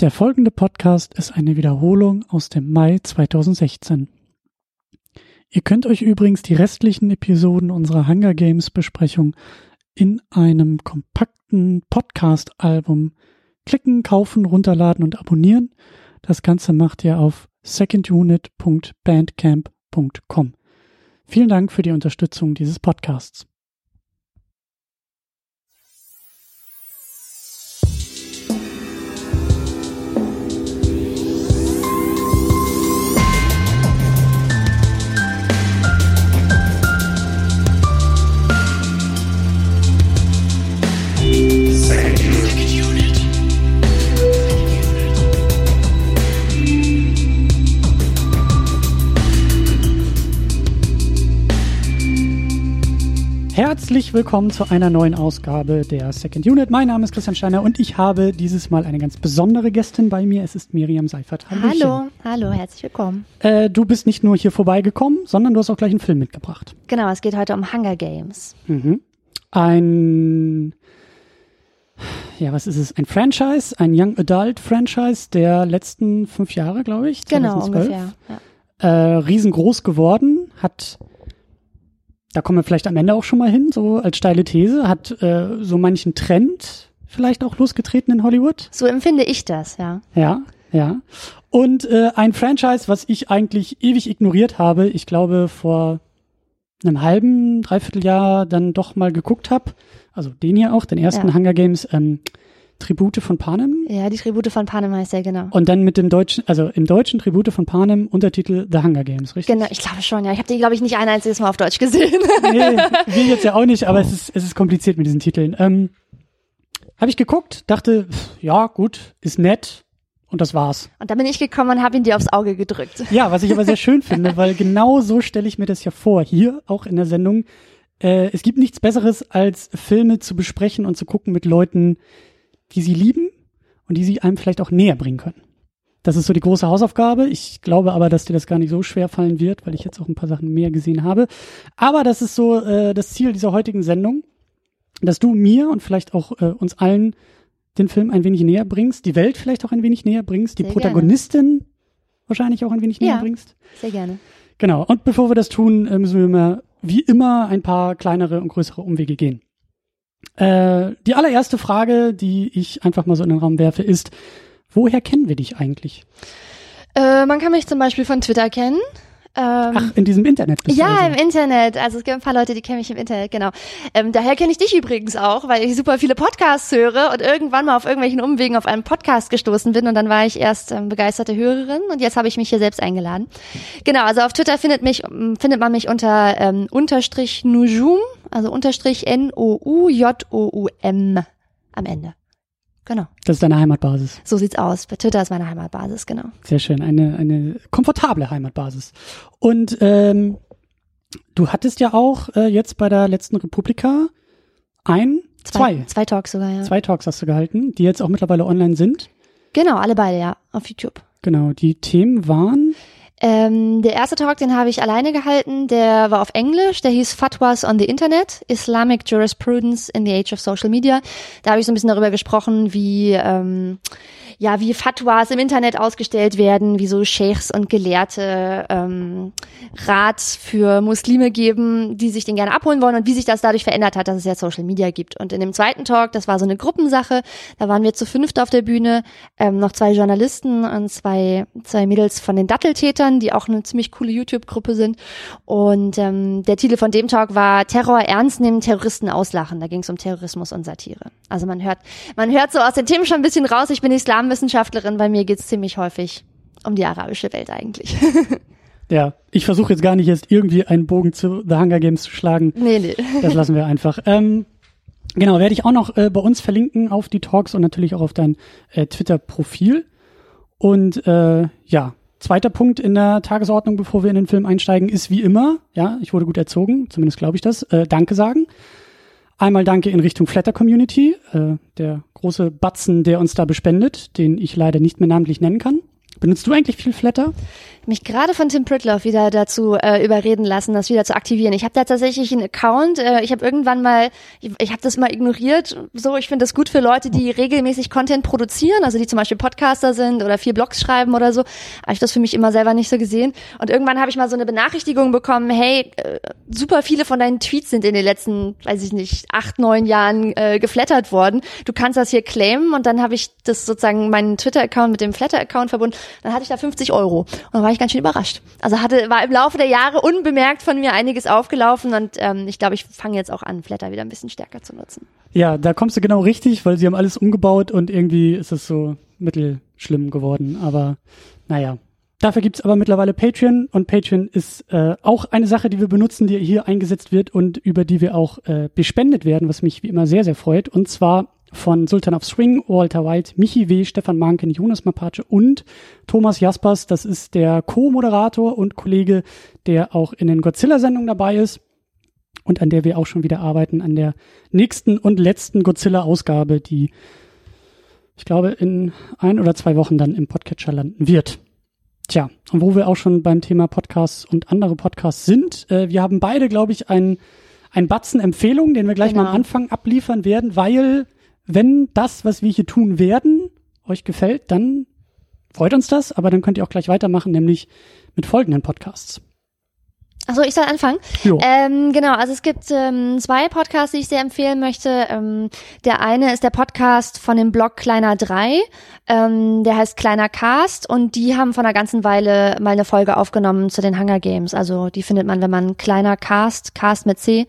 Der folgende Podcast ist eine Wiederholung aus dem Mai 2016. Ihr könnt euch übrigens die restlichen Episoden unserer Hunger Games Besprechung in einem kompakten Podcast-Album klicken, kaufen, runterladen und abonnieren. Das Ganze macht ihr auf secondunit.bandcamp.com. Vielen Dank für die Unterstützung dieses Podcasts. Herzlich willkommen zu einer neuen Ausgabe der Second Unit. Mein Name ist Christian Steiner und ich habe dieses Mal eine ganz besondere Gästin bei mir. Es ist Miriam Seifert. Hallöchen. Hallo, hallo, herzlich willkommen. Äh, du bist nicht nur hier vorbeigekommen, sondern du hast auch gleich einen Film mitgebracht. Genau, es geht heute um Hunger Games. Mhm. Ein, ja, was ist es? Ein Franchise, ein Young Adult Franchise der letzten fünf Jahre, glaube ich. 2012. Genau, ungefähr. Ja. Äh, riesengroß geworden, hat da kommen wir vielleicht am Ende auch schon mal hin, so als steile These, hat äh, so manchen Trend vielleicht auch losgetreten in Hollywood. So empfinde ich das, ja. Ja, ja. Und äh, ein Franchise, was ich eigentlich ewig ignoriert habe, ich glaube vor einem halben, dreiviertel Jahr dann doch mal geguckt habe, also den hier auch, den ersten ja. Hunger Games, ähm, Tribute von Panem. Ja, die Tribute von Panem heißt ja, genau. Und dann mit dem deutschen, also im deutschen Tribute von Panem Untertitel The Hunger Games, richtig? Genau, ich glaube schon, ja. Ich habe die, glaube ich, nicht ein einziges Mal auf Deutsch gesehen. nee, wir jetzt ja auch nicht, aber es ist, es ist kompliziert mit diesen Titeln. Ähm, habe ich geguckt, dachte, ja, gut, ist nett. Und das war's. Und dann bin ich gekommen und habe ihn dir aufs Auge gedrückt. Ja, was ich aber sehr schön finde, weil genau so stelle ich mir das ja vor, hier auch in der Sendung. Äh, es gibt nichts Besseres, als Filme zu besprechen und zu gucken mit Leuten, die sie lieben und die sie einem vielleicht auch näher bringen können. Das ist so die große Hausaufgabe. Ich glaube aber, dass dir das gar nicht so schwer fallen wird, weil ich jetzt auch ein paar Sachen mehr gesehen habe. Aber das ist so äh, das Ziel dieser heutigen Sendung, dass du mir und vielleicht auch äh, uns allen den Film ein wenig näher bringst, die Welt vielleicht auch ein wenig näher bringst, die sehr Protagonistin gerne. wahrscheinlich auch ein wenig näher ja, bringst. Sehr gerne. Genau. Und bevor wir das tun, äh, müssen wir mal wie immer ein paar kleinere und größere Umwege gehen. Äh, die allererste Frage, die ich einfach mal so in den Raum werfe, ist, woher kennen wir dich eigentlich? Äh, man kann mich zum Beispiel von Twitter kennen. Ähm, Ach, in diesem Internet? Ja, also. im Internet. Also es gibt ein paar Leute, die kennen mich im Internet, genau. Ähm, daher kenne ich dich übrigens auch, weil ich super viele Podcasts höre und irgendwann mal auf irgendwelchen Umwegen auf einen Podcast gestoßen bin und dann war ich erst ähm, begeisterte Hörerin und jetzt habe ich mich hier selbst eingeladen. Genau, also auf Twitter findet mich findet man mich unter ähm, unterstrich Nujum, also unterstrich N-O-U-J-O-U-M am Ende. Genau. Das ist deine Heimatbasis. So sieht's aus. Bei Twitter ist meine Heimatbasis, genau. Sehr schön. Eine, eine komfortable Heimatbasis. Und ähm, du hattest ja auch äh, jetzt bei der letzten Republika ein, zwei. Zwei, zwei Talks sogar, ja. Zwei Talks hast du gehalten, die jetzt auch mittlerweile online sind. Genau, alle beide, ja, auf YouTube. Genau, die Themen waren ähm, der erste Talk, den habe ich alleine gehalten, der war auf Englisch, der hieß Fatwas on the Internet, Islamic Jurisprudence in the Age of Social Media. Da habe ich so ein bisschen darüber gesprochen, wie ähm, ja, wie Fatwas im Internet ausgestellt werden, wie so Sheikhs und Gelehrte ähm, Rat für Muslime geben, die sich den gerne abholen wollen und wie sich das dadurch verändert hat, dass es ja Social Media gibt. Und in dem zweiten Talk, das war so eine Gruppensache, da waren wir zu fünft auf der Bühne, ähm, noch zwei Journalisten und zwei, zwei Mädels von den Datteltätern, die auch eine ziemlich coole YouTube-Gruppe sind. Und ähm, der Titel von dem Talk war Terror ernst nehmen, Terroristen auslachen. Da ging es um Terrorismus und Satire. Also man hört, man hört so aus den Themen schon ein bisschen raus, ich bin Islam Islamwissenschaftlerin, bei mir geht es ziemlich häufig um die arabische Welt eigentlich. ja, ich versuche jetzt gar nicht erst irgendwie einen Bogen zu The Hunger Games zu schlagen. Nee, nee. Das lassen wir einfach. Ähm, genau, werde ich auch noch äh, bei uns verlinken auf die Talks und natürlich auch auf dein äh, Twitter-Profil. Und äh, ja, zweiter Punkt in der Tagesordnung, bevor wir in den Film einsteigen, ist wie immer, ja, ich wurde gut erzogen, zumindest glaube ich das, äh, Danke sagen. Einmal danke in Richtung Flatter Community, äh, der große Batzen, der uns da bespendet, den ich leider nicht mehr namentlich nennen kann. Benutzt du eigentlich viel Flatter? Mich gerade von Tim Pritloff wieder dazu äh, überreden lassen, das wieder zu aktivieren. Ich habe da tatsächlich einen Account. Äh, ich habe irgendwann mal, ich, ich habe das mal ignoriert. So, ich finde das gut für Leute, die regelmäßig Content produzieren, also die zum Beispiel Podcaster sind oder vier Blogs schreiben oder so. Habe ich das für mich immer selber nicht so gesehen. Und irgendwann habe ich mal so eine Benachrichtigung bekommen: Hey, äh, super viele von deinen Tweets sind in den letzten, weiß ich nicht, acht, neun Jahren äh, geflattert worden. Du kannst das hier claimen. Und dann habe ich das sozusagen meinen Twitter-Account mit dem Flatter-Account verbunden. Dann hatte ich da 50 Euro. Und dann war ich ich ganz schön überrascht. Also hatte, war im Laufe der Jahre unbemerkt von mir einiges aufgelaufen und ähm, ich glaube, ich fange jetzt auch an, Flatter wieder ein bisschen stärker zu nutzen. Ja, da kommst du genau richtig, weil sie haben alles umgebaut und irgendwie ist es so mittelschlimm geworden. Aber naja. Dafür gibt's aber mittlerweile Patreon und Patreon ist äh, auch eine Sache, die wir benutzen, die hier eingesetzt wird und über die wir auch äh, bespendet werden, was mich wie immer sehr, sehr freut. Und zwar von Sultan of Swing, Walter White, Michi W., Stefan Manken, Jonas Mapace und Thomas Jaspers. Das ist der Co-Moderator und Kollege, der auch in den Godzilla-Sendungen dabei ist und an der wir auch schon wieder arbeiten, an der nächsten und letzten Godzilla-Ausgabe, die ich glaube in ein oder zwei Wochen dann im Podcatcher landen wird. Tja, und wo wir auch schon beim Thema Podcasts und andere Podcasts sind, äh, wir haben beide, glaube ich, einen ein Batzen Empfehlungen, den wir gleich genau. mal am genau. Anfang abliefern werden, weil wenn das, was wir hier tun werden, euch gefällt, dann freut uns das, aber dann könnt ihr auch gleich weitermachen, nämlich mit folgenden Podcasts. Also ich soll anfangen. Ähm, genau, also es gibt ähm, zwei Podcasts, die ich sehr empfehlen möchte. Ähm, der eine ist der Podcast von dem Blog Kleiner 3, ähm, der heißt Kleiner Cast und die haben vor einer ganzen Weile mal eine Folge aufgenommen zu den Hunger Games. Also die findet man, wenn man Kleiner Cast, Cast mit C,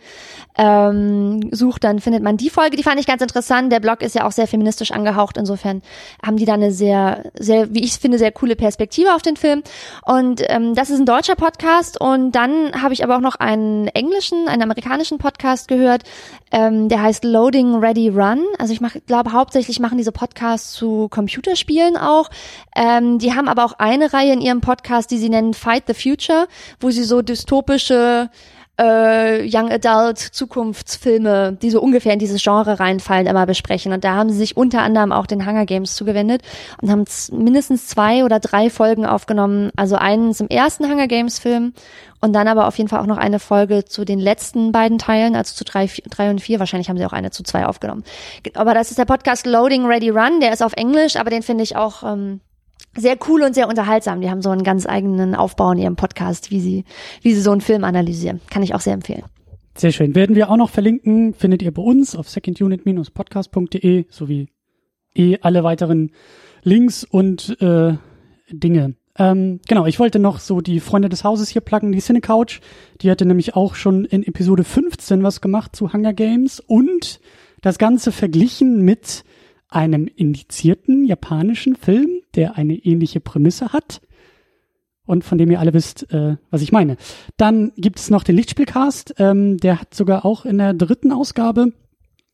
ähm, sucht, dann findet man die Folge. Die fand ich ganz interessant. Der Blog ist ja auch sehr feministisch angehaucht. Insofern haben die da eine sehr, sehr, wie ich finde, sehr coole Perspektive auf den Film. Und ähm, das ist ein deutscher Podcast und dann habe ich aber auch noch einen englischen, einen amerikanischen Podcast gehört, ähm, der heißt Loading Ready Run. Also ich glaube hauptsächlich machen diese Podcasts zu Computerspielen auch. Ähm, die haben aber auch eine Reihe in ihrem Podcast, die sie nennen Fight the Future, wo sie so dystopische äh, Young Adult Zukunftsfilme, die so ungefähr in dieses Genre reinfallen, immer besprechen. Und da haben sie sich unter anderem auch den Hunger Games zugewendet und haben mindestens zwei oder drei Folgen aufgenommen. Also einen zum ersten Hunger Games Film und dann aber auf jeden Fall auch noch eine Folge zu den letzten beiden Teilen, also zu drei, vier, drei und vier. Wahrscheinlich haben sie auch eine zu zwei aufgenommen. Aber das ist der Podcast Loading Ready Run. Der ist auf Englisch, aber den finde ich auch ähm, sehr cool und sehr unterhaltsam. Die haben so einen ganz eigenen Aufbau in ihrem Podcast, wie sie, wie sie so einen Film analysieren. Kann ich auch sehr empfehlen. Sehr schön. Werden wir auch noch verlinken, findet ihr bei uns auf secondunit-podcast.de sowie eh alle weiteren Links und äh, Dinge. Ähm, genau, ich wollte noch so die Freunde des Hauses hier placken, die Cinecouch. Die hatte nämlich auch schon in Episode 15 was gemacht zu Hunger Games und das Ganze verglichen mit einem indizierten japanischen Film, der eine ähnliche Prämisse hat und von dem ihr alle wisst, äh, was ich meine. Dann gibt es noch den Lichtspielcast, ähm, der hat sogar auch in der dritten Ausgabe,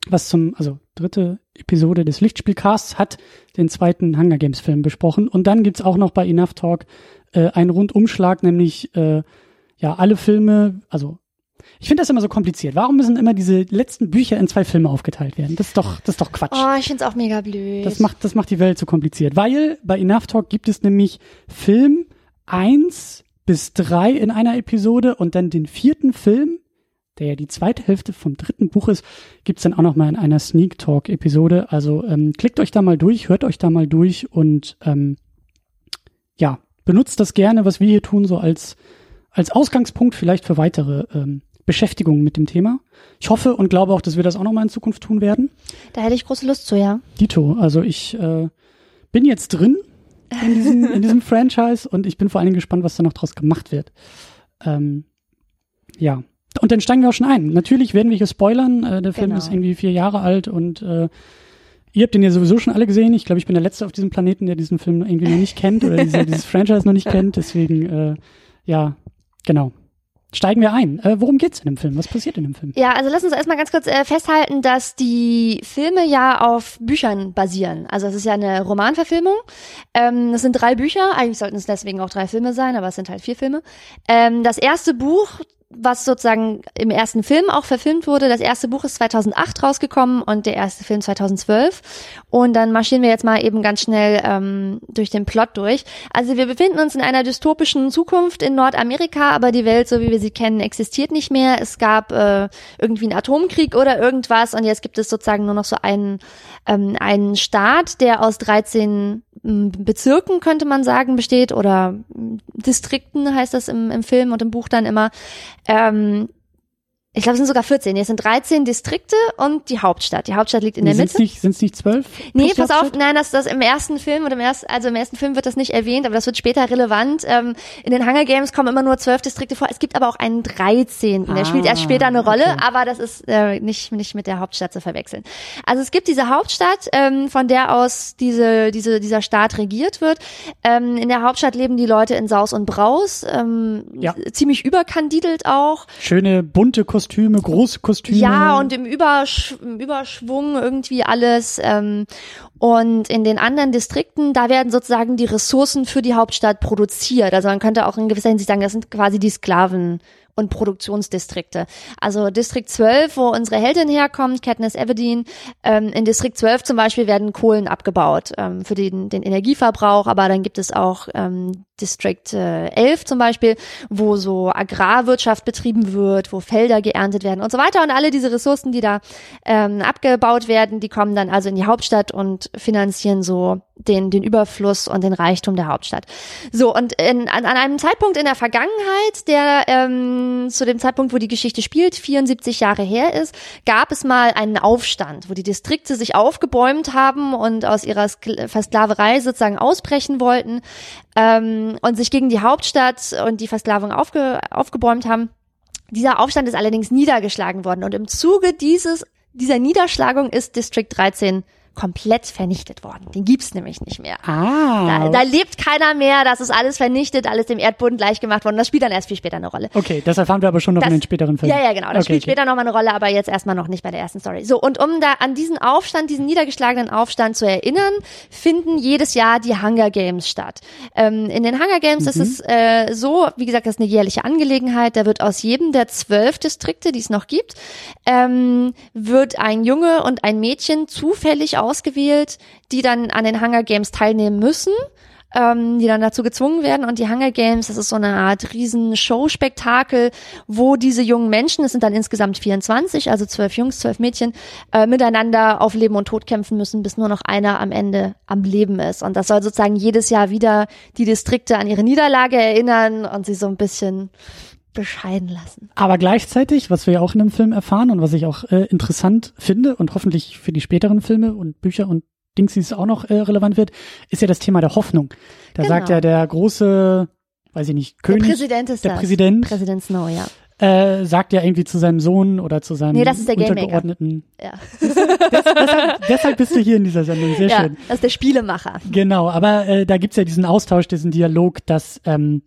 was zum, also dritte Episode des Lichtspielcasts, hat den zweiten Hunger Games Film besprochen. Und dann gibt's auch noch bei Enough Talk äh, einen Rundumschlag, nämlich äh, ja alle Filme, also ich finde das immer so kompliziert. Warum müssen immer diese letzten Bücher in zwei Filme aufgeteilt werden? Das ist doch, das ist doch Quatsch. Oh, ich finde es auch mega blöd. Das macht, das macht die Welt so kompliziert. Weil bei Enough Talk gibt es nämlich Film eins bis drei in einer Episode und dann den vierten Film, der ja die zweite Hälfte vom dritten Buch ist, gibt's dann auch noch mal in einer Sneak Talk Episode. Also ähm, klickt euch da mal durch, hört euch da mal durch und ähm, ja, benutzt das gerne, was wir hier tun, so als als Ausgangspunkt vielleicht für weitere ähm, Beschäftigung mit dem Thema. Ich hoffe und glaube auch, dass wir das auch nochmal in Zukunft tun werden. Da hätte ich große Lust zu, ja. Dito, also ich äh, bin jetzt drin in diesem, in diesem Franchise und ich bin vor allen Dingen gespannt, was da noch draus gemacht wird. Ähm, ja. Und dann steigen wir auch schon ein. Natürlich werden wir hier spoilern. Äh, der Film genau. ist irgendwie vier Jahre alt und äh, ihr habt den ja sowieso schon alle gesehen. Ich glaube, ich bin der Letzte auf diesem Planeten, der diesen Film irgendwie noch nicht kennt oder diese, dieses Franchise noch nicht kennt. Deswegen, äh, ja, genau steigen wir ein. Äh, worum geht's in dem Film? Was passiert in dem Film? Ja, also lass uns erstmal ganz kurz äh, festhalten, dass die Filme ja auf Büchern basieren. Also es ist ja eine Romanverfilmung. Ähm, das sind drei Bücher, eigentlich sollten es deswegen auch drei Filme sein, aber es sind halt vier Filme. Ähm, das erste Buch, was sozusagen im ersten Film auch verfilmt wurde. Das erste Buch ist 2008 rausgekommen und der erste Film 2012. Und dann marschieren wir jetzt mal eben ganz schnell ähm, durch den Plot durch. Also wir befinden uns in einer dystopischen Zukunft in Nordamerika, aber die Welt, so wie wir sie kennen, existiert nicht mehr. Es gab äh, irgendwie einen Atomkrieg oder irgendwas und jetzt gibt es sozusagen nur noch so einen, ähm, einen Staat, der aus 13 Bezirken, könnte man sagen, besteht oder Distrikten heißt das im, im Film und im Buch dann immer. Ähm, ich glaube, es sind sogar 14. Es sind 13 Distrikte und die Hauptstadt. Die Hauptstadt liegt in der sind's Mitte. Nicht, sind es nicht zwölf? Nee, pass auf, nein, das, das im ersten Film oder im ersten, also im ersten Film wird das nicht erwähnt, aber das wird später relevant. Ähm, in den Hunger Games kommen immer nur zwölf Distrikte vor. Es gibt aber auch einen 13. Ah, der spielt erst später eine Rolle, okay. aber das ist äh, nicht, nicht mit der Hauptstadt zu verwechseln. Also es gibt diese Hauptstadt, ähm, von der aus diese, diese, dieser Staat regiert wird. Ähm, in der Hauptstadt leben die Leute in Saus und Braus, ähm, ja. ziemlich überkandidelt auch. Schöne bunte Kostüme Kostüme, große Kostüme. Ja, und im, Übersch im Überschwung irgendwie alles. Ähm, und in den anderen Distrikten, da werden sozusagen die Ressourcen für die Hauptstadt produziert. Also man könnte auch in gewisser Hinsicht sagen, das sind quasi die Sklaven und Produktionsdistrikte. Also Distrikt 12, wo unsere Heldin herkommt, Katniss Everdeen, ähm, in Distrikt 12 zum Beispiel werden Kohlen abgebaut ähm, für den, den Energieverbrauch, aber dann gibt es auch ähm, District äh, 11 zum Beispiel, wo so Agrarwirtschaft betrieben wird, wo Felder geerntet werden und so weiter. Und alle diese Ressourcen, die da ähm, abgebaut werden, die kommen dann also in die Hauptstadt und finanzieren so den, den Überfluss und den Reichtum der Hauptstadt. So, und in, an, an einem Zeitpunkt in der Vergangenheit, der ähm, zu dem Zeitpunkt, wo die Geschichte spielt, 74 Jahre her ist, gab es mal einen Aufstand, wo die Distrikte sich aufgebäumt haben und aus ihrer Versklaverei sozusagen ausbrechen wollten ähm, und sich gegen die Hauptstadt und die Versklavung aufge, aufgebäumt haben. Dieser Aufstand ist allerdings niedergeschlagen worden und im Zuge dieses dieser Niederschlagung ist District 13 komplett vernichtet worden. Den gibt's nämlich nicht mehr. Ah. Da, da lebt keiner mehr, das ist alles vernichtet, alles dem Erdboden gleichgemacht worden. Das spielt dann erst viel später eine Rolle. Okay, das erfahren wir aber schon noch das, in den späteren Filmen. Ja, ja, genau. Das okay, spielt okay. später noch mal eine Rolle, aber jetzt erstmal noch nicht bei der ersten Story. So, und um da an diesen Aufstand, diesen niedergeschlagenen Aufstand zu erinnern, finden jedes Jahr die Hunger Games statt. Ähm, in den Hunger Games mhm. ist es äh, so, wie gesagt, das ist eine jährliche Angelegenheit. Da wird aus jedem der zwölf Distrikte, die es noch gibt, ähm, wird ein Junge und ein Mädchen zufällig ausgewählt, die dann an den Hunger Games teilnehmen müssen ähm, die dann dazu gezwungen werden. Und die Hunger Games, das ist so eine Art riesen Showspektakel, wo diese jungen Menschen, es sind dann insgesamt 24, also zwölf Jungs, zwölf Mädchen, äh, miteinander auf Leben und Tod kämpfen müssen, bis nur noch einer am Ende am Leben ist. Und das soll sozusagen jedes Jahr wieder die Distrikte an ihre Niederlage erinnern und sie so ein bisschen bescheiden lassen. Aber gleichzeitig, was wir ja auch in dem Film erfahren und was ich auch äh, interessant finde und hoffentlich für die späteren Filme und Bücher und Dingsies auch noch äh, relevant wird, ist ja das Thema der Hoffnung. Da genau. sagt ja der große, weiß ich nicht, König. Der Präsident ist der das. Präsident. Präsident Snow, ja. Äh, sagt ja irgendwie zu seinem Sohn oder zu seinem nee, das ist der Untergeordneten. Ja. Des, deshalb, deshalb bist du hier in dieser Sendung. Sehr ja, schön. Das ist der Spielemacher. Genau, aber äh, da gibt's ja diesen Austausch, diesen Dialog, dass ähm,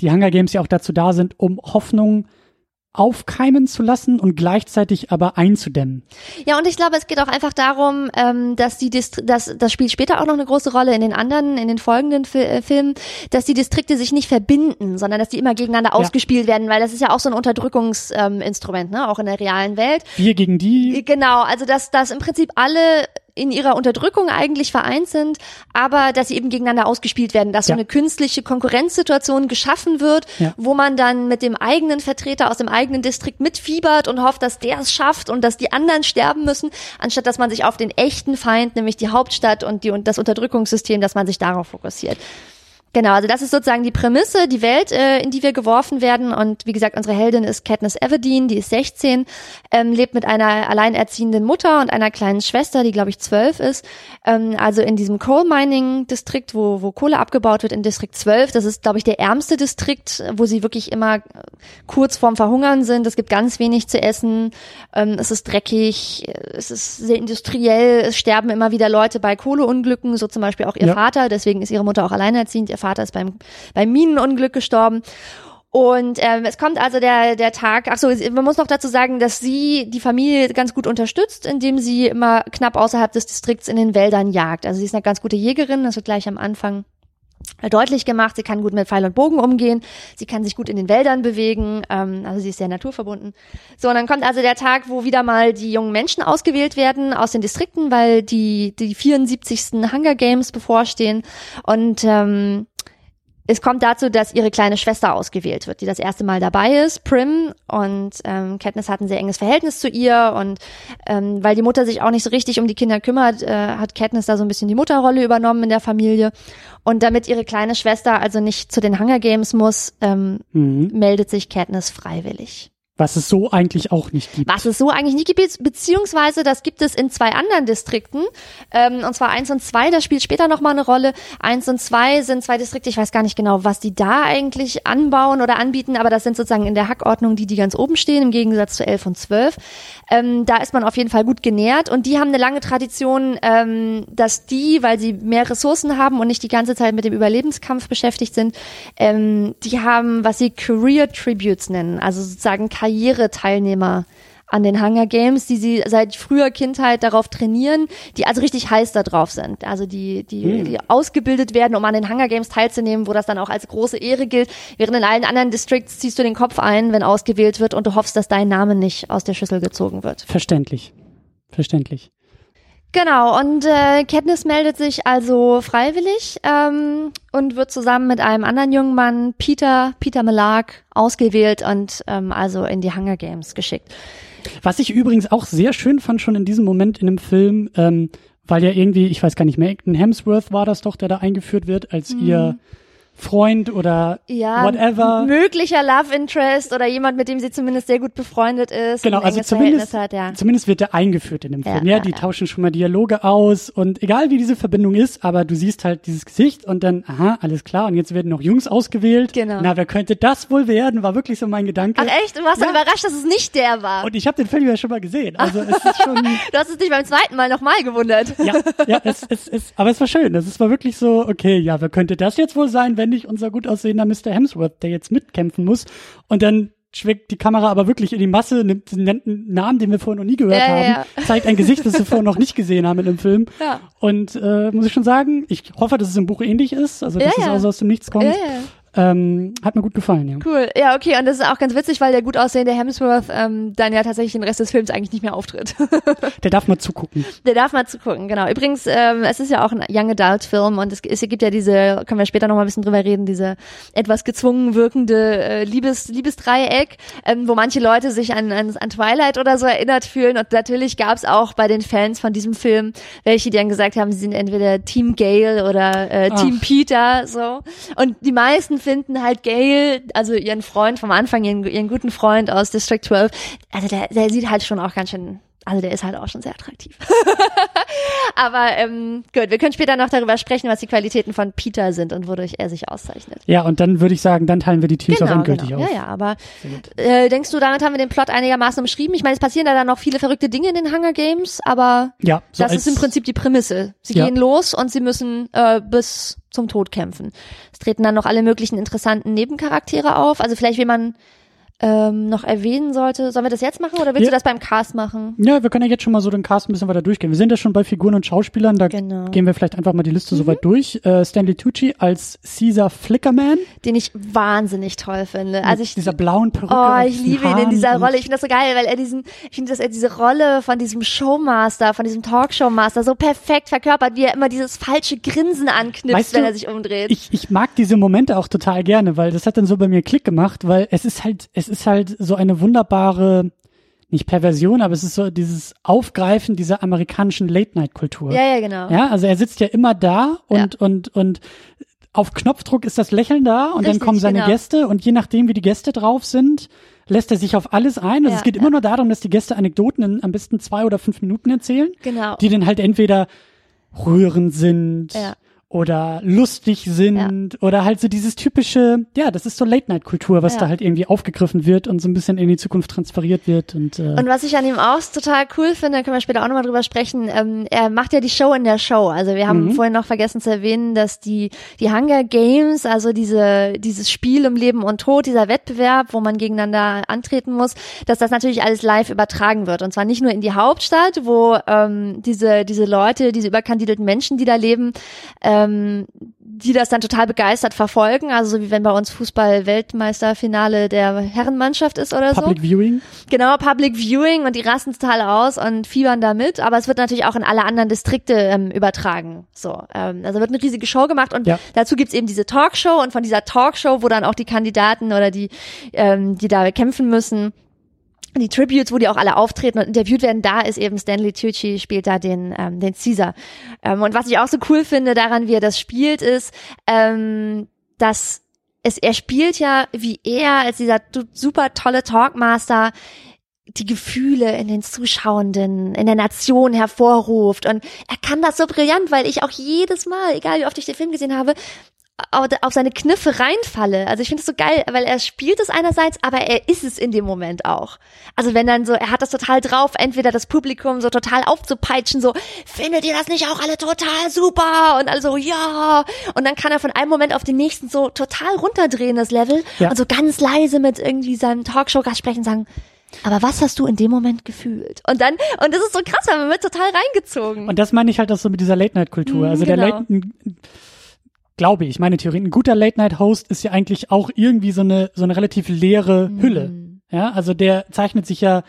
die Hunger Games ja auch dazu da sind, um Hoffnung aufkeimen zu lassen und gleichzeitig aber einzudämmen. Ja, und ich glaube, es geht auch einfach darum, ähm, dass die Dist dass das spielt später auch noch eine große Rolle in den anderen, in den folgenden Fi äh, Filmen, dass die Distrikte sich nicht verbinden, sondern dass die immer gegeneinander ja. ausgespielt werden, weil das ist ja auch so ein Unterdrückungsinstrument, ähm, ne, auch in der realen Welt. Wir gegen die. Genau, also dass, dass im Prinzip alle in ihrer Unterdrückung eigentlich vereint sind, aber dass sie eben gegeneinander ausgespielt werden, dass ja. so eine künstliche Konkurrenzsituation geschaffen wird, ja. wo man dann mit dem eigenen Vertreter aus dem eigenen Distrikt mitfiebert und hofft, dass der es schafft und dass die anderen sterben müssen, anstatt dass man sich auf den echten Feind, nämlich die Hauptstadt und die und das Unterdrückungssystem, dass man sich darauf fokussiert. Genau, also das ist sozusagen die Prämisse, die Welt, äh, in die wir geworfen werden. Und wie gesagt, unsere Heldin ist Katniss Everdeen, die ist 16, ähm, lebt mit einer alleinerziehenden Mutter und einer kleinen Schwester, die glaube ich 12 ist. Ähm, also in diesem Coal Mining Distrikt, wo, wo Kohle abgebaut wird, in Distrikt 12. Das ist glaube ich der ärmste Distrikt, wo sie wirklich immer kurz vorm Verhungern sind. Es gibt ganz wenig zu essen. Ähm, es ist dreckig, es ist sehr industriell. Es sterben immer wieder Leute bei Kohleunglücken, so zum Beispiel auch ihr ja. Vater. Deswegen ist ihre Mutter auch alleinerziehend. Ihr Vater ist beim, beim Minenunglück gestorben. Und ähm, es kommt also der, der Tag, ach so, man muss noch dazu sagen, dass sie die Familie ganz gut unterstützt, indem sie immer knapp außerhalb des Distrikts in den Wäldern jagt. Also sie ist eine ganz gute Jägerin, das wird gleich am Anfang deutlich gemacht, sie kann gut mit Pfeil und Bogen umgehen, sie kann sich gut in den Wäldern bewegen, ähm, also sie ist sehr naturverbunden. So, und dann kommt also der Tag, wo wieder mal die jungen Menschen ausgewählt werden aus den Distrikten, weil die, die 74. Hunger Games bevorstehen und ähm, es kommt dazu, dass ihre kleine Schwester ausgewählt wird, die das erste Mal dabei ist, Prim. Und ähm, Katniss hat ein sehr enges Verhältnis zu ihr. Und ähm, weil die Mutter sich auch nicht so richtig um die Kinder kümmert, äh, hat Katniss da so ein bisschen die Mutterrolle übernommen in der Familie. Und damit ihre kleine Schwester also nicht zu den Hunger Games muss, ähm, mhm. meldet sich Katniss freiwillig. Was es so eigentlich auch nicht gibt. Was es so eigentlich nicht gibt, beziehungsweise das gibt es in zwei anderen Distrikten. Ähm, und zwar eins und zwei, das spielt später nochmal eine Rolle. Eins und zwei sind zwei Distrikte, ich weiß gar nicht genau, was die da eigentlich anbauen oder anbieten, aber das sind sozusagen in der Hackordnung die, die ganz oben stehen, im Gegensatz zu elf und zwölf. Ähm, da ist man auf jeden Fall gut genährt und die haben eine lange Tradition, ähm, dass die, weil sie mehr Ressourcen haben und nicht die ganze Zeit mit dem Überlebenskampf beschäftigt sind, ähm, die haben, was sie Career Tributes nennen, also sozusagen Karriereteilnehmer an den Hunger Games, die sie seit früher Kindheit darauf trainieren, die also richtig heiß da drauf sind. Also die, die, hm. die ausgebildet werden, um an den Hunger Games teilzunehmen, wo das dann auch als große Ehre gilt. Während in allen anderen Districts ziehst du den Kopf ein, wenn ausgewählt wird und du hoffst, dass dein Name nicht aus der Schüssel gezogen wird. Verständlich. Verständlich. Genau, und äh, Katniss meldet sich also freiwillig ähm, und wird zusammen mit einem anderen jungen Mann, Peter, Peter Melark, ausgewählt und ähm, also in die Hunger Games geschickt. Was ich übrigens auch sehr schön fand schon in diesem Moment in dem Film, ähm, weil ja irgendwie, ich weiß gar nicht mehr, Acton Hemsworth war das doch, der da eingeführt wird als mhm. ihr Freund oder ja, whatever. Möglicher Love Interest oder jemand, mit dem sie zumindest sehr gut befreundet ist. Genau, also zumindest, hat, ja. zumindest wird der eingeführt in dem Film. Ja, ja die tauschen schon mal Dialoge aus und egal wie diese Verbindung ist, aber du siehst halt dieses Gesicht und dann, aha, alles klar, und jetzt werden noch Jungs ausgewählt. Genau. Na, wer könnte das wohl werden? War wirklich so mein Gedanke. Ach echt? Du warst dann überrascht, dass es nicht der war. Und ich habe den Film ja schon mal gesehen. Also es ist schon. du hast es dich beim zweiten Mal nochmal gewundert. ja, ja, es, es, es, aber es war schön. Es war wirklich so, okay, ja, wer könnte das jetzt wohl sein, nicht unser gut aussehender Mr. Hemsworth, der jetzt mitkämpfen muss. Und dann schweckt die Kamera aber wirklich in die Masse, nimmt einen Namen, den wir vorher noch nie gehört ja, haben, ja. zeigt ein Gesicht, das wir vorher noch nicht gesehen haben in dem Film. Ja. Und äh, muss ich schon sagen, ich hoffe, dass es im Buch ähnlich ist, also dass es auch aus dem Nichts kommt. Ähm, hat mir gut gefallen, ja. Cool. Ja, okay. Und das ist auch ganz witzig, weil der gut aussehende Hemsworth ähm, dann ja tatsächlich den Rest des Films eigentlich nicht mehr auftritt. der darf mal zugucken. Der darf mal zugucken, genau. Übrigens, ähm, es ist ja auch ein Young Adult Film und es, es gibt ja diese, können wir später noch mal ein bisschen drüber reden, diese etwas gezwungen wirkende äh, Liebes, Liebesdreieck, ähm, wo manche Leute sich an, an, an Twilight oder so erinnert fühlen. Und natürlich gab es auch bei den Fans von diesem Film welche, die dann gesagt haben, sie sind entweder Team Gale oder äh, Team Peter, so. Und die meisten finden halt Gail, also ihren Freund vom Anfang, ihren, ihren guten Freund aus District 12, also der, der sieht halt schon auch ganz schön also der ist halt auch schon sehr attraktiv. Aber ähm, gut, wir können später noch darüber sprechen, was die Qualitäten von Peter sind und wodurch er sich auszeichnet. Ja, und dann würde ich sagen, dann teilen wir die Teams genau, auch endgültig genau. auf. Ja, ja, aber äh, denkst du, damit haben wir den Plot einigermaßen umschrieben? Ich meine, es passieren da dann noch viele verrückte Dinge in den Hunger Games, aber ja, so das ist im Prinzip die Prämisse. Sie ja. gehen los und sie müssen äh, bis zum Tod kämpfen. Es treten dann noch alle möglichen interessanten Nebencharaktere auf. Also vielleicht, wie man ähm, noch erwähnen sollte. Sollen wir das jetzt machen oder willst ja. du das beim Cast machen? Ja, wir können ja jetzt schon mal so den Cast ein bisschen weiter durchgehen. Wir sind ja schon bei Figuren und Schauspielern, da genau. gehen wir vielleicht einfach mal die Liste mhm. so weit durch. Äh, Stanley Tucci als Caesar Flickerman. Den ich wahnsinnig toll finde. Also ich, dieser blauen Perücke. Oh, ich liebe ihn in dieser Rolle. Ich finde das so geil, weil er diesen, ich finde, dass er diese Rolle von diesem Showmaster, von diesem Talkshowmaster so perfekt verkörpert, wie er immer dieses falsche Grinsen anknüpft, weißt du, wenn er sich umdreht. Ich, ich mag diese Momente auch total gerne, weil das hat dann so bei mir Klick gemacht, weil es ist halt, es ist halt so eine wunderbare, nicht Perversion, aber es ist so dieses Aufgreifen dieser amerikanischen Late-Night-Kultur. Ja, ja, genau. Ja, also er sitzt ja immer da und, ja. und, und auf Knopfdruck ist das Lächeln da und Richtig, dann kommen seine genau. Gäste und je nachdem, wie die Gäste drauf sind, lässt er sich auf alles ein. Also ja, es geht ja. immer nur darum, dass die Gäste Anekdoten in am besten zwei oder fünf Minuten erzählen, genau. die dann halt entweder rührend sind, ja oder lustig sind oder halt so dieses typische, ja, das ist so Late-Night-Kultur, was Ja. da halt irgendwie aufgegriffen wird und so ein bisschen in die Zukunft transferiert wird und, äh, Und was ich an ihm auch total cool finde, können wir später auch nochmal drüber sprechen, ähm, er macht ja die Show in der Show. Also wir haben Mhm. vorhin noch vergessen zu erwähnen, dass die, die Hunger Games, also diese, dieses Spiel um Leben und Tod, dieser Wettbewerb, wo man gegeneinander antreten muss, dass das natürlich alles live übertragen wird. Und zwar nicht nur in die Hauptstadt, wo ähm, diese, diese Leute, diese überkandidelten Menschen, die da leben, ähm, die das dann total begeistert verfolgen. Also so wie wenn bei uns Fußball-Weltmeisterfinale der Herrenmannschaft ist oder so. Public Viewing. Genau, Public Viewing und die rasten total aus und fiebern damit, aber es wird natürlich auch in alle anderen Distrikte ähm, übertragen. So, ähm, also wird eine riesige Show gemacht und Ja. dazu gibt's eben diese Talkshow und von dieser Talkshow, wo dann auch die Kandidaten oder die, ähm, die da kämpfen müssen, die Tributes, wo die auch alle auftreten und interviewt werden, da ist eben Stanley Tucci spielt da den ähm, den Caesar. Ähm, und was ich auch so cool finde daran, wie er das spielt, ist, ähm, dass es er spielt ja wie er als dieser super tolle Talkmaster die Gefühle in den Zuschauenden, in der Nation hervorruft. Und er kann das so brillant, weil ich auch jedes Mal, egal wie oft ich den Film gesehen habe, auf seine Kniffe reinfalle. Also ich finde es so geil, weil er spielt es einerseits, aber er ist es in dem Moment auch. Also wenn dann so, er hat das total drauf, entweder das Publikum so total aufzupeitschen, so, findet ihr das nicht auch alle total super? Und alle so, ja. Und dann kann er von einem Moment auf den nächsten so total runterdrehen, das Level. Ja. Und so ganz leise mit irgendwie seinem Talkshow-Gast sprechen, sagen, aber was hast du in dem Moment gefühlt? Und dann, und das ist so krass, weil man wird total reingezogen. Und das meine ich halt auch so mit dieser Late-Night-Kultur. Mhm, Also der genau. Late, ein- glaube ich, meine Theorie, ein guter Late-Night-Host ist ja eigentlich auch irgendwie so eine, so eine relativ leere Mhm. Hülle. Ja, also der zeichnet sich ja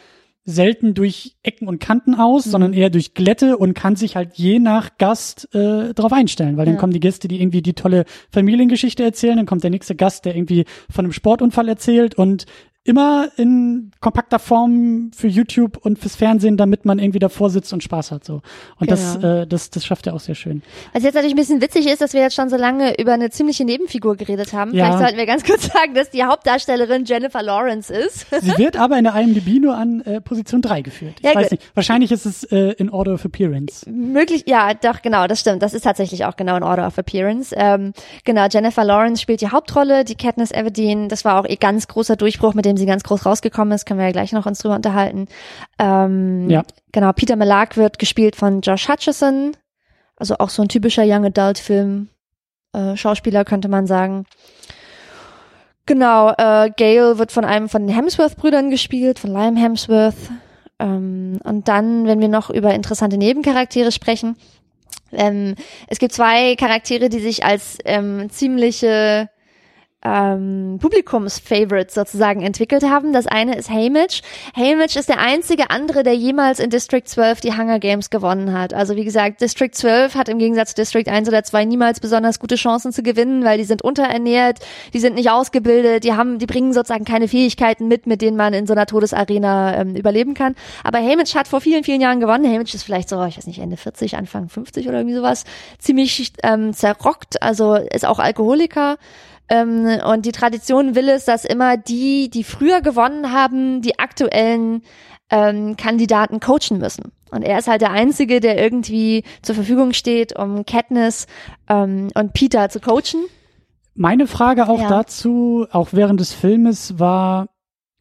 selten durch Ecken und Kanten aus, Mhm. sondern eher durch Glätte und kann sich halt je nach Gast äh, darauf einstellen, weil dann Ja. kommen die Gäste, die irgendwie die tolle Familiengeschichte erzählen, dann kommt der nächste Gast, der irgendwie von einem Sportunfall erzählt und immer in kompakter Form für YouTube und fürs Fernsehen, damit man irgendwie davor sitzt und Spaß hat so. Und das, Genau. äh, das, das schafft er auch sehr schön. Was jetzt natürlich ein bisschen witzig ist, dass wir jetzt schon so lange über eine ziemliche Nebenfigur geredet haben. Ja. Vielleicht sollten wir ganz kurz sagen, dass die Hauptdarstellerin Jennifer Lawrence ist. Sie wird aber in der IMDb nur an äh, Position 3 geführt. Ich Ja, weiß nicht. Wahrscheinlich ist es äh, in Order of Appearance. Möglich, ja, doch, genau, das stimmt. Das ist tatsächlich auch genau in Order of Appearance. Ähm, genau, Jennifer Lawrence spielt die Hauptrolle, die Katniss Everdeen. Das war auch ihr ganz großer Durchbruch, mit dem sie ganz groß rausgekommen ist. Können wir ja gleich noch uns drüber unterhalten. Ähm, Ja. Genau, Peter Malark wird gespielt von Josh Hutcherson. Also auch so ein typischer Young Adult Film. Äh, Schauspieler könnte man sagen. Genau, äh, Gail wird von einem von den Hemsworth-Brüdern gespielt, von Liam Hemsworth. Ähm, und dann, wenn wir noch über interessante Nebencharaktere sprechen, ähm, es gibt zwei Charaktere, die sich als ähm, ziemliche ähm, Publikumsfavorites sozusagen entwickelt haben. Das eine ist Haymitch. Haymitch ist der einzige andere, der jemals in District 12 die Hunger Games gewonnen hat. Also wie gesagt, District 12 hat im Gegensatz zu District 1 oder 2 niemals besonders gute Chancen zu gewinnen, weil die sind unterernährt, die sind nicht ausgebildet, die haben, die bringen sozusagen keine Fähigkeiten mit, mit denen man in so einer Todesarena ähm, überleben kann. Aber Haymitch hat vor vielen, vielen Jahren gewonnen. Haymitch ist vielleicht so, ich weiß nicht, Ende 40, Anfang 50 oder irgendwie sowas, ziemlich ähm, zerrockt, also ist auch Alkoholiker. Ähm, und die Tradition will es, dass immer die, die früher gewonnen haben, die aktuellen ähm, Kandidaten coachen müssen. Und er ist halt der Einzige, der irgendwie zur Verfügung steht, um Katniss ähm, und Peter zu coachen. Meine Frage auch Ja. dazu, auch während des Filmes, war,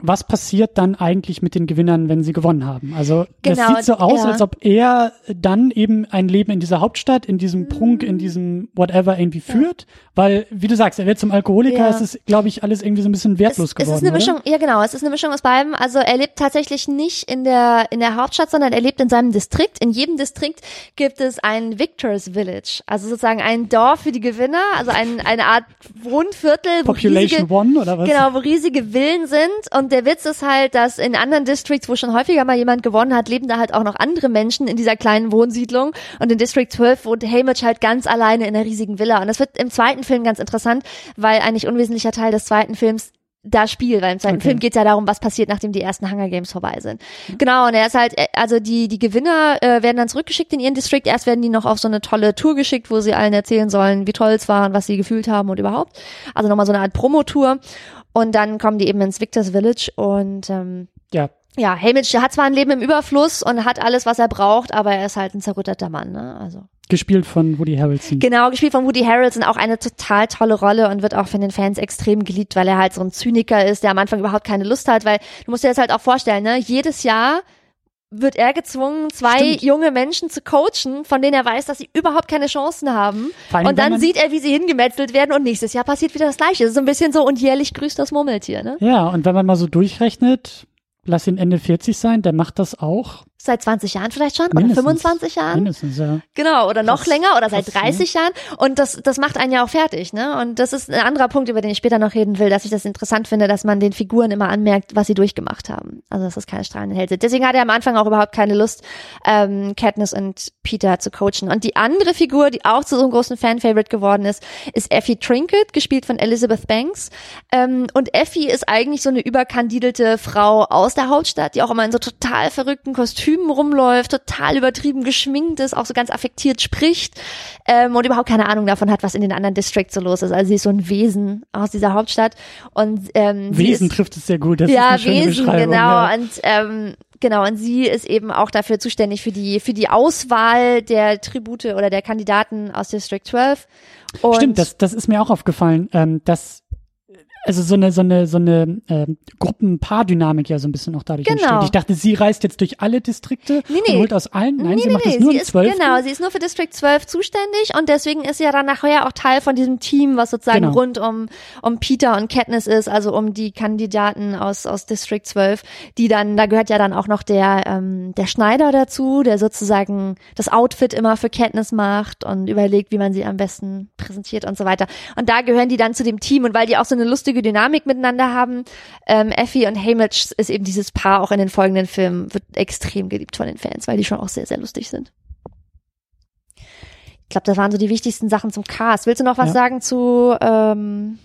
was passiert dann eigentlich mit den Gewinnern, wenn sie gewonnen haben? Also das Genau, sieht so aus, ja. als ob er dann eben ein Leben in dieser Hauptstadt, in diesem Prunk, Mhm. in diesem whatever irgendwie führt, weil, wie du sagst, er wird zum Alkoholiker, Ja. es ist, glaube ich, alles irgendwie so ein bisschen wertlos es, geworden. es ist eine oder? Mischung, ja genau, es ist eine Mischung aus beidem. Also er lebt tatsächlich nicht in der in der Hauptstadt, sondern er lebt in seinem Distrikt. In jedem Distrikt gibt es ein Victors Village, also sozusagen ein Dorf für die Gewinner, also ein, eine Art Wohnviertel, wo Population riesige, One oder was? Genau, wo riesige Villen sind. Und der Witz ist halt, dass in anderen Districts, wo schon häufiger mal jemand gewonnen hat, leben da halt auch noch andere Menschen in dieser kleinen Wohnsiedlung. Und in District 12 wohnt Haymitch halt ganz alleine in einer riesigen Villa. Und das wird im zweiten Film ganz interessant, weil ein nicht unwesentlicher Teil des zweiten Films da spielt, weil im zweiten Okay. Film geht es ja darum, was passiert, nachdem die ersten Hunger Games vorbei sind. Genau, und er ist halt, äh, also die, die Gewinner äh, werden dann zurückgeschickt in ihren District. Erst werden die noch auf so eine tolle Tour geschickt, wo sie allen erzählen sollen, wie toll es war und was sie gefühlt haben und überhaupt. Also nochmal so eine Art Promotour. Und dann kommen die eben ins Victors Village und ähm, Ja, ja, Haymitch hat zwar ein Leben im Überfluss und hat alles, was er braucht, aber er ist halt ein zerrütterter Mann, ne? Also. Gespielt von Woody Harrelson. Genau, gespielt von Woody Harrelson, auch eine total tolle Rolle und wird auch von den Fans extrem geliebt, weil er halt so ein Zyniker ist, der am Anfang überhaupt keine Lust hat, weil du musst dir das halt auch vorstellen, ne? Jedes Jahr wird er gezwungen, zwei Stimmt. junge Menschen zu coachen, von denen er weiß, dass sie überhaupt keine Chancen haben. Allem, Und dann sieht er, wie sie hingemetzelt werden und nächstes Jahr passiert wieder das Gleiche. Das ist so ein bisschen so und jährlich grüßt das Murmeltier, ne? Ja, und wenn man mal so durchrechnet, lass ihn Ende 40 sein, der macht das auch Seit 20 Jahren vielleicht schon oder Mindestens. 25 Jahren. mindestens, ja. Genau, oder noch Krass. länger oder seit Krass, 30 Jahren. Und das, das macht einen ja auch fertig, ne? Und das ist ein anderer Punkt, über den ich später noch reden will, dass ich das interessant finde, dass man den Figuren immer anmerkt, was sie durchgemacht haben. Also, dass das keine strahlenden Held sind. Deswegen hat er am Anfang auch überhaupt keine Lust, ähm, Katniss und Peter zu coachen. Und die andere Figur, die auch zu so einem großen Fan-Favorite geworden ist, ist Effie Trinket, gespielt von Elizabeth Banks. Ähm, und Effie ist eigentlich so eine überkandidelte Frau aus der Hauptstadt, die auch immer in so total verrückten Kostümen rumläuft, total übertrieben geschminkt ist, auch so ganz affektiert spricht ähm, und überhaupt keine Ahnung davon hat, was in den anderen Districts so los ist. Also sie ist so ein Wesen aus dieser Hauptstadt und ähm, Wesen ist, trifft es sehr gut. Das ja, ist eine schöne Wesen, genau. Ja. Und ähm, genau, und sie ist eben auch dafür zuständig für die für die Auswahl der Tribute oder der Kandidaten aus District 12. Und Stimmt, das, das ist mir auch aufgefallen, ähm, dass also so eine so eine so eine ähm, Gruppenpaardynamik ja so ein bisschen auch dadurch Genau. entsteht. Ich dachte, sie reist jetzt durch alle Distrikte Nee, nee. und holt aus allen. Nein, nee, sie nee, macht nee, das nur sie ist, zwölf. genau, sie ist nur für District 12 zuständig und deswegen ist sie ja dann nachher auch Teil von diesem Team, was sozusagen Genau. rund um, um Peter und Katniss ist, also um die Kandidaten aus, aus District 12, die dann, da gehört ja dann auch noch der, ähm, der Schneider dazu, der sozusagen das Outfit immer für Katniss macht und überlegt, wie man sie am besten präsentiert und so weiter. Und da gehören die dann zu dem Team und weil die auch so eine lustige Dynamik miteinander haben, ähm, Effie und Haymitch ist eben dieses Paar auch in den folgenden Filmen, wird extrem geliebt von den Fans, weil die schon auch sehr, sehr lustig sind. Ich glaube, das waren so die wichtigsten Sachen zum Cast. Willst du noch was Ja. sagen zu ähm,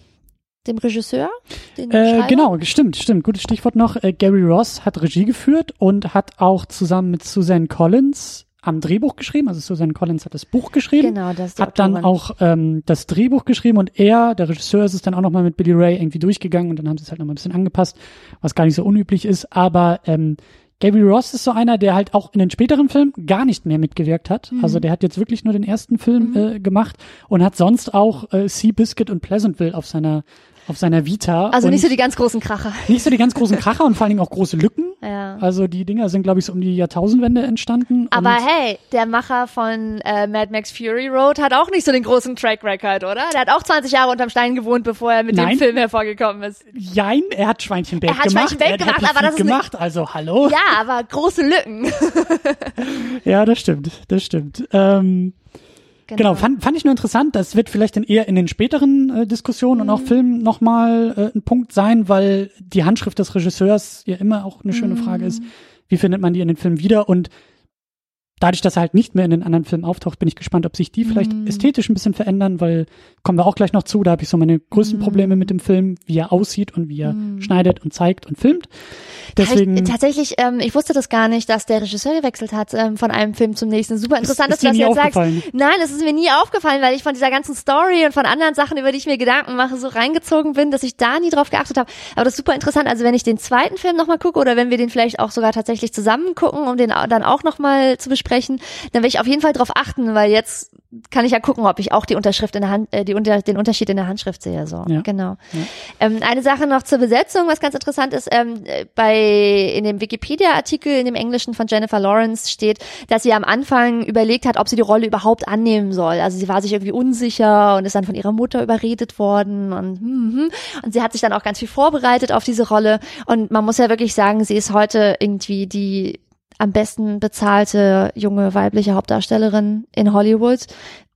dem Regisseur? Äh, genau, stimmt, stimmt. Gutes Stichwort noch. Äh, Gary Ross hat Regie geführt und hat auch zusammen mit Suzanne Collins am Drehbuch geschrieben. Also Suzanne Collins hat das Buch geschrieben. Genau, das hat dann Autorin. auch ähm, das Drehbuch geschrieben und er, der Regisseur, ist es dann auch nochmal mit Billy Ray irgendwie durchgegangen und dann haben sie es halt nochmal ein bisschen angepasst, was gar nicht so unüblich ist. Aber ähm, Gary Ross ist so einer, der halt auch in den späteren Filmen gar nicht mehr mitgewirkt hat. Mhm. Also der hat jetzt wirklich nur den ersten Film äh, gemacht und hat sonst auch äh, Seabiscuit und Pleasantville auf seiner auf seiner Vita. Also nicht so die ganz großen Kracher. nicht so die ganz großen Kracher und vor allen Dingen auch große Lücken. Ja. Also die Dinger sind, glaube ich, so um die Jahrtausendwende entstanden. Aber hey, der Macher von äh, Mad Max Fury Road hat auch nicht so den großen Track Record, oder? Der hat auch 20 Jahre unterm Stein gewohnt, bevor er mit dem Nein. Film hervorgekommen ist. Jein, er hat Schweinchenberg Er hat gemacht. Schweinchenberg er hat gemacht, Happy aber das ist gemacht. Also hallo. Ja, aber große Lücken. Ja, das stimmt, das stimmt. Ähm, genau, fand, fand ich nur interessant. Das wird vielleicht dann eher in den späteren äh, Diskussionen Mhm. und auch Filmen nochmal äh, ein Punkt sein, weil die Handschrift des Regisseurs ja immer auch eine schöne Frage Mhm. ist. Wie findet man die in den Filmen wieder? Und dadurch, dass er halt nicht mehr in den anderen Filmen auftaucht, bin ich gespannt, ob sich die vielleicht Mhm. ästhetisch ein bisschen verändern, weil kommen wir auch gleich noch zu. Da habe ich so meine größten Mhm. Probleme mit dem Film, wie er aussieht und wie er schneidet und zeigt und filmt. Deswegen. ich, tatsächlich, ähm, ich wusste das gar nicht, dass der Regisseur gewechselt hat ähm, von einem Film zum nächsten. Super interessant, ist dass du das jetzt sagst. Nein, das ist mir nie aufgefallen, weil ich von dieser ganzen Story und von anderen Sachen, über die ich mir Gedanken mache, so reingezogen bin, dass ich da nie drauf geachtet habe. Aber das ist super interessant. Also wenn ich den zweiten Film nochmal gucke oder wenn wir den vielleicht auch sogar tatsächlich zusammen gucken, um den dann auch nochmal zu besprechen, dann werde ich auf jeden Fall drauf achten, weil jetzt kann ich ja gucken, ob ich auch die Unterschrift in der Hand, äh, die unter, den Unterschied in der Handschrift sehe. So, Ja. genau. Ähm, eine Sache noch zur Besetzung, was ganz interessant ist, ähm, äh, bei in dem Wikipedia-Artikel in dem Englischen von Jennifer Lawrence steht, dass sie am Anfang überlegt hat, ob sie die Rolle überhaupt annehmen soll. Also sie war sich irgendwie unsicher und ist dann von ihrer Mutter überredet worden und hm, hm. und sie hat sich dann auch ganz viel vorbereitet auf diese Rolle und man muss ja wirklich sagen, sie ist heute irgendwie die am besten bezahlte junge weibliche Hauptdarstellerin in Hollywood.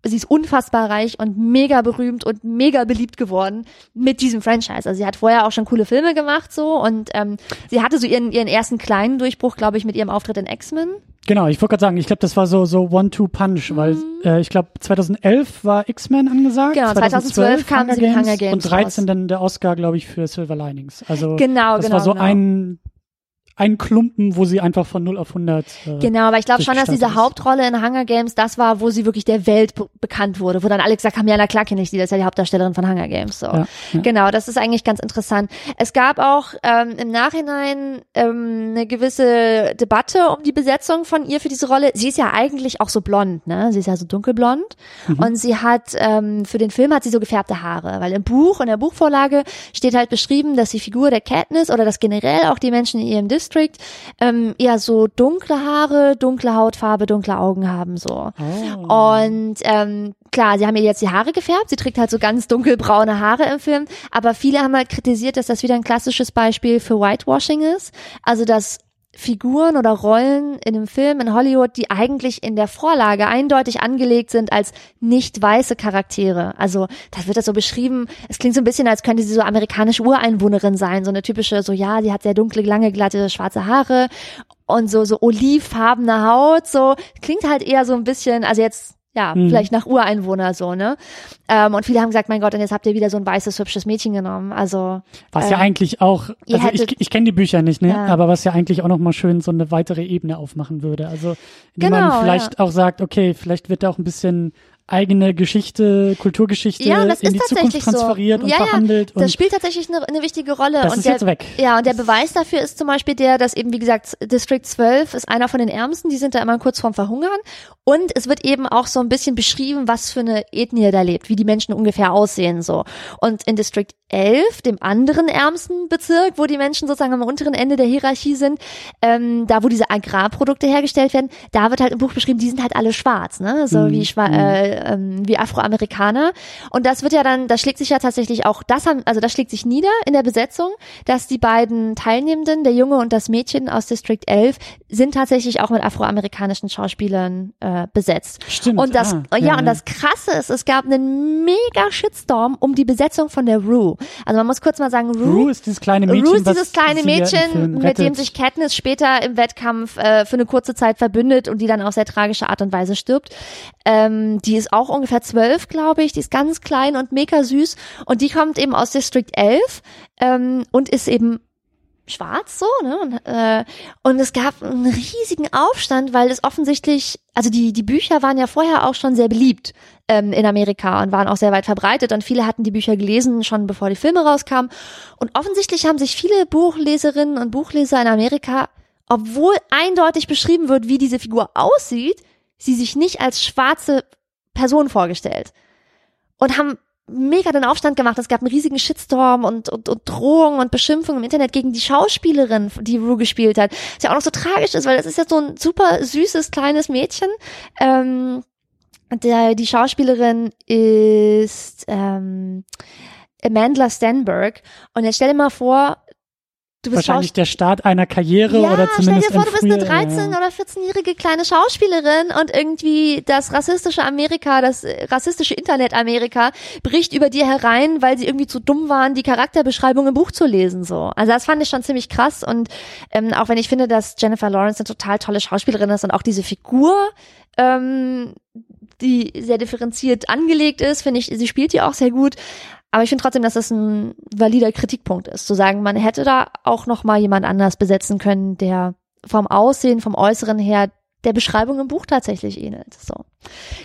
Sie ist unfassbar reich und mega berühmt und mega beliebt geworden mit diesem Franchise. Also sie hat vorher auch schon coole Filme gemacht so und ähm, sie hatte so ihren ihren ersten kleinen Durchbruch, glaube ich, mit ihrem Auftritt in X-Men. Genau, ich wollte gerade sagen, ich glaube, das war so so One-Two-Punch, weil äh, ich glaube 2011 war X-Men angesagt, Mhm. Genau, 2012 kam sie mit Hunger Games und 13 raus. dann der Oscar, glaube ich, für Silver Linings. Also Genau, das genau, war so genau. ein ein Klumpen, wo sie einfach von 0 auf 100. Äh, Genau, aber ich glaube schon, dass diese ist. Hauptrolle in Hunger Games das war, wo sie wirklich der Welt be bekannt wurde, wo dann alle gesagt haben, ja, na klar kenne ich die, das ist ja die Hauptdarstellerin von Hunger Games. So. Ja, ja. Genau, das ist eigentlich ganz interessant. Es gab auch ähm, im Nachhinein ähm, eine gewisse Debatte um die Besetzung von ihr für diese Rolle. Sie ist ja eigentlich auch so blond, ne? Sie ist ja so dunkelblond Mhm. und sie hat ähm, für den Film hat sie so gefärbte Haare, weil im Buch in der Buchvorlage steht halt beschrieben, dass die Figur der Katniss oder dass generell auch die Menschen in ihrem District ähm, eher so dunkle Haare, dunkle Hautfarbe, dunkle Augen haben so. Oh. Und ähm, klar, sie haben ihr jetzt die Haare gefärbt, sie trägt halt so ganz dunkelbraune Haare im Film, aber viele haben halt kritisiert, dass das wieder ein klassisches Beispiel für Whitewashing ist. Also dass Figuren oder Rollen in einem Film in Hollywood, die eigentlich in der Vorlage eindeutig angelegt sind als nicht weiße Charaktere. Also das wird das so beschrieben, es klingt so ein bisschen, als könnte sie so amerikanische Ureinwohnerin sein, so eine typische, so ja, die hat sehr dunkle, lange, glatte, schwarze Haare und so, so olivfarbene Haut, so klingt halt eher so ein bisschen, also jetzt ja, Mhm. vielleicht nach Ureinwohner so, ne? Ähm, und viele haben gesagt, mein Gott, und jetzt habt ihr wieder so ein weißes, hübsches Mädchen genommen. Also Was ja ähm, eigentlich auch, also ich, ich kenne die Bücher nicht, ne? Ja. Aber was ja eigentlich auch nochmal schön so eine weitere Ebene aufmachen würde. Also, wie Genau, man vielleicht auch sagt, okay, vielleicht wird da auch ein bisschen eigene Geschichte, Kulturgeschichte Ja, in ist die tatsächlich Zukunft transferiert so. und Ja, ja, verhandelt. das und spielt tatsächlich eine, eine wichtige Rolle. das und ist der, jetzt weg. Ja, und der Beweis dafür ist zum Beispiel der, dass eben, wie gesagt, District 12 ist einer von den Ärmsten, die sind da immer kurz vorm Verhungern. Und es wird eben auch so ein bisschen beschrieben, was für eine Ethnie da lebt, wie die Menschen ungefähr aussehen, so. Und in District 11, dem anderen ärmsten Bezirk, wo die Menschen sozusagen am unteren Ende der Hierarchie sind, ähm, da wo diese Agrarprodukte hergestellt werden, da wird halt im Buch beschrieben, die sind halt alle schwarz, ne, so Mhm, wie, Schwa äh, ähm, wie Afroamerikaner. Und das wird ja dann, das schlägt sich ja tatsächlich auch, das haben, also das schlägt sich nieder in der Besetzung, dass die beiden Teilnehmenden, der Junge und das Mädchen aus District 11, sind tatsächlich auch mit afroamerikanischen Schauspielern äh, besetzt. Stimmt. Und das, ah, ja, und das Krasse ist, es gab einen mega Shitstorm um die Besetzung von der Rue. Also man muss kurz mal sagen, Rue, Rue ist dieses kleine Mädchen, Rue ist dieses kleine Mädchen, mit dem sich Katniss später im Wettkampf äh, für eine kurze Zeit verbündet und die dann auf sehr tragische Art und Weise stirbt. Ähm, die ist auch ungefähr zwölf, glaube ich. Die ist ganz klein und mega süß. Und die kommt eben aus District 11 ähm, und ist eben schwarz so, ne? Und, äh, und es gab einen riesigen Aufstand, weil es offensichtlich, also die, die Bücher waren ja vorher auch schon sehr beliebt ähm, in Amerika und waren auch sehr weit verbreitet und viele hatten die Bücher gelesen, schon bevor die Filme rauskamen. Und offensichtlich haben sich viele Buchleserinnen und Buchleser in Amerika, obwohl eindeutig beschrieben wird, wie diese Figur aussieht, sie sich nicht als schwarze Person vorgestellt. Und haben mega den Aufstand gemacht. Es gab einen riesigen Shitstorm und, und, und Drohungen und Beschimpfungen im Internet gegen die Schauspielerin, die Rue gespielt hat. Was ja auch noch so tragisch ist, weil das ist ja so ein super süßes kleines Mädchen. Ähm, der, die Schauspielerin ist ähm, Amanda Stenberg. Und jetzt stell dir mal vor, du bist Wahrscheinlich Schaus- der Start einer Karriere ja, oder zumindest stell dir vor, du bist eine ein 13 früher- oder 14-jährige kleine Schauspielerin und irgendwie das rassistische Amerika, das äh, rassistische Internet Amerika bricht über dir herein, weil sie irgendwie zu dumm waren, die Charakterbeschreibung im Buch zu lesen, so. Also das fand ich schon ziemlich krass und ähm, auch wenn ich finde, dass Jennifer Lawrence eine total tolle Schauspielerin ist und auch diese Figur, ähm, die sehr differenziert angelegt ist, finde ich, sie spielt die auch sehr gut. Aber ich finde trotzdem, dass das ein valider Kritikpunkt ist, zu sagen, man hätte da auch noch mal jemand anders besetzen können, der vom Aussehen, vom Äußeren her der Beschreibung im Buch tatsächlich ähnelt. So.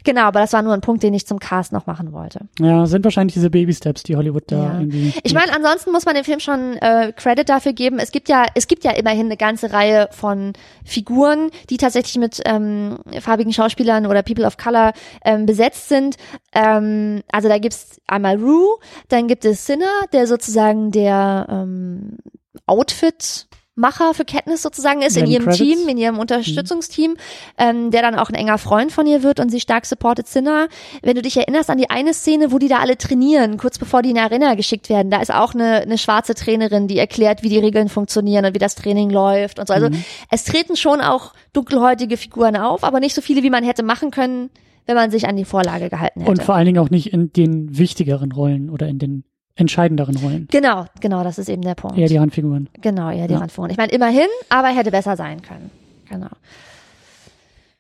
Genau, aber das war nur ein Punkt, den ich zum Cast noch machen wollte. Ja, sind wahrscheinlich diese Baby-Steps, die Hollywood da Ja. irgendwie. Ich meine, ansonsten muss man dem Film schon äh, Credit dafür geben. Es gibt ja, es gibt ja immerhin eine ganze Reihe von Figuren, die tatsächlich mit ähm, farbigen Schauspielern oder People of Color ähm, besetzt sind. Ähm, also da gibt's einmal Rue, dann gibt es Sinner, der sozusagen der ähm, Outfit Macher für Katniss sozusagen ist in Lenny ihrem Kravitz. Team, in ihrem Unterstützungsteam, ähm, der dann auch ein enger Freund von ihr wird und sie stark supportet Sinner. Wenn du dich erinnerst an die eine Szene, wo die da alle trainieren, kurz bevor die in Arena geschickt werden, da ist auch eine, eine schwarze Trainerin, die erklärt, wie die Regeln funktionieren und wie das Training läuft und so. Also es treten schon auch dunkelhäutige Figuren auf, aber nicht so viele, wie man hätte machen können, wenn man sich an die Vorlage gehalten hätte. Und vor allen Dingen auch nicht in den wichtigeren Rollen oder in den entscheidenderen Rollen. genau, genau, das ist eben der Punkt. Eher die Handfiguren. genau, eher die Ja. Randfiguren. Ich meine, immerhin, aber hätte besser sein können. Genau.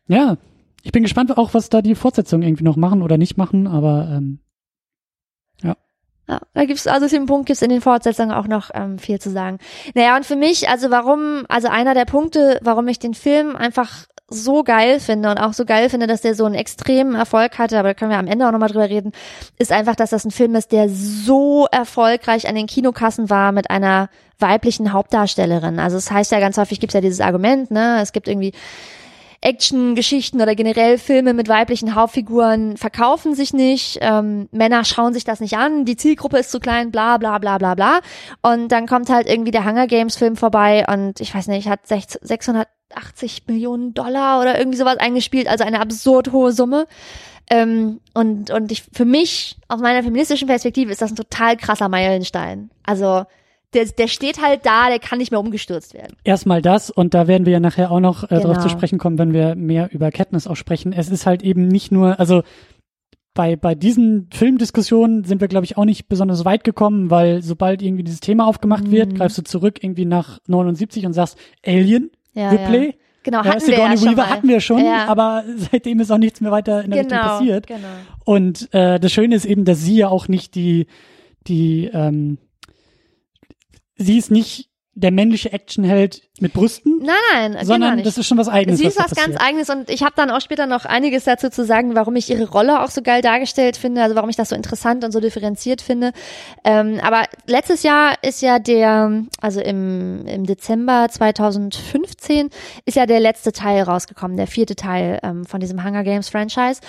Ja, ich bin gespannt auch, was da die Fortsetzungen irgendwie noch machen oder nicht machen, aber ähm, Ja, da gibt's also zu dem Punkt gibt's in den Fortsetzungen auch noch ähm, viel zu sagen. Naja, und für mich, also warum, also einer der Punkte, warum ich den Film einfach so geil finde und auch so geil finde, dass der so einen extremen Erfolg hatte, aber da können wir am Ende auch nochmal drüber reden, ist einfach, dass das ein Film ist, der so erfolgreich an den Kinokassen war mit einer weiblichen Hauptdarstellerin. Also es das heißt ja ganz häufig, gibt's ja dieses Argument, ne, es gibt irgendwie Action-Geschichten oder generell Filme mit weiblichen Hauptfiguren verkaufen sich nicht, ähm, Männer schauen sich das nicht an, die Zielgruppe ist zu klein, bla bla bla bla bla. Und dann kommt halt irgendwie der Hunger Games Film vorbei und ich weiß nicht, hat 680 Millionen Dollar oder irgendwie sowas eingespielt, also eine absurd hohe Summe. Ähm, und und ich, für mich, aus meiner feministischen Perspektive, ist das ein total krasser Meilenstein. Also der, der steht halt da, der kann nicht mehr umgestürzt werden. Erstmal das und da werden wir ja nachher auch noch äh, Genau. darauf zu sprechen kommen, wenn wir mehr über Katniss auch sprechen. Es ist halt eben nicht nur, also bei, bei diesen Filmdiskussionen sind wir, glaube ich, auch nicht besonders weit gekommen, weil sobald irgendwie dieses Thema aufgemacht wird, Mhm. greifst du zurück irgendwie nach 79 und sagst Alien, Ja, Ripley. Ja. Genau, Ja, hatten wir ja Sigourney schon Weaver mal. hatten wir schon, Ja. aber seitdem ist auch nichts mehr weiter in der Richtung genau, passiert. Genau. Und äh, das Schöne ist eben, dass sie ja auch nicht die, die, ähm, sie ist nicht der männliche Actionheld mit Brüsten, Nein, nein, sondern nicht. das ist schon was Eigenes. Sie ist da was ganz. Eigenes und ich habe dann auch später noch einiges dazu zu sagen, warum ich ihre Rolle auch so geil dargestellt finde, also warum ich das so interessant und so differenziert finde. Ähm, aber letztes Jahr ist ja der, also im, im Dezember 2015 ist ja der letzte Teil rausgekommen, der vierte Teil ähm, von diesem Hunger Games Franchise.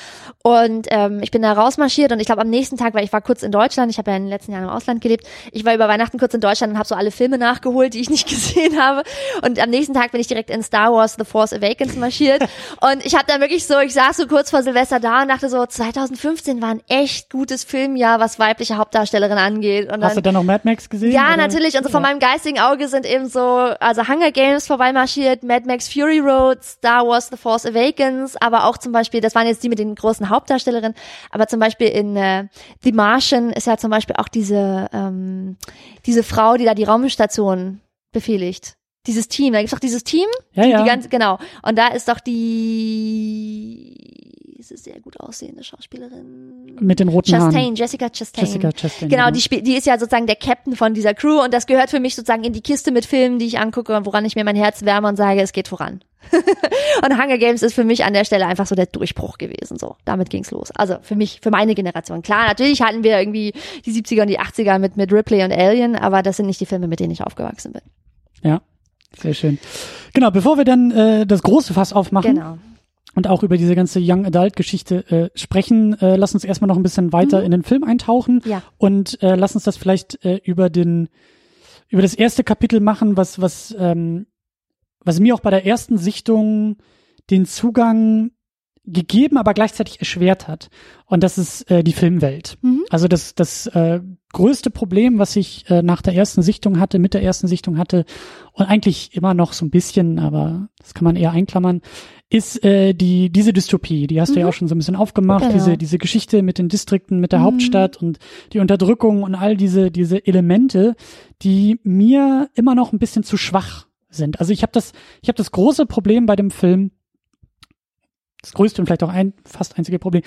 Und ähm, ich bin da rausmarschiert und ich glaube am nächsten Tag, weil ich war kurz in Deutschland, ich habe ja in den letzten Jahren im Ausland gelebt, ich war über Weihnachten kurz in Deutschland und habe so alle Filme nachgeholt, die ich nicht gesehen habe. Und am nächsten Tag bin ich direkt in Star Wars The Force Awakens marschiert. und ich habe da wirklich so, ich saß so kurz vor Silvester da und dachte so, 2015 war ein echt gutes Filmjahr, was weibliche Hauptdarstellerin angeht. Und Hast du dann, dann noch Mad Max gesehen? ja, oder? natürlich. Und so von Ja. meinem geistigen Auge sind eben so, also Hunger Games vorbeimarschiert, Mad Max Fury Road, Star Wars The Force Awakens, aber auch zum Beispiel, das waren jetzt die mit den großen Hauptdarstellerinnen, aber zum Beispiel in äh, The Martian ist ja zum Beispiel auch diese, ähm, diese Frau, die da die Raumstation befehligt. Dieses Team, da gibt's doch dieses Team, Ja, die, ja. die ganz, genau. Und da ist doch die, es sehr gut aussehende Schauspielerin. Mit den roten Haaren. Chastain, Jessica Chastain. Jessica Chastain. Genau, die, spielt, die ist ja sozusagen der Captain von dieser Crew und das gehört für mich sozusagen in die Kiste mit Filmen, die ich angucke und woran ich mir mein Herz wärme und sage, es geht voran. und Hunger Games ist für mich an der Stelle einfach so der Durchbruch gewesen. So, damit ging's los. Also für mich, für meine Generation. Klar, natürlich hatten wir irgendwie die 70er und die 80er mit, mit Ripley und Alien, aber das sind nicht die Filme, mit denen ich aufgewachsen bin. Ja, sehr schön. Genau, bevor wir dann äh, das große Fass aufmachen Genau. und auch über diese ganze Young Adult Geschichte äh, sprechen, äh, lass uns erstmal noch ein bisschen weiter in den Film eintauchen Mhm. Ja. und äh, lass uns das vielleicht äh, über den über das erste Kapitel machen, was was ähm, was mir auch bei der ersten Sichtung den Zugang gegeben, aber gleichzeitig erschwert hat. Und das ist äh, die Filmwelt. Mhm. Also das, das äh, größte Problem, was ich äh, nach der ersten Sichtung hatte, mit der ersten Sichtung hatte und eigentlich immer noch so ein bisschen, aber das kann man eher einklammern, ist äh, die diese Dystopie. Die hast du ja Mhm. auch schon so ein bisschen aufgemacht. Genau. Diese diese Geschichte mit den Distrikten, mit der Mhm. Hauptstadt und die Unterdrückung und all diese diese Elemente, die mir immer noch ein bisschen zu schwach sind. Also ich habe das ich habe das große Problem bei dem Film das größte und vielleicht auch ein fast einzige Problem.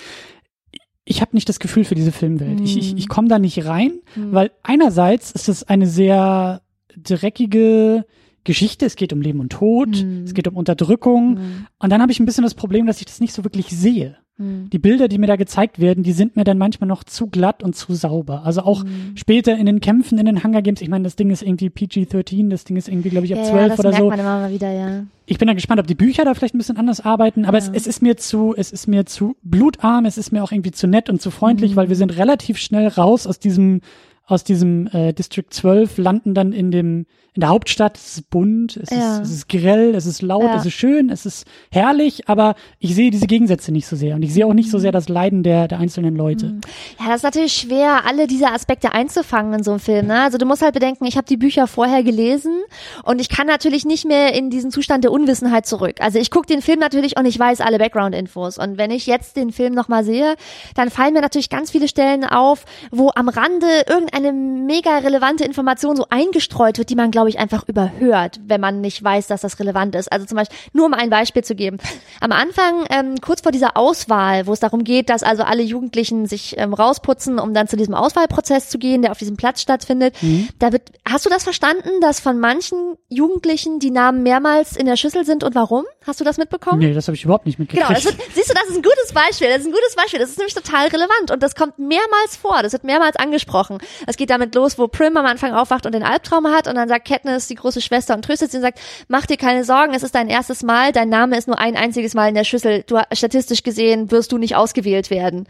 Ich habe nicht das Gefühl für diese Filmwelt. Ich, ich, Mhm. ich komme da nicht rein, Mhm. weil einerseits ist es eine sehr dreckige Geschichte. Es geht um Leben und Tod, Mhm. es geht um Unterdrückung. Mhm. Und dann habe ich ein bisschen das Problem, dass ich das nicht so wirklich sehe. Mhm. Die Bilder, die mir da gezeigt werden, die sind mir dann manchmal noch zu glatt und zu sauber. Also auch Mhm. später in den Kämpfen in den Hunger Games, ich meine, das Ding ist irgendwie PG-13, das Ding ist irgendwie, glaube ich, ab Ja, 12 ja, das oder merkt so. man immer mal wieder, ja. Ich bin da gespannt, ob die Bücher da vielleicht ein bisschen anders arbeiten, aber es, Ja. es ist mir zu, es ist mir zu blutarm, es ist mir auch irgendwie zu nett und zu freundlich, weil wir sind relativ schnell raus aus diesem, aus diesem äh, District 12, landen dann in dem, in der Hauptstadt, es ist bunt, es, Ja. ist, es ist grell, es ist laut, Ja. es ist schön, es ist herrlich, aber ich sehe diese Gegensätze nicht so sehr und ich sehe auch nicht so sehr das Leiden der, der einzelnen Leute. Mhm. Ja, das ist natürlich schwer, alle diese Aspekte einzufangen in so einem Film. Ne? Also du musst halt bedenken, ich habe die Bücher vorher gelesen und ich kann natürlich nicht mehr in diesen Zustand der Unwissenheit zurück. Also ich gucke den Film natürlich und ich weiß alle Background-Infos. Und wenn ich jetzt den Film nochmal sehe, dann fallen mir natürlich ganz viele Stellen auf, wo am Rande irgendein irgendeine mega relevante Information so eingestreut wird, die man, glaube ich, einfach überhört, wenn man nicht weiß, dass das relevant ist. Also zum Beispiel, nur um ein Beispiel zu geben. Am Anfang, ähm, kurz vor dieser Auswahl, wo es darum geht, dass also alle Jugendlichen sich ähm, rausputzen, um dann zu diesem Auswahlprozess zu gehen, der auf diesem Platz stattfindet, mhm. da wird, hast du das verstanden, dass von manchen Jugendlichen die Namen mehrmals in der Schüssel sind und warum? Hast du das mitbekommen? Nee, das habe ich überhaupt nicht mitgekriegt. Genau, das wird, siehst du, das ist ein gutes Beispiel, das ist ein gutes Beispiel, das ist nämlich total relevant und das kommt mehrmals vor, das wird mehrmals angesprochen. Es geht damit los, wo Prim am Anfang aufwacht und den Albtraum hat und dann sagt Katniss, die große Schwester, und tröstet sie und sagt, mach dir keine Sorgen, es ist dein erstes Mal, dein Name ist nur ein einziges Mal in der Schüssel, du statistisch gesehen wirst du nicht ausgewählt werden.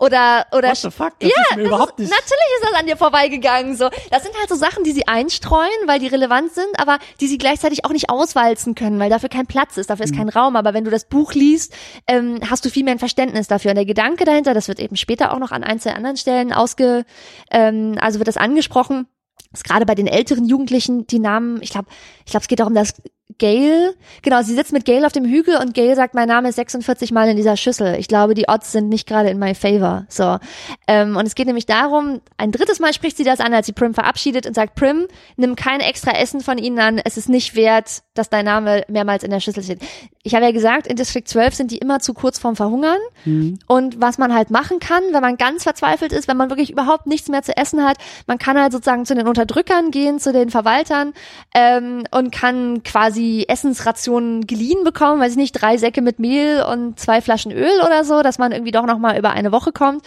Oder, oder. What the fuck? Das ja, ist mir überhaupt ist, nicht. natürlich ist das an dir vorbeigegangen, so. Das sind halt so Sachen, die sie einstreuen, weil die relevant sind, aber die sie gleichzeitig auch nicht auswalzen können, weil dafür kein Platz ist, dafür ist mhm. kein Raum. Aber wenn du das Buch liest, ähm, hast du viel mehr ein Verständnis dafür. Und der Gedanke dahinter, das wird eben später auch noch an einzelnen anderen Stellen ausge, ähm, also wird das angesprochen, ist gerade bei den älteren Jugendlichen die Namen, ich glaube, ich glaube, es geht darum, dass Gail, genau, sie sitzt mit Gail auf dem Hügel und Gail sagt, mein Name ist 46 Mal in dieser Schüssel. Ich glaube, die Odds sind nicht gerade in my favor. So. Ähm, und es geht nämlich darum, ein drittes Mal spricht sie das an, als sie Prim verabschiedet und sagt, Prim, nimm kein extra Essen von ihnen an, es ist nicht wert, dass dein Name mehrmals in der Schüssel steht. Ich habe ja gesagt, in District 12 sind die immer zu kurz vorm Verhungern. Mhm. Und was man halt machen kann, wenn man ganz verzweifelt ist, wenn man wirklich überhaupt nichts mehr zu essen hat, man kann halt sozusagen zu den Unterdrückern gehen, zu den Verwaltern ähm, und kann quasi Essensrationen geliehen bekommen, weiß ich nicht, drei Säcke mit Mehl und zwei Flaschen Öl oder so, dass man irgendwie doch nochmal über eine Woche kommt.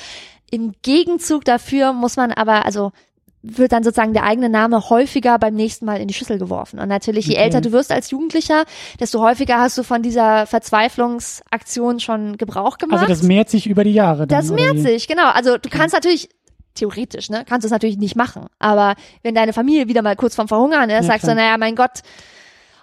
Im Gegenzug dafür muss man aber, also wird dann sozusagen der eigene Name häufiger beim nächsten Mal in die Schüssel geworfen. Und natürlich, je okay. älter du wirst als Jugendlicher, desto häufiger hast du von dieser Verzweiflungsaktion schon Gebrauch gemacht. Also das mehrt sich über die Jahre. Dann, das mehrt sich, genau. Also du okay. kannst natürlich theoretisch, ne, kannst du es natürlich nicht machen. Aber wenn deine Familie wieder mal kurz vorm Verhungern ist, ja, sagst klar. du, naja, mein Gott,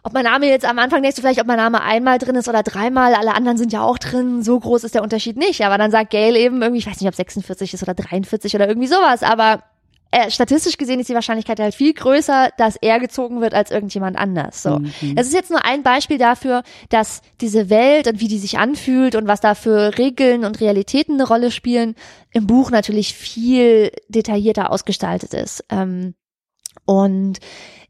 ob mein Name jetzt am Anfang denkst du vielleicht, ob mein Name einmal drin ist oder dreimal, alle anderen sind ja auch drin, so groß ist der Unterschied nicht. Aber dann sagt Gail eben irgendwie, ich weiß nicht, ob 46 ist oder 43 oder irgendwie sowas, aber äh, statistisch gesehen ist die Wahrscheinlichkeit halt viel größer, dass er gezogen wird als irgendjemand anders. So, mhm. das ist jetzt nur ein Beispiel dafür, dass diese Welt und wie die sich anfühlt und was da für Regeln und Realitäten eine Rolle spielen, im Buch natürlich viel detaillierter ausgestaltet ist. Ähm, und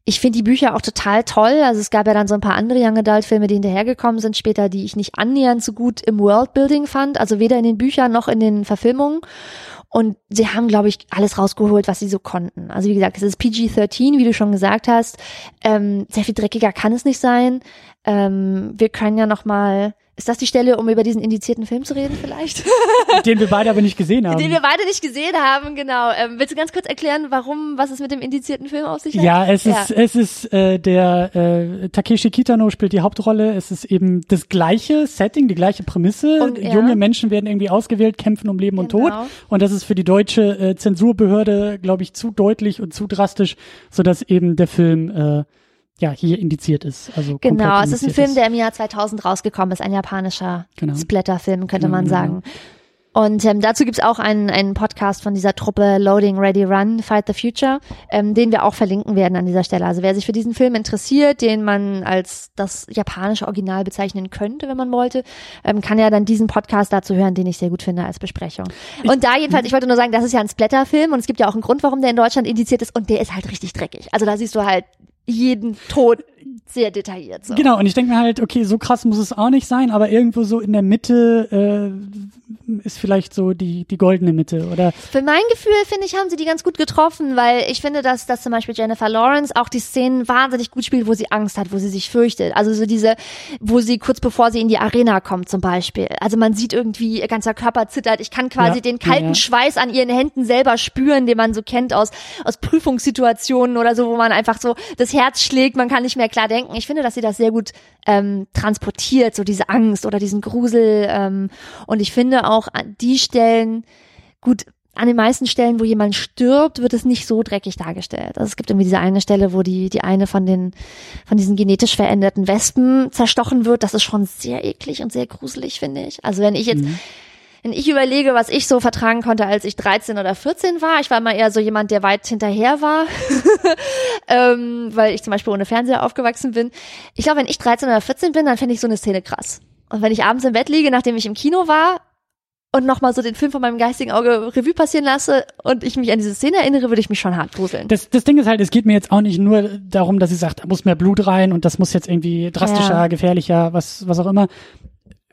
ich finde die Bücher auch total toll. Also es gab ja dann so ein paar andere Young Adult Filme, die hinterhergekommen sind später, die ich nicht annähernd so gut im Worldbuilding fand. Also weder in den Büchern noch in den Verfilmungen. Und sie haben, glaube ich, alles rausgeholt, was sie so konnten. Also wie gesagt, es ist PG-13, wie du schon gesagt hast. Ähm, sehr viel dreckiger kann es nicht sein. Ähm, wir können ja noch mal ist das die Stelle, um über diesen indizierten Film zu reden vielleicht? Den wir beide aber nicht gesehen haben. Den wir beide nicht gesehen haben, genau. Ähm, willst du ganz kurz erklären, warum, was es mit dem indizierten Film auf sich hat? Ja, es ja. ist, es ist äh, der äh, Takeshi Kitano spielt die Hauptrolle. Es ist eben das gleiche Setting, die gleiche Prämisse. Und, ja. Junge Menschen werden irgendwie ausgewählt, kämpfen um Leben genau. und Tod. Und das ist für die deutsche äh, Zensurbehörde, glaube ich, zu deutlich und zu drastisch, so dass eben der Film äh, ja, hier indiziert ist. Also genau, es ist ein Film, der im Jahr 2000 rausgekommen ist, ein japanischer genau. Splatter-Film, könnte genau, man genau. sagen. Und ähm, dazu gibt's auch einen, einen Podcast von dieser Truppe Loading Ready Run, Fight the Future, ähm, den wir auch verlinken werden an dieser Stelle. Also wer sich für diesen Film interessiert, den man als das japanische Original bezeichnen könnte, wenn man wollte, ähm, kann ja dann diesen Podcast dazu hören, den ich sehr gut finde als Besprechung. Und da jedenfalls, ich wollte nur sagen, das ist ja ein Splatter-Film und es gibt ja auch einen Grund, warum der in Deutschland indiziert ist und der ist halt richtig dreckig. Also da siehst du halt jeden Tod sehr detailliert. So. Genau, und ich denke mir halt, okay, so krass muss es auch nicht sein, aber irgendwo so in der Mitte äh, ist vielleicht so die, die goldene Mitte, oder? Für mein Gefühl, finde ich, haben sie die ganz gut getroffen, weil ich finde, dass, dass zum Beispiel Jennifer Lawrence auch die Szenen wahnsinnig gut spielt, wo sie Angst hat, wo sie sich fürchtet. Also so diese, wo sie kurz bevor sie in die Arena kommt zum Beispiel. Also man sieht irgendwie, ihr ganzer Körper zittert. Ich kann quasi ja, den kalten ja. Schweiß an ihren Händen selber spüren, den man so kennt aus, aus Prüfungssituationen oder so, wo man einfach so das Herz schlägt, man kann nicht mehr klar denken. Ich finde, dass sie das sehr gut ähm, transportiert, so diese Angst oder diesen Grusel. Ähm, und ich finde auch die Stellen, gut, an den meisten Stellen, wo jemand stirbt, wird es nicht so dreckig dargestellt. Also es gibt irgendwie diese eine Stelle, wo die, die eine von den, von diesen genetisch veränderten Wespen zerstochen wird. Das ist schon sehr eklig und sehr gruselig, finde ich. Also wenn ich jetzt, mhm wenn ich überlege, was ich so vertragen konnte, als ich 13 oder 14 war, ich war immer eher so jemand, der weit hinterher war, ähm, weil ich zum Beispiel ohne Fernseher aufgewachsen bin. Ich glaube, wenn ich 13 oder 14 bin, dann finde ich so eine Szene krass. Und wenn ich abends im Bett liege, nachdem ich im Kino war, und nochmal so den Film von meinem geistigen Auge Revue passieren lasse und ich mich an diese Szene erinnere, würde ich mich schon hart gruseln. Das, das Ding ist halt, es geht mir jetzt auch nicht nur darum, dass sie sagt, da muss mehr Blut rein und das muss jetzt irgendwie drastischer, Ja. gefährlicher, was, was auch immer.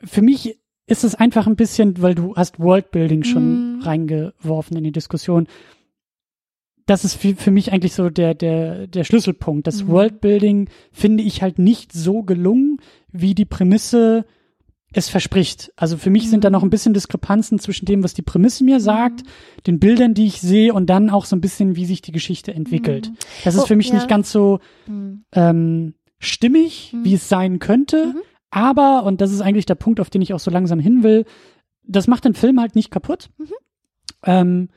Für mich ist es einfach ein bisschen, weil du hast Worldbuilding schon Mhm. reingeworfen in die Diskussion. Das ist für, für mich eigentlich so der, der, der Schlüsselpunkt. Das Mhm. Worldbuilding finde ich halt nicht so gelungen, wie die Prämisse es verspricht. Also für mich sind da Mhm. noch ein bisschen Diskrepanzen zwischen dem, was die Prämisse mir sagt, den Bildern, die ich sehe und dann auch so ein bisschen, wie sich die Geschichte entwickelt. Das ist Oh, für mich ja. nicht ganz so Mhm. ähm, stimmig, Mhm. wie es sein könnte. Mhm. Aber, und das ist eigentlich der Punkt, auf den ich auch so langsam hin will, das macht den Film halt nicht kaputt, Mhm. ähm,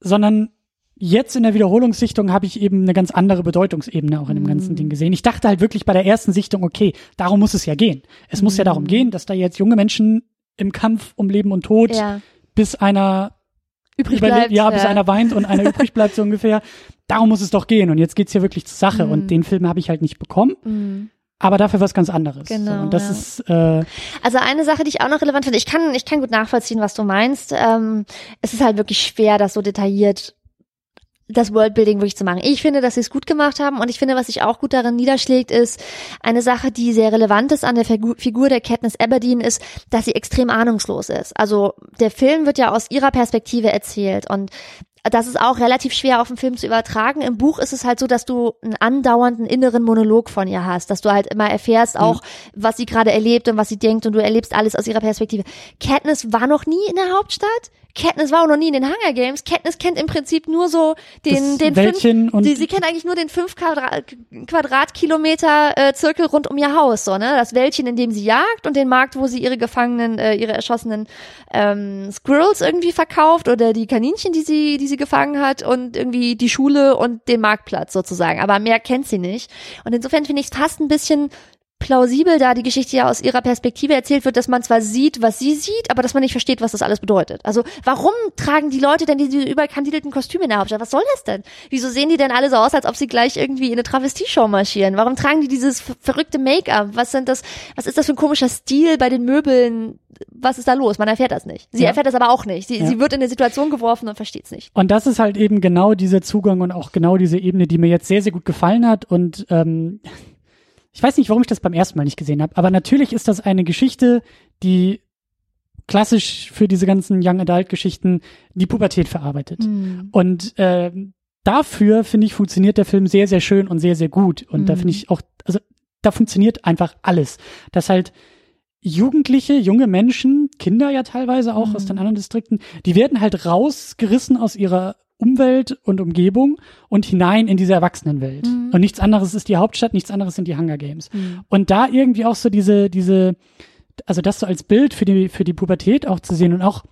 sondern jetzt in der Wiederholungssichtung habe ich eben eine ganz andere Bedeutungsebene auch in dem ganzen Mhm. Ding gesehen. Ich dachte halt wirklich bei der ersten Sichtung, okay, darum muss es ja gehen. Es muss ja darum Mhm. gehen, dass da jetzt junge Menschen im Kampf um Leben und Tod, Ja. bis einer Übrig bleibt. ja, bis einer weint und einer übrig bleibt so ungefähr. Darum muss es doch gehen. Und jetzt geht's hier wirklich zur Sache. Mhm. Und den Film habe ich halt nicht bekommen, Mhm. Aber dafür was ganz anderes. Genau, so, und das ja. ist äh, Also eine Sache, die ich auch noch relevant finde, ich kann, ich kann gut nachvollziehen, was du meinst. Ähm, es ist halt wirklich schwer, das so detailliert das Worldbuilding wirklich zu machen. Ich finde, dass sie es gut gemacht haben und ich finde, was sich auch gut darin niederschlägt, ist eine Sache, die sehr relevant ist an der Figu- Figur der Katniss Aberdeen, ist, dass sie extrem ahnungslos ist. Also der Film wird ja aus ihrer Perspektive erzählt und das ist auch relativ schwer auf den Film zu übertragen. Im Buch ist es halt so, dass du einen andauernden inneren Monolog von ihr hast, dass du halt immer erfährst auch, was sie gerade erlebt und was sie denkt und du erlebst alles aus ihrer Perspektive. Katniss war noch nie in der Hauptstadt. Katniss war auch noch nie in den Hunger Games. Katniss kennt im Prinzip nur so den, das den Wäldchen fünf, und sie, sie kennt eigentlich nur den fünf Quadra Quadratkilometer äh, Zirkel rund um ihr Haus, so, ne? Das Wäldchen, in dem sie jagt und den Markt, wo sie ihre Gefangenen, äh, ihre erschossenen ähm, Squirrels irgendwie verkauft oder die Kaninchen, die sie, die sie gefangen hat und irgendwie die Schule und den Marktplatz sozusagen. Aber mehr kennt sie nicht. Und insofern finde ich es fast ein bisschen plausibel, da die Geschichte ja aus ihrer Perspektive erzählt wird, dass man zwar sieht, was sie sieht, aber dass man nicht versteht, was das alles bedeutet. Also warum tragen die Leute denn diese überkandidelten Kostüme in der Hauptstadt? Was soll das denn? Wieso sehen die denn alle so aus, als ob sie gleich irgendwie in eine Travestie-Show marschieren? Warum tragen die dieses ver- verrückte Make-up? Was sind das, was ist das für ein komischer Stil bei den Möbeln? Was ist da los? Man erfährt das nicht. Sie Ja. erfährt das aber auch nicht. Sie, Ja. sie wird in eine Situation geworfen und versteht es nicht. Und das ist halt eben genau dieser Zugang und auch genau diese Ebene, die mir jetzt sehr, sehr gut gefallen hat. Und ähm, ich weiß nicht, warum ich das beim ersten Mal nicht gesehen habe, aber natürlich ist das eine Geschichte, die klassisch für diese ganzen Young Adult Geschichten die Pubertät verarbeitet. Und ähm, dafür, finde ich, funktioniert der Film sehr, sehr schön und sehr, sehr gut. Und da Mhm. finde ich auch, also da funktioniert einfach alles. Dass halt Jugendliche, junge Menschen, Kinder ja teilweise auch aus Mhm. den anderen Distrikten, die werden halt rausgerissen aus ihrer Umwelt und Umgebung und hinein in diese Erwachsenenwelt. Mhm. Und nichts anderes ist die Hauptstadt, nichts anderes sind die Hunger Games. Mhm. Und da irgendwie auch so diese, diese, also das so als Bild für die, für die Pubertät auch zu sehen und auch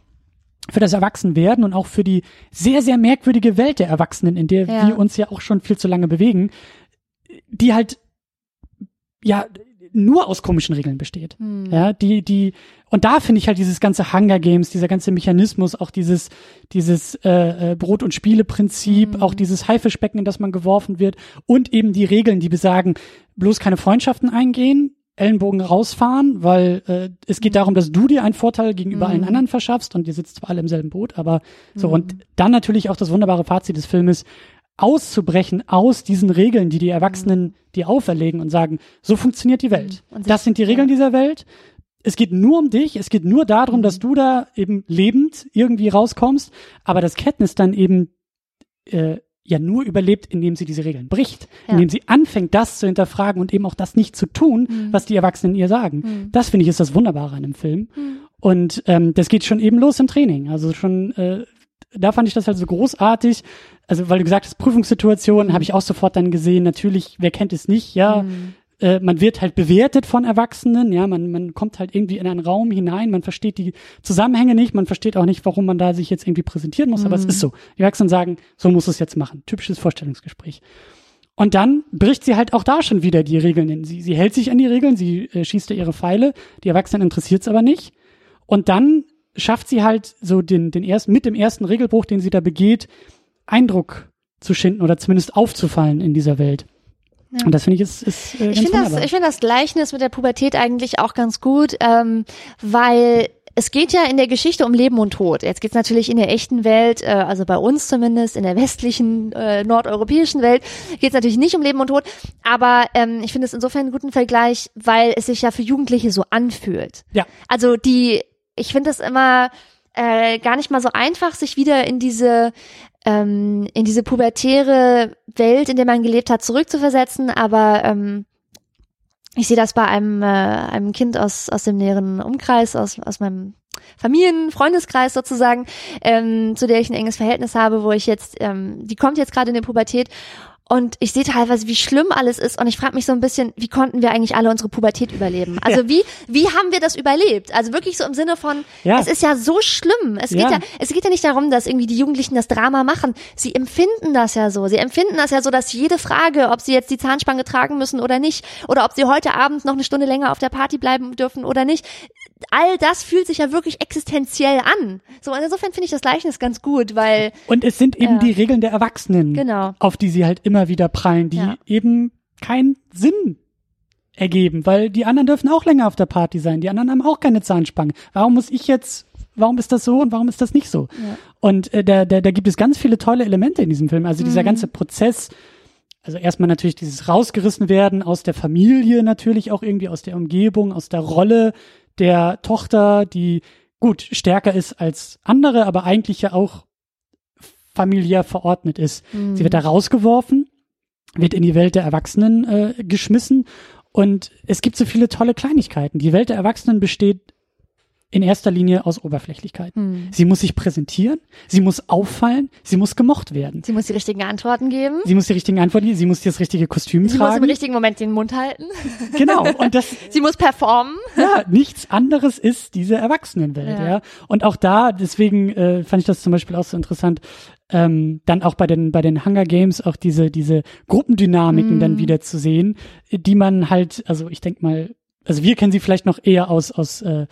für das Erwachsenwerden und auch für die sehr, sehr merkwürdige Welt der Erwachsenen, in der Ja. wir uns ja auch schon viel zu lange bewegen, die halt, ja, nur aus komischen Regeln besteht. Mhm. Ja, die, die, und da finde ich halt dieses ganze Hunger Games, dieser ganze Mechanismus, auch dieses, dieses äh, äh, Brot- und Spiele-Prinzip, Mhm. auch dieses Haifischbecken, in das man geworfen wird und eben die Regeln, die besagen, bloß keine Freundschaften eingehen, Ellenbogen rausfahren, weil äh, es geht darum, dass du dir einen Vorteil gegenüber Mhm. allen anderen verschaffst und ihr sitzt zwar alle im selben Boot, aber so Mhm. und dann natürlich auch das wunderbare Fazit des Filmes, auszubrechen aus diesen Regeln, die die Erwachsenen dir auferlegen und sagen, so funktioniert die Welt. Mhm. Sich- Das sind die Regeln dieser Welt. Es geht nur um dich, es geht nur darum, Mhm. dass du da eben lebend irgendwie rauskommst, aber das Katniss dann eben äh, ja nur überlebt, indem sie diese Regeln bricht, Ja. indem sie anfängt, das zu hinterfragen und eben auch das nicht zu tun, Mhm. was die Erwachsenen ihr sagen. Mhm. Das finde ich ist das Wunderbare an dem Film. Mhm. Und ähm, das geht schon eben los im Training. Also schon, äh, da fand ich das halt so großartig. Also weil du gesagt hast, Prüfungssituation, Mhm. habe ich auch sofort dann gesehen. Natürlich, wer kennt es nicht? Ja, Mhm. äh, man wird halt bewertet von Erwachsenen. Ja, man man kommt halt irgendwie in einen Raum hinein. Man versteht die Zusammenhänge nicht. Man versteht auch nicht, warum man da sich jetzt irgendwie präsentieren muss. Aber es Mhm. ist so. Die Erwachsenen sagen, so muss es jetzt machen. Typisches Vorstellungsgespräch. Und dann bricht sie halt auch da schon wieder die Regeln. Sie, sie hält sich an die Regeln, sie äh, schießt da ihre Pfeile. Die Erwachsenen interessiert es aber nicht. Und dann schafft sie halt so den, den ersten, mit dem ersten Regelbruch, den sie da begeht, Eindruck zu schinden oder zumindest aufzufallen in dieser Welt. Ja. Und das finde ich ist, ist äh, Ich finde das, ich finde das Gleichnis mit der Pubertät eigentlich auch ganz gut, ähm, weil es geht ja in der Geschichte um Leben und Tod. Jetzt geht es natürlich in der echten Welt, äh, also bei uns zumindest, in der westlichen, äh, nordeuropäischen Welt, geht es natürlich nicht um Leben und Tod. Aber ähm, ich finde es insofern einen guten Vergleich, weil es sich ja für Jugendliche so anfühlt. Ja. Also die, ich finde es immer äh, gar nicht mal so einfach, sich wieder in diese ähm, in diese pubertäre Welt, in der man gelebt hat, zurückzuversetzen. Aber ähm, ich sehe das bei einem, äh, einem Kind aus, aus dem näheren Umkreis, aus, aus meinem Familien, Freundeskreis sozusagen, ähm, zu der ich ein enges Verhältnis habe, wo ich jetzt, ähm, die kommt jetzt gerade in die Pubertät und ich sehe teilweise, wie schlimm alles ist. Und ich frage mich so ein bisschen, wie konnten wir eigentlich alle unsere Pubertät überleben? Also ja. wie, wie haben wir das überlebt? Also wirklich so im Sinne von, ja. es ist ja so schlimm. Es geht ja. ja, es geht ja nicht darum, dass irgendwie die Jugendlichen das Drama machen. Sie empfinden das ja so. Sie empfinden das ja so, dass jede Frage, ob sie jetzt die Zahnspange tragen müssen oder nicht, oder ob sie heute Abend noch eine Stunde länger auf der Party bleiben dürfen oder nicht, all das fühlt sich ja wirklich existenziell an. So, insofern finde ich das Gleichnis ganz gut, weil. Und es sind eben äh, die Regeln der Erwachsenen, genau. auf die sie halt immer wieder prallen, die ja. eben keinen Sinn ergeben, weil die anderen dürfen auch länger auf der Party sein, die anderen haben auch keine Zahnspange. Warum muss ich jetzt, warum ist das so und warum ist das nicht so? Ja. Und äh, da, da, da gibt es ganz viele tolle Elemente in diesem Film. Also dieser mhm. ganze Prozess, also erstmal natürlich dieses rausgerissen werden aus der Familie natürlich auch irgendwie aus der Umgebung, aus der Rolle der Tochter, die gut stärker ist als andere, aber eigentlich ja auch familiär verordnet ist. Mhm. Sie wird da rausgeworfen, wird in die Welt der Erwachsenen äh, geschmissen und es gibt so viele tolle Kleinigkeiten. Die Welt der Erwachsenen besteht in erster Linie aus Oberflächlichkeit. Hm. Sie muss sich präsentieren, sie muss auffallen, sie muss gemocht werden. Sie muss die richtigen Antworten geben. Sie muss die richtigen Antworten geben, sie muss das richtige Kostüm sie tragen. Sie muss im richtigen Moment den Mund halten. Genau. Und das. sie muss performen. Ja, nichts anderes ist diese Erwachsenenwelt, ja. ja. Und auch da, deswegen äh, fand ich das zum Beispiel auch so interessant, ähm, dann auch bei den bei den Hunger Games auch diese diese Gruppendynamiken mm. dann wieder zu sehen, die man halt, also ich denke mal, also wir kennen sie vielleicht noch eher aus aus äh,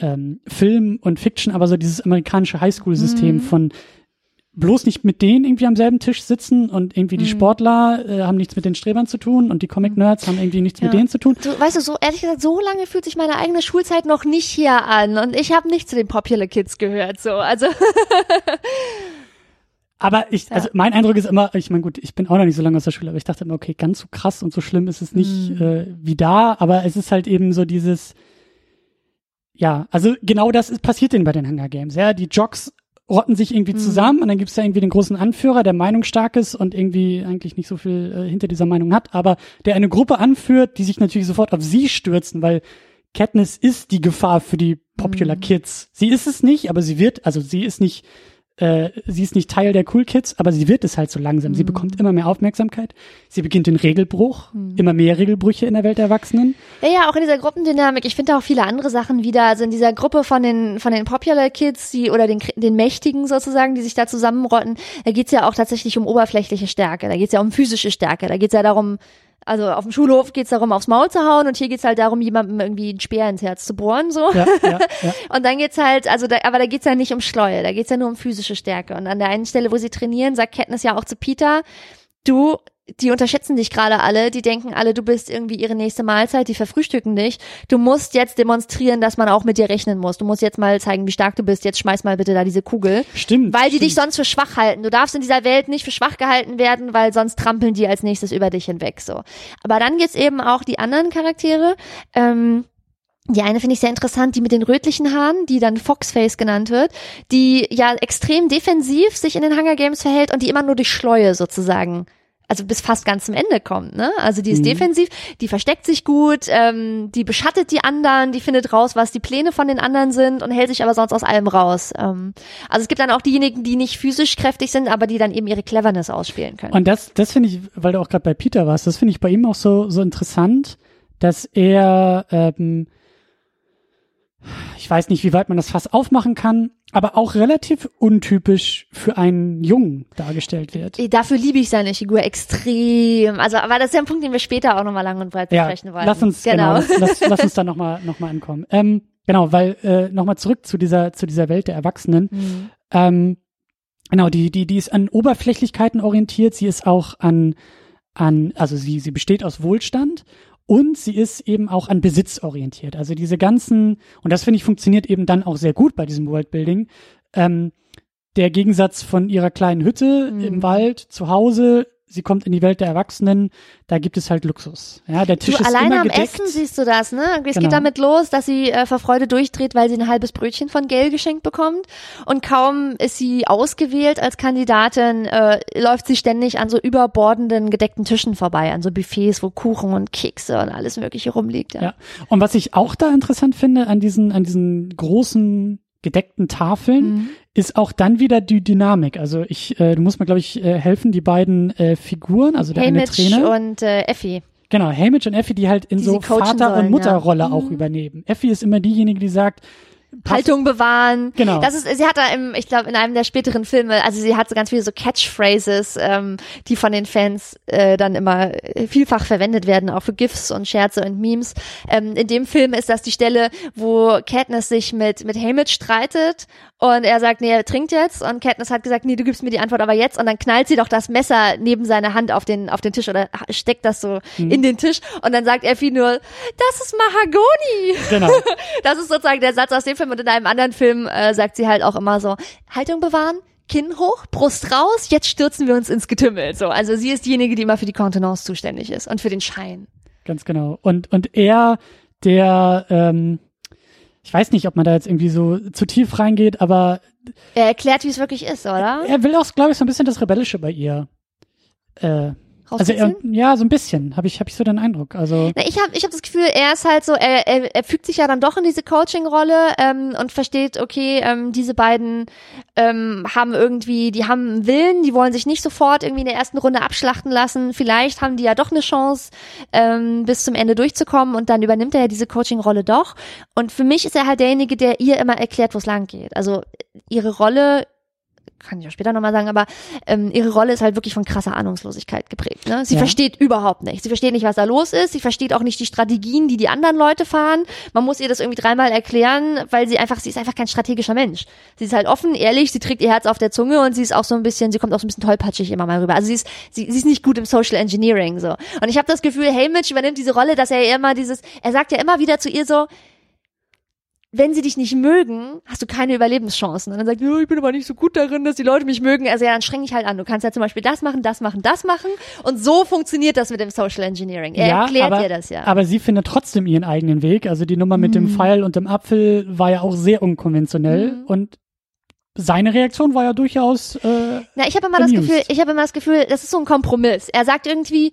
ähm, Film und Fiction, aber so dieses amerikanische Highschool-System mhm. von bloß nicht mit denen irgendwie am selben Tisch sitzen und irgendwie die mhm. Sportler äh, haben nichts mit den Strebern zu tun und die Comic-Nerds haben irgendwie nichts ja. mit denen zu tun. Du, weißt du, so ehrlich gesagt, so lange fühlt sich meine eigene Schulzeit noch nicht hier an und ich habe nicht zu den Popular Kids gehört, so, also. aber ich, also mein Eindruck ist immer, ich meine, gut, ich bin auch noch nicht so lange aus der Schule, aber ich dachte immer, okay, ganz so krass und so schlimm ist es nicht mhm. äh, wie da, aber es ist halt eben so dieses, ja, also genau das ist, passiert denn bei den Hunger Games. Ja, die Jocks rotten sich irgendwie mhm. zusammen und dann gibt's da irgendwie den großen Anführer, der meinungsstark ist und irgendwie eigentlich nicht so viel äh, hinter dieser Meinung hat, aber der eine Gruppe anführt, die sich natürlich sofort auf sie stürzen, weil Katniss ist die Gefahr für die Popular mhm. Kids. Sie ist es nicht, aber sie wird, also sie ist nicht äh, sie ist nicht Teil der Cool Kids, aber sie wird es halt so langsam. Mhm. Sie bekommt immer mehr Aufmerksamkeit. Sie beginnt den Regelbruch, mhm. immer mehr Regelbrüche in der Welt der Erwachsenen. Ja, ja, auch in dieser Gruppendynamik. Ich finde auch viele andere Sachen wieder. Also in dieser Gruppe von den von den Popular Kids, die oder den den Mächtigen sozusagen, die sich da zusammenrotten, da geht's ja auch tatsächlich um oberflächliche Stärke. Da geht's ja um physische Stärke. Da geht's ja darum, also auf dem Schulhof geht's darum, aufs Maul zu hauen und hier geht's halt darum, jemandem irgendwie einen Speer ins Herz zu bohren, so. Ja, ja, ja. Und dann geht's halt, also da, aber da geht's ja nicht um Schleue, da geht's ja nur um physische Stärke. Und an der einen Stelle, wo sie trainieren, sagt Katniss ja auch zu Peter, du, die unterschätzen dich gerade alle, die denken alle, du bist irgendwie ihre nächste Mahlzeit, die verfrühstücken dich. Du musst jetzt demonstrieren, dass man auch mit dir rechnen muss. Du musst jetzt mal zeigen, wie stark du bist. Jetzt schmeiß mal bitte da diese Kugel. Stimmt. Weil die stimmt. dich sonst für schwach halten. Du darfst in dieser Welt nicht für schwach gehalten werden, weil sonst trampeln die als nächstes über dich hinweg, so. Aber dann gibt's eben auch die anderen Charaktere, ähm, die eine finde ich sehr interessant, die mit den rötlichen Haaren, die dann Foxface genannt wird, die ja extrem defensiv sich in den Hunger Games verhält und die immer nur durch Schleue sozusagen also bis fast ganz zum Ende kommt, ne? Also die ist mhm. defensiv, die versteckt sich gut, ähm, die beschattet die anderen, die findet raus, was die Pläne von den anderen sind und hält sich aber sonst aus allem raus. Ähm, also es gibt dann auch diejenigen, die nicht physisch kräftig sind, aber die dann eben ihre Cleverness ausspielen können. Und das, das finde ich, weil du auch gerade bei Peter warst, das finde ich bei ihm auch so so interessant, dass er ähm, ich weiß nicht, wie weit man das Fass aufmachen kann, aber auch relativ untypisch für einen Jungen dargestellt wird. Dafür liebe ich seine Figur extrem. Also, aber das ist ja ein Punkt, den wir später auch nochmal lang und breit besprechen ja, wollen. Lass uns, genau, genau lass, lass, uns da nochmal noch mal ankommen. Ähm, genau, weil äh, nochmal zurück zu dieser, zu dieser Welt der Erwachsenen. Mhm. Ähm, genau, die, die, die ist an Oberflächlichkeiten orientiert, sie ist auch an, an, also sie, sie besteht aus Wohlstand Und sie ist eben auch an Besitz orientiert. Also diese ganzen, und das finde ich funktioniert eben dann auch sehr gut bei diesem Worldbuilding. Ähm, der Gegensatz von ihrer kleinen Hütte Mhm. im Wald zu Hause, sie kommt in die Welt der Erwachsenen, da gibt es halt Luxus. Ja, der Tisch Du, ist alleine immer am gedeckt. Essen siehst du das, ne? Es Genau. geht damit los, dass sie äh, vor Freude durchdreht, weil sie ein halbes Brötchen von Gail geschenkt bekommt. Und kaum ist sie ausgewählt als Kandidatin, äh, läuft sie ständig an so überbordenden gedeckten Tischen vorbei, an so Buffets, wo Kuchen und Kekse und alles Mögliche rumliegt. Ja. Ja. Und was ich auch da interessant finde an diesen, an diesen großen gedeckten Tafeln, Mhm. ist auch dann wieder die Dynamik. Also ich, äh, du musst mir, glaube ich, äh, helfen, die beiden äh, Figuren, also der eine Haymitch Trainer. und äh, Effie. Genau, Hamish und Effie, die halt in Die so Vater- sollen, und Mutterrolle ja. auch Mhm. übernehmen. Effie ist immer diejenige, die sagt, Haltung bewahren. Genau. Das ist, sie hat da im, ich glaube, in einem der späteren Filme, also sie hat so ganz viele so Catchphrases, ähm, die von den Fans äh, dann immer äh, vielfach verwendet werden, auch für GIFs und Scherze und Memes. Ähm, in dem Film ist das die Stelle, wo Katniss sich mit, mit Haymitch streitet und er sagt, nee, er trinkt jetzt und Katniss hat gesagt, nee, du gibst mir die Antwort aber jetzt und dann knallt sie doch das Messer neben seine Hand auf den, auf den Tisch oder steckt das so Mhm. in den Tisch und dann sagt Effie nur, das ist Mahagoni. genau, Das ist sozusagen der Satz aus dem Film und in einem anderen Film äh, sagt sie halt auch immer so, Haltung bewahren, Kinn hoch, Brust raus, jetzt stürzen wir uns ins Getümmel. So, also sie ist diejenige, die immer für die Kontenance zuständig ist und für den Schein. ganz genau. Und, und er, der, ähm, ich weiß nicht, ob man da jetzt irgendwie so zu tief reingeht, aber Er erklärt, wie es wirklich ist, oder? er will auch, glaube ich, so ein bisschen das Rebellische bei ihr. Äh, also er, Rauskitzeln? ja, so ein bisschen, habe ich, hab ich so den Eindruck. Also Na, ich habe ich hab das Gefühl, er ist halt so, er, er, er fügt sich ja dann doch in diese Coaching-Rolle ähm, und versteht, okay, ähm, diese beiden ähm, haben irgendwie, die haben einen Willen, die wollen sich nicht sofort irgendwie in der ersten Runde abschlachten lassen. Vielleicht haben die ja doch eine Chance, ähm, bis zum Ende durchzukommen und dann übernimmt er ja diese Coaching-Rolle doch. Und für mich ist er halt derjenige, der ihr immer erklärt, wo es lang geht. Also ihre Rolle kann ich auch später nochmal sagen, aber ähm, ihre Rolle ist halt wirklich von krasser Ahnungslosigkeit geprägt. Ne? Sie Ja. versteht überhaupt nicht. Sie versteht nicht, was da los ist. Sie versteht auch nicht die Strategien, die die anderen Leute fahren. Man muss ihr das irgendwie dreimal erklären, weil sie einfach, sie ist einfach kein strategischer Mensch. Sie ist halt offen, ehrlich, sie trägt ihr Herz auf der Zunge und sie ist auch so ein bisschen, sie kommt auch so ein bisschen tollpatschig immer mal rüber. Also sie ist, sie, sie ist nicht gut im Social Engineering so. Und ich habe das Gefühl, Haymitch übernimmt diese Rolle, dass er immer dieses, er sagt ja immer wieder zu ihr so, wenn sie dich nicht mögen, hast du keine Überlebenschancen. Und dann sagt, ja, ich bin aber nicht so gut darin, dass die Leute mich mögen. Also ja, dann streng dich halt an. Du kannst ja zum Beispiel das machen, das machen, das machen. Und so funktioniert das mit dem Social Engineering. Er ja, erklärt aber, dir das ja. aber sie findet trotzdem ihren eigenen Weg. Also die Nummer mit dem Mhm. Pfeil und dem Apfel war ja auch sehr unkonventionell Mhm. und seine Reaktion war ja durchaus äh, Na, ich habe immer das amused. Gefühl, ich habe immer das Gefühl, das ist so ein Kompromiss. Er sagt irgendwie,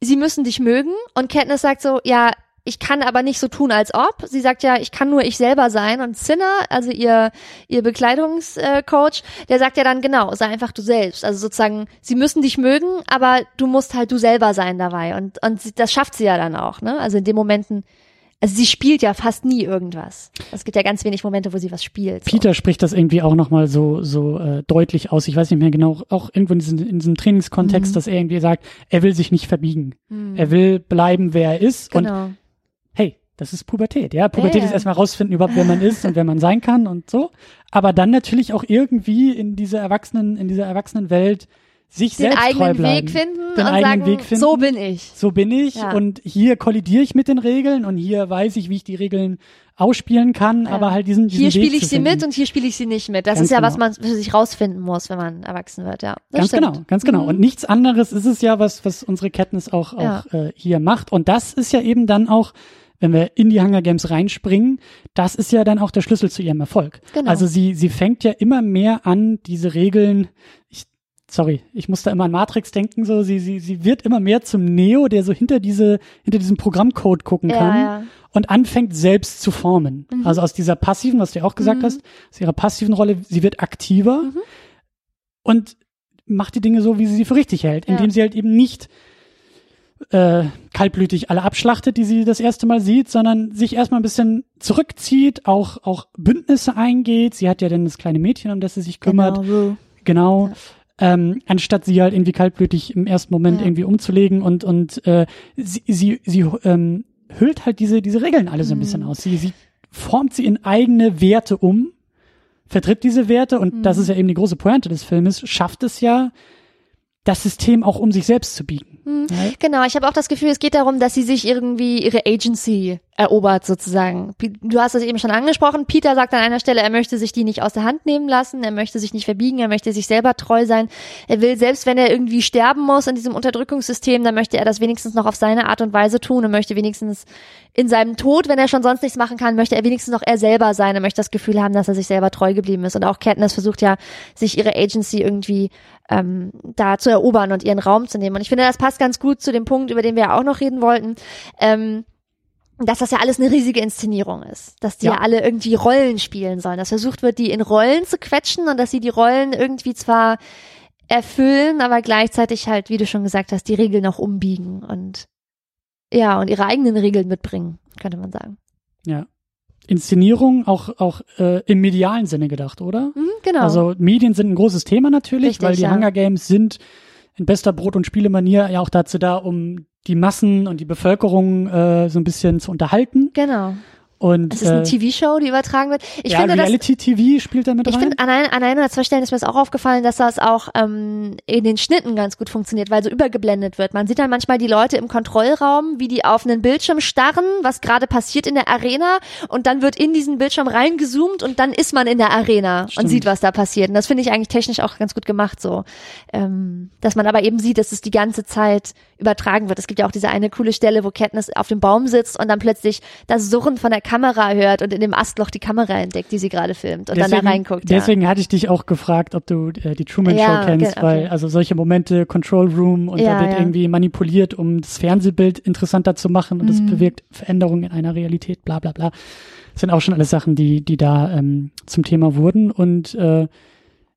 sie müssen dich mögen und Katniss sagt so, ja, ich kann aber nicht so tun, als ob. Sie sagt ja, ich kann nur ich selber sein. Und Cinna, also ihr, ihr Bekleidungscoach, der sagt ja dann genau, sei einfach du selbst. Also sozusagen, sie müssen dich mögen, aber du musst halt du selber sein dabei. Und, und sie, das schafft sie ja dann auch, ne? Also in den Momenten, also sie spielt ja fast nie irgendwas. Es gibt ja ganz wenig Momente, wo sie was spielt. So. Peter spricht das irgendwie auch nochmal so, so äh, deutlich aus. Ich weiß nicht mehr genau, auch irgendwo in diesem, in diesem Trainingskontext, Mhm. dass er irgendwie sagt, er will sich nicht verbiegen. Hm. Er will bleiben, wer er ist. Und Genau. Hey, das ist Pubertät. Ja, Pubertät Ja, ist erstmal rausfinden, überhaupt wer man ist und wer man sein kann und so. Aber dann natürlich auch irgendwie in dieser Erwachsenen, in dieser Erwachsenenwelt sich Den selbst treu eigenen bleiben. Weg finden Den und eigenen sagen, Weg finden. so bin ich. So bin ich Ja. und hier kollidiere ich mit den Regeln und hier weiß ich, wie ich die Regeln ausspielen kann, Ja. aber halt diesen, diesen Hier spiele ich sie mit und hier spiele ich sie nicht mit. Das Ganz ist ja, was genau. man für sich rausfinden muss, wenn man erwachsen wird, ja. Das Ganz stimmt. genau, ganz genau. Mhm. Und nichts anderes ist es ja, was, was unsere Kenntnis auch, auch Ja. äh, hier macht. Und das ist ja eben dann auch, wenn wir in die Hunger Games reinspringen, das ist ja dann auch der Schlüssel zu ihrem Erfolg. Genau. Also sie, sie fängt ja immer mehr an, diese Regeln, ich, sorry, ich muss da immer an Matrix denken, so, sie, sie, sie wird immer mehr zum Neo, der so hinter diese, hinter diesem Programmcode gucken Ja, kann ja. und anfängt selbst zu formen. Mhm. Also aus dieser passiven, was du ja auch gesagt Mhm. hast, aus ihrer passiven Rolle, sie wird aktiver Mhm. und macht die Dinge so, wie sie sie für richtig hält, Ja. indem sie halt eben nicht äh, kaltblütig alle abschlachtet, die sie das erste Mal sieht, sondern sich erstmal ein bisschen zurückzieht, auch, auch Bündnisse eingeht. Sie hat ja dann das kleine Mädchen, um das sie sich kümmert. Genau. Rue. Genau. Ja. Ähm, anstatt sie halt irgendwie kaltblütig im ersten Moment Ja. irgendwie umzulegen und und äh, sie sie, sie ähm, hüllt halt diese diese Regeln alle so ein Mhm. bisschen aus. Sie sie formt sie in eigene Werte um, vertritt diese Werte und Mhm. das ist ja eben die große Pointe des Filmes, schafft es ja das System auch um sich selbst zu biegen. Mhm. Ja? Genau, ich habe auch das Gefühl, es geht darum, dass sie sich irgendwie ihre Agency erobert sozusagen. Du hast es eben schon angesprochen. Peter sagt an einer Stelle, er möchte sich die nicht aus der Hand nehmen lassen, er möchte sich nicht verbiegen, er möchte sich selber treu sein. Er will, selbst wenn er irgendwie sterben muss in diesem Unterdrückungssystem, dann möchte er das wenigstens noch auf seine Art und Weise tun und möchte wenigstens in seinem Tod, wenn er schon sonst nichts machen kann, möchte er wenigstens noch er selber sein. Er möchte das Gefühl haben, dass er sich selber treu geblieben ist. Und auch Katniss versucht ja, sich ihre Agency irgendwie ähm, da zu erobern und ihren Raum zu nehmen. Und ich finde, das passt ganz gut zu dem Punkt, über den wir ja auch noch reden wollten. Ähm, dass das ja alles eine riesige Inszenierung ist, dass die ja. ja. alle irgendwie Rollen spielen sollen, dass versucht wird, die in Rollen zu quetschen und dass sie die Rollen irgendwie zwar erfüllen, aber gleichzeitig halt, wie du schon gesagt hast, die Regeln auch umbiegen und ja, und ihre eigenen Regeln mitbringen, könnte man sagen. Ja. Inszenierung auch auch äh, im medialen Sinne gedacht, oder? Mhm, genau. Also Medien sind ein großes Thema natürlich, Richtig, weil die ja. Hunger Games sind in bester Brot- und Spielemanier ja auch dazu da, um die Massen und die Bevölkerung äh, so ein bisschen zu unterhalten. Genau. Und, es ist eine äh, TV-Show, die übertragen wird. Ich ja, finde, Reality-TV spielt damit rein. Ich finde, an, ein, an einer oder zwei Stellen ist mir das auch aufgefallen, dass das auch ähm, in den Schnitten ganz gut funktioniert, weil so übergeblendet wird. Man sieht dann manchmal die Leute im Kontrollraum, wie die auf einen Bildschirm starren, was gerade passiert in der Arena und dann wird in diesen Bildschirm reingezoomt und dann ist man in der Arena Stimmt. und sieht, was da passiert. Und das finde ich eigentlich technisch auch ganz gut gemacht so. Ähm, dass man aber eben sieht, dass es die ganze Zeit übertragen wird. Es gibt ja auch diese eine coole Stelle, wo Katniss auf dem Baum sitzt und dann plötzlich das Surren von der Kamera hört und in dem Astloch die Kamera entdeckt, die sie gerade filmt und deswegen, dann da reinguckt. Deswegen ja. hatte ich dich auch gefragt, ob du äh, die Truman ja, Show kennst, okay. weil also solche Momente, Control Room und ja, da wird irgendwie manipuliert, um das Fernsehbild interessanter zu machen und mhm. bewirkt Veränderungen in einer Realität, bla bla bla. Das sind auch schon alles Sachen, die, die da ähm, zum Thema wurden und äh,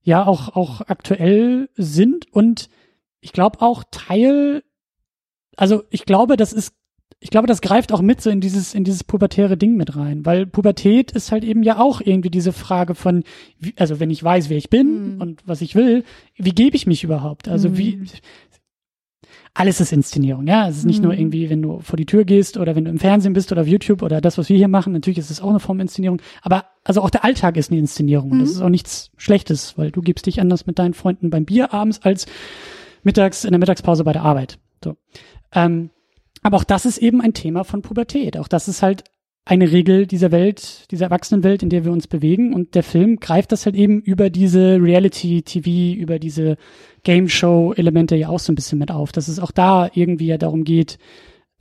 ja auch, auch aktuell sind und ich glaube auch Teil, also ich glaube, das ist ich glaube, das greift auch mit so in dieses, in dieses pubertäre Ding mit rein, weil Pubertät ist halt eben ja auch irgendwie diese Frage von, wie, also wenn ich weiß, wer ich bin mhm. und was ich will, wie gebe ich mich überhaupt? Also mhm. wie, alles ist Inszenierung, ja. Es ist nicht mhm. nur irgendwie, wenn du vor die Tür gehst oder wenn du im Fernsehen bist oder auf YouTube oder das, was wir hier machen. Natürlich ist es auch eine Form Inszenierung. Aber also auch der Alltag ist eine Inszenierung. Mhm. Das ist auch nichts Schlechtes, weil du gibst dich anders mit deinen Freunden beim Bier abends als mittags in der Mittagspause bei der Arbeit. So. Ähm, aber auch das ist eben ein Thema von Pubertät. Auch das ist halt eine Regel dieser Welt, dieser Erwachsenenwelt, in der wir uns bewegen. Und der Film greift das halt eben über diese Reality-TV, über diese Game-Show-Elemente ja auch so ein bisschen mit auf, dass es auch da irgendwie ja darum geht,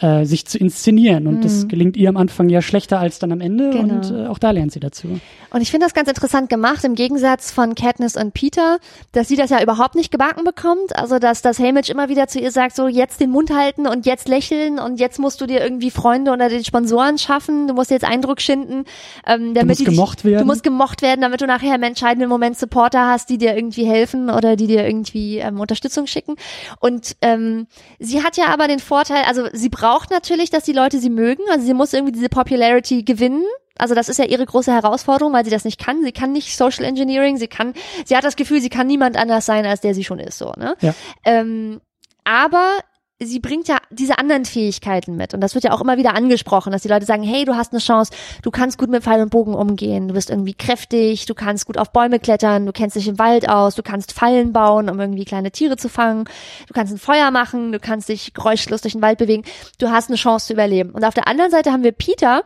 äh, sich zu inszenieren. Und mhm. das gelingt ihr am Anfang ja schlechter als dann am Ende. Genau. Und äh, auch da lernt sie dazu. Und ich finde das ganz interessant gemacht, im Gegensatz von Katniss und Peter, dass sie das ja überhaupt nicht gebacken bekommt. Also, dass das Haymitch immer wieder zu ihr sagt, so jetzt den Mund halten und jetzt lächeln und jetzt musst du dir irgendwie Freunde unter den Sponsoren schaffen. Du musst jetzt Eindruck schinden. Ähm, damit du musst gemocht dich, werden. Du musst gemocht werden, damit du nachher im entscheidenden Moment Supporter hast, die dir irgendwie helfen oder die dir irgendwie ähm, Unterstützung schicken. Und ähm, sie hat ja aber den Vorteil, also sie braucht braucht natürlich, dass die Leute sie mögen. Also sie muss irgendwie diese Popularity gewinnen. Also das ist ja ihre große Herausforderung, weil sie das nicht kann. Sie kann nicht Social Engineering. Sie kann, sie hat das Gefühl, sie kann niemand anders sein, als der sie schon ist. So, ne? Ja. Ähm, aber sie bringt ja diese anderen Fähigkeiten mit. Und das wird ja auch immer wieder angesprochen, dass die Leute sagen, hey, du hast eine Chance, du kannst gut mit Pfeil und Bogen umgehen, du bist irgendwie kräftig, du kannst gut auf Bäume klettern, du kennst dich im Wald aus, du kannst Fallen bauen, um irgendwie kleine Tiere zu fangen, du kannst ein Feuer machen, du kannst dich geräuschlos durch den Wald bewegen, du hast eine Chance zu überleben. Und auf der anderen Seite haben wir Peter,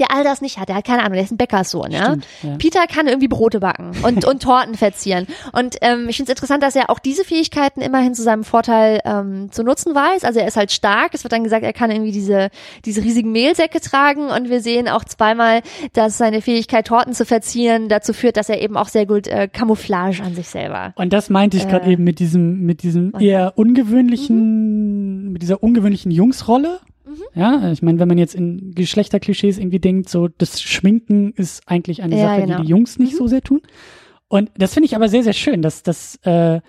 der all das nicht hat. Der hat keine Ahnung, der ist ein Bäckerssohn, ja? Stimmt, ja. Peter kann irgendwie Brote backen und, und Torten verzieren. Und ähm, ich finde es interessant, dass er auch diese Fähigkeiten immerhin zu seinem Vorteil ähm, zu nutzen weiß. Also er ist halt stark. Es wird dann gesagt, er kann irgendwie diese, diese riesigen Mehlsäcke tragen und wir sehen auch zweimal, dass seine Fähigkeit, Torten zu verzieren, dazu führt, dass er eben auch sehr gut äh, Camouflage an sich selber. Und das meinte ich gerade äh, eben mit diesem, mit diesem eher ungewöhnlichen, mhm. mit dieser ungewöhnlichen Jungsrolle. Mhm. Ja, ich meine, wenn man jetzt in Geschlechterklischees irgendwie denkt, so das Schminken ist eigentlich eine ja, Sache, genau. die die Jungs nicht mhm. so sehr tun. Und das finde ich aber sehr, sehr schön, dass das äh,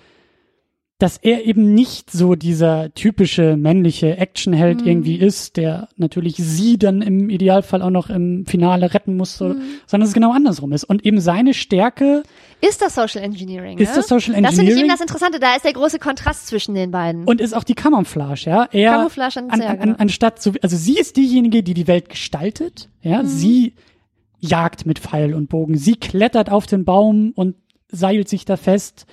dass er eben nicht so dieser typische männliche Actionheld mhm. irgendwie ist, der natürlich sie dann im Idealfall auch noch im Finale retten muss, so, mhm. sondern es genau andersrum ist. Und eben seine Stärke ist das Social Engineering. Ist ne? das Social Engineering. Das finde ich eben das Interessante. Da ist der große Kontrast zwischen den beiden. Und ist auch die Camouflage, ja. Er, Camouflage an, an, an, genau. anstatt so, also sie ist diejenige, die die Welt gestaltet, ja. Mhm. Sie jagt mit Pfeil und Bogen. Sie klettert auf den Baum und seilt sich da fest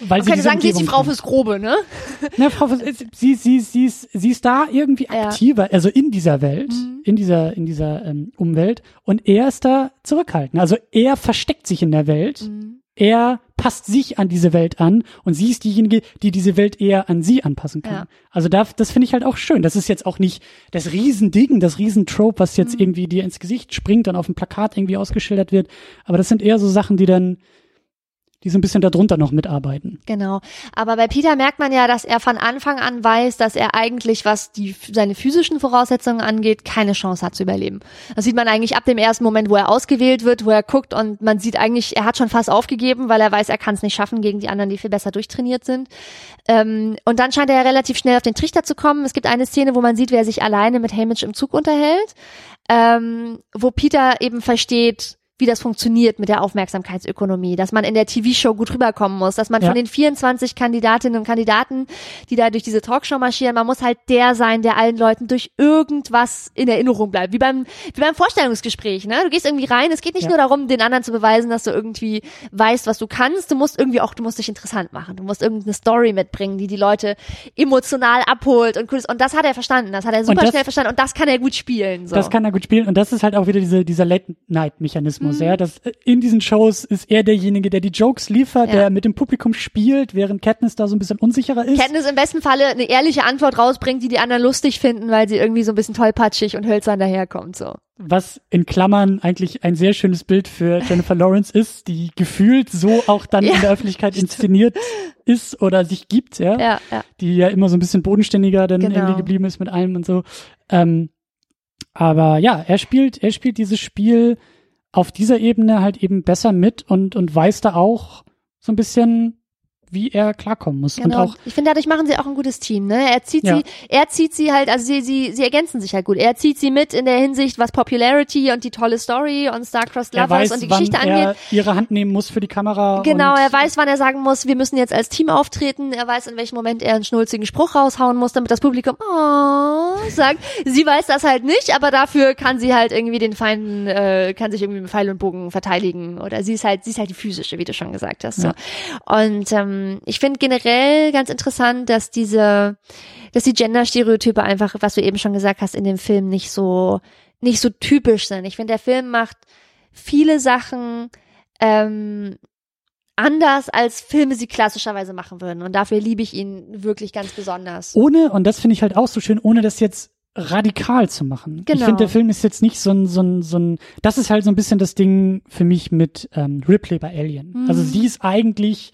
weil Man sie könnte sagen, sie ist die Umgebung Frau fürs Grobe, ne? Na, Frau, sie, sie, sie, ist, sie ist da irgendwie Ja. aktiver, also in dieser Welt, Mhm. in dieser, in dieser ähm, Umwelt. Und er ist da zurückhaltend. Also er versteckt sich in der Welt. Mhm. Er passt sich an diese Welt an und sie ist diejenige, die diese Welt eher an sie anpassen kann. Ja. Also da, das finde ich halt auch schön. Das ist jetzt auch nicht das Riesending, das Riesentrope, was Mhm. jetzt irgendwie dir ins Gesicht springt und auf dem Plakat irgendwie ausgeschildert wird. Aber das sind eher so Sachen, die dann, die so ein bisschen darunter noch mitarbeiten. Genau. Aber bei Peter merkt man ja, dass er von Anfang an weiß, dass er eigentlich, was die, seine physischen Voraussetzungen angeht, keine Chance hat zu überleben. Das sieht man eigentlich ab dem ersten Moment, wo er ausgewählt wird, wo er guckt und man sieht eigentlich, er hat schon fast aufgegeben, weil er weiß, er kann es nicht schaffen gegen die anderen, die viel besser durchtrainiert sind. Ähm, und dann scheint er ja relativ schnell auf den Trichter zu kommen. Es gibt eine Szene, wo man sieht, wie er sich alleine mit Hamish im Zug unterhält, ähm, wo Peter eben versteht, wie das funktioniert mit der Aufmerksamkeitsökonomie, dass man in der TV-Show gut rüberkommen muss, dass man Ja. von den 24 Kandidatinnen und Kandidaten, die da durch diese Talkshow marschieren, man muss halt der sein, der allen Leuten durch irgendwas in Erinnerung bleibt, wie beim wie beim Vorstellungsgespräch, ne? Du gehst irgendwie rein, es geht nicht Ja. nur darum, den anderen zu beweisen, dass du irgendwie weißt, was du kannst, du musst irgendwie auch, du musst dich interessant machen, du musst irgendeine Story mitbringen, die die Leute emotional abholt und cool ist. und das hat er verstanden, das hat er super das- schnell verstanden und das kann er gut spielen, so. Das kann er gut spielen und das ist halt auch wieder diese, dieser Late-Night-Mechanismus, Mhm. ja. Das, äh, in diesen Shows ist er derjenige, der die Jokes liefert, Ja. der mit dem Publikum spielt, während Katniss da so ein bisschen unsicherer ist. Katniss im besten Falle eine ehrliche Antwort rausbringt, die die anderen lustig finden, weil sie irgendwie so ein bisschen tollpatschig und hölzern daherkommt, so. was in Klammern eigentlich ein sehr schönes Bild für Jennifer Lawrence ist, die gefühlt so auch dann Ja, in der Öffentlichkeit inszeniert ist oder sich gibt, ja? Ja, ja. Die ja immer so ein bisschen bodenständiger dann Genau. irgendwie geblieben ist mit allem und so. Ähm, aber ja, er spielt, er spielt dieses Spiel auf dieser Ebene halt eben besser mit und, und weiß da auch so ein bisschen, wie er klarkommen muss. Und Genau. auch, ich finde, dadurch machen sie auch ein gutes Team, ne? Er zieht Ja. sie, er zieht sie halt, also sie, sie, sie ergänzen sich halt gut. Er zieht sie mit in der Hinsicht, was Popularity und die tolle Story und Star-Crossed er Lovers weiß, und die wann Geschichte er angeht. ihre Hand nehmen muss für die Kamera. Genau, und er weiß, wann er sagen muss, wir müssen jetzt als Team auftreten. Er weiß, in welchem Moment er einen schnulzigen Spruch raushauen muss, damit das Publikum oh, sagt. Sie weiß das halt nicht, aber dafür kann sie halt irgendwie den Feinden, äh, kann sich irgendwie mit Pfeil und Bogen verteidigen. Oder sie ist halt, sie ist halt die physische, wie du schon gesagt hast. So. Ja. Und ähm, ich finde generell ganz interessant, dass diese, dass die Gender-Stereotype einfach, was du eben schon gesagt hast, in dem Film nicht so, nicht so typisch sind. Ich finde, der Film macht viele Sachen ähm, anders, als Filme sie klassischerweise machen würden. Und dafür liebe ich ihn wirklich ganz besonders. ohne, und das finde ich halt auch so schön, ohne das jetzt radikal zu machen. Ich Genau. finde, der Film ist jetzt nicht so ein, so ein, so ein, das ist halt so ein bisschen das Ding für mich mit ähm, Ripley bei Alien. Mhm. Also sie ist eigentlich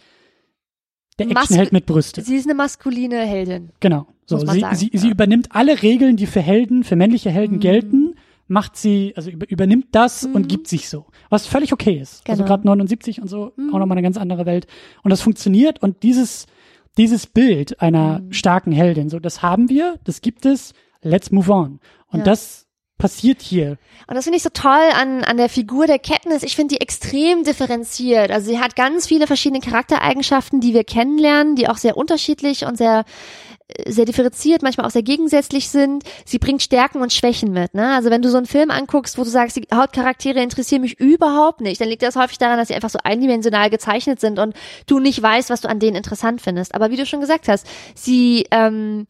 der Actionheld mit Brüste. Sie ist eine maskuline Heldin. Genau. So, Muss man sie, sagen, sie, ja. sie übernimmt alle Regeln, die für Helden, für männliche Helden Mhm. gelten, macht sie, also über, übernimmt das Mhm. und gibt sich so. Was völlig okay ist. Also Genau. gerade 79 und so, Mhm. auch nochmal eine ganz andere Welt. Und das funktioniert und dieses, dieses Bild einer Mhm. starken Heldin, so, das haben wir, das gibt es, let's move on. Und Ja. das passiert hier. Und das finde ich so toll an, an der Figur der Katniss. Ich finde die extrem differenziert. Also sie hat ganz viele verschiedene Charaktereigenschaften, die wir kennenlernen, die auch sehr unterschiedlich und sehr äh, sehr differenziert, manchmal auch sehr gegensätzlich sind. Sie bringt Stärken und Schwächen mit. Ne? Also wenn du so einen Film anguckst, wo du sagst, die Hauptcharaktere interessieren mich überhaupt nicht, dann liegt das häufig daran, dass sie einfach so eindimensional gezeichnet sind und du nicht weißt, was du an denen interessant findest. Aber wie du schon gesagt hast, sie ähm,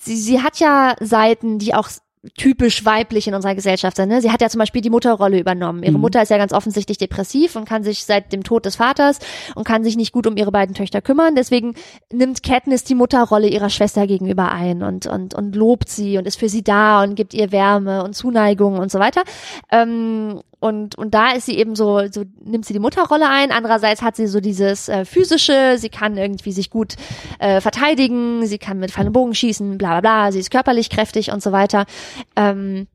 sie, sie hat ja Seiten, die auch typisch weiblich in unserer Gesellschaft sind. Ne? Sie hat ja zum Beispiel die Mutterrolle übernommen. Ihre Mhm. Mutter ist ja ganz offensichtlich depressiv und kann sich seit dem Tod des Vaters und kann sich nicht gut um ihre beiden Töchter kümmern. Deswegen nimmt Katniss die Mutterrolle ihrer Schwester gegenüber ein und, und, und lobt sie und ist für sie da und gibt ihr Wärme und Zuneigung und so weiter. Ähm, und, und da ist sie eben so, so nimmt sie die Mutterrolle ein. Andererseits hat sie so dieses äh, physische, sie kann irgendwie sich gut äh, verteidigen, sie kann mit Pfeil und Bogen schießen, bla bla bla, sie ist körperlich kräftig und so weiter. Ähm,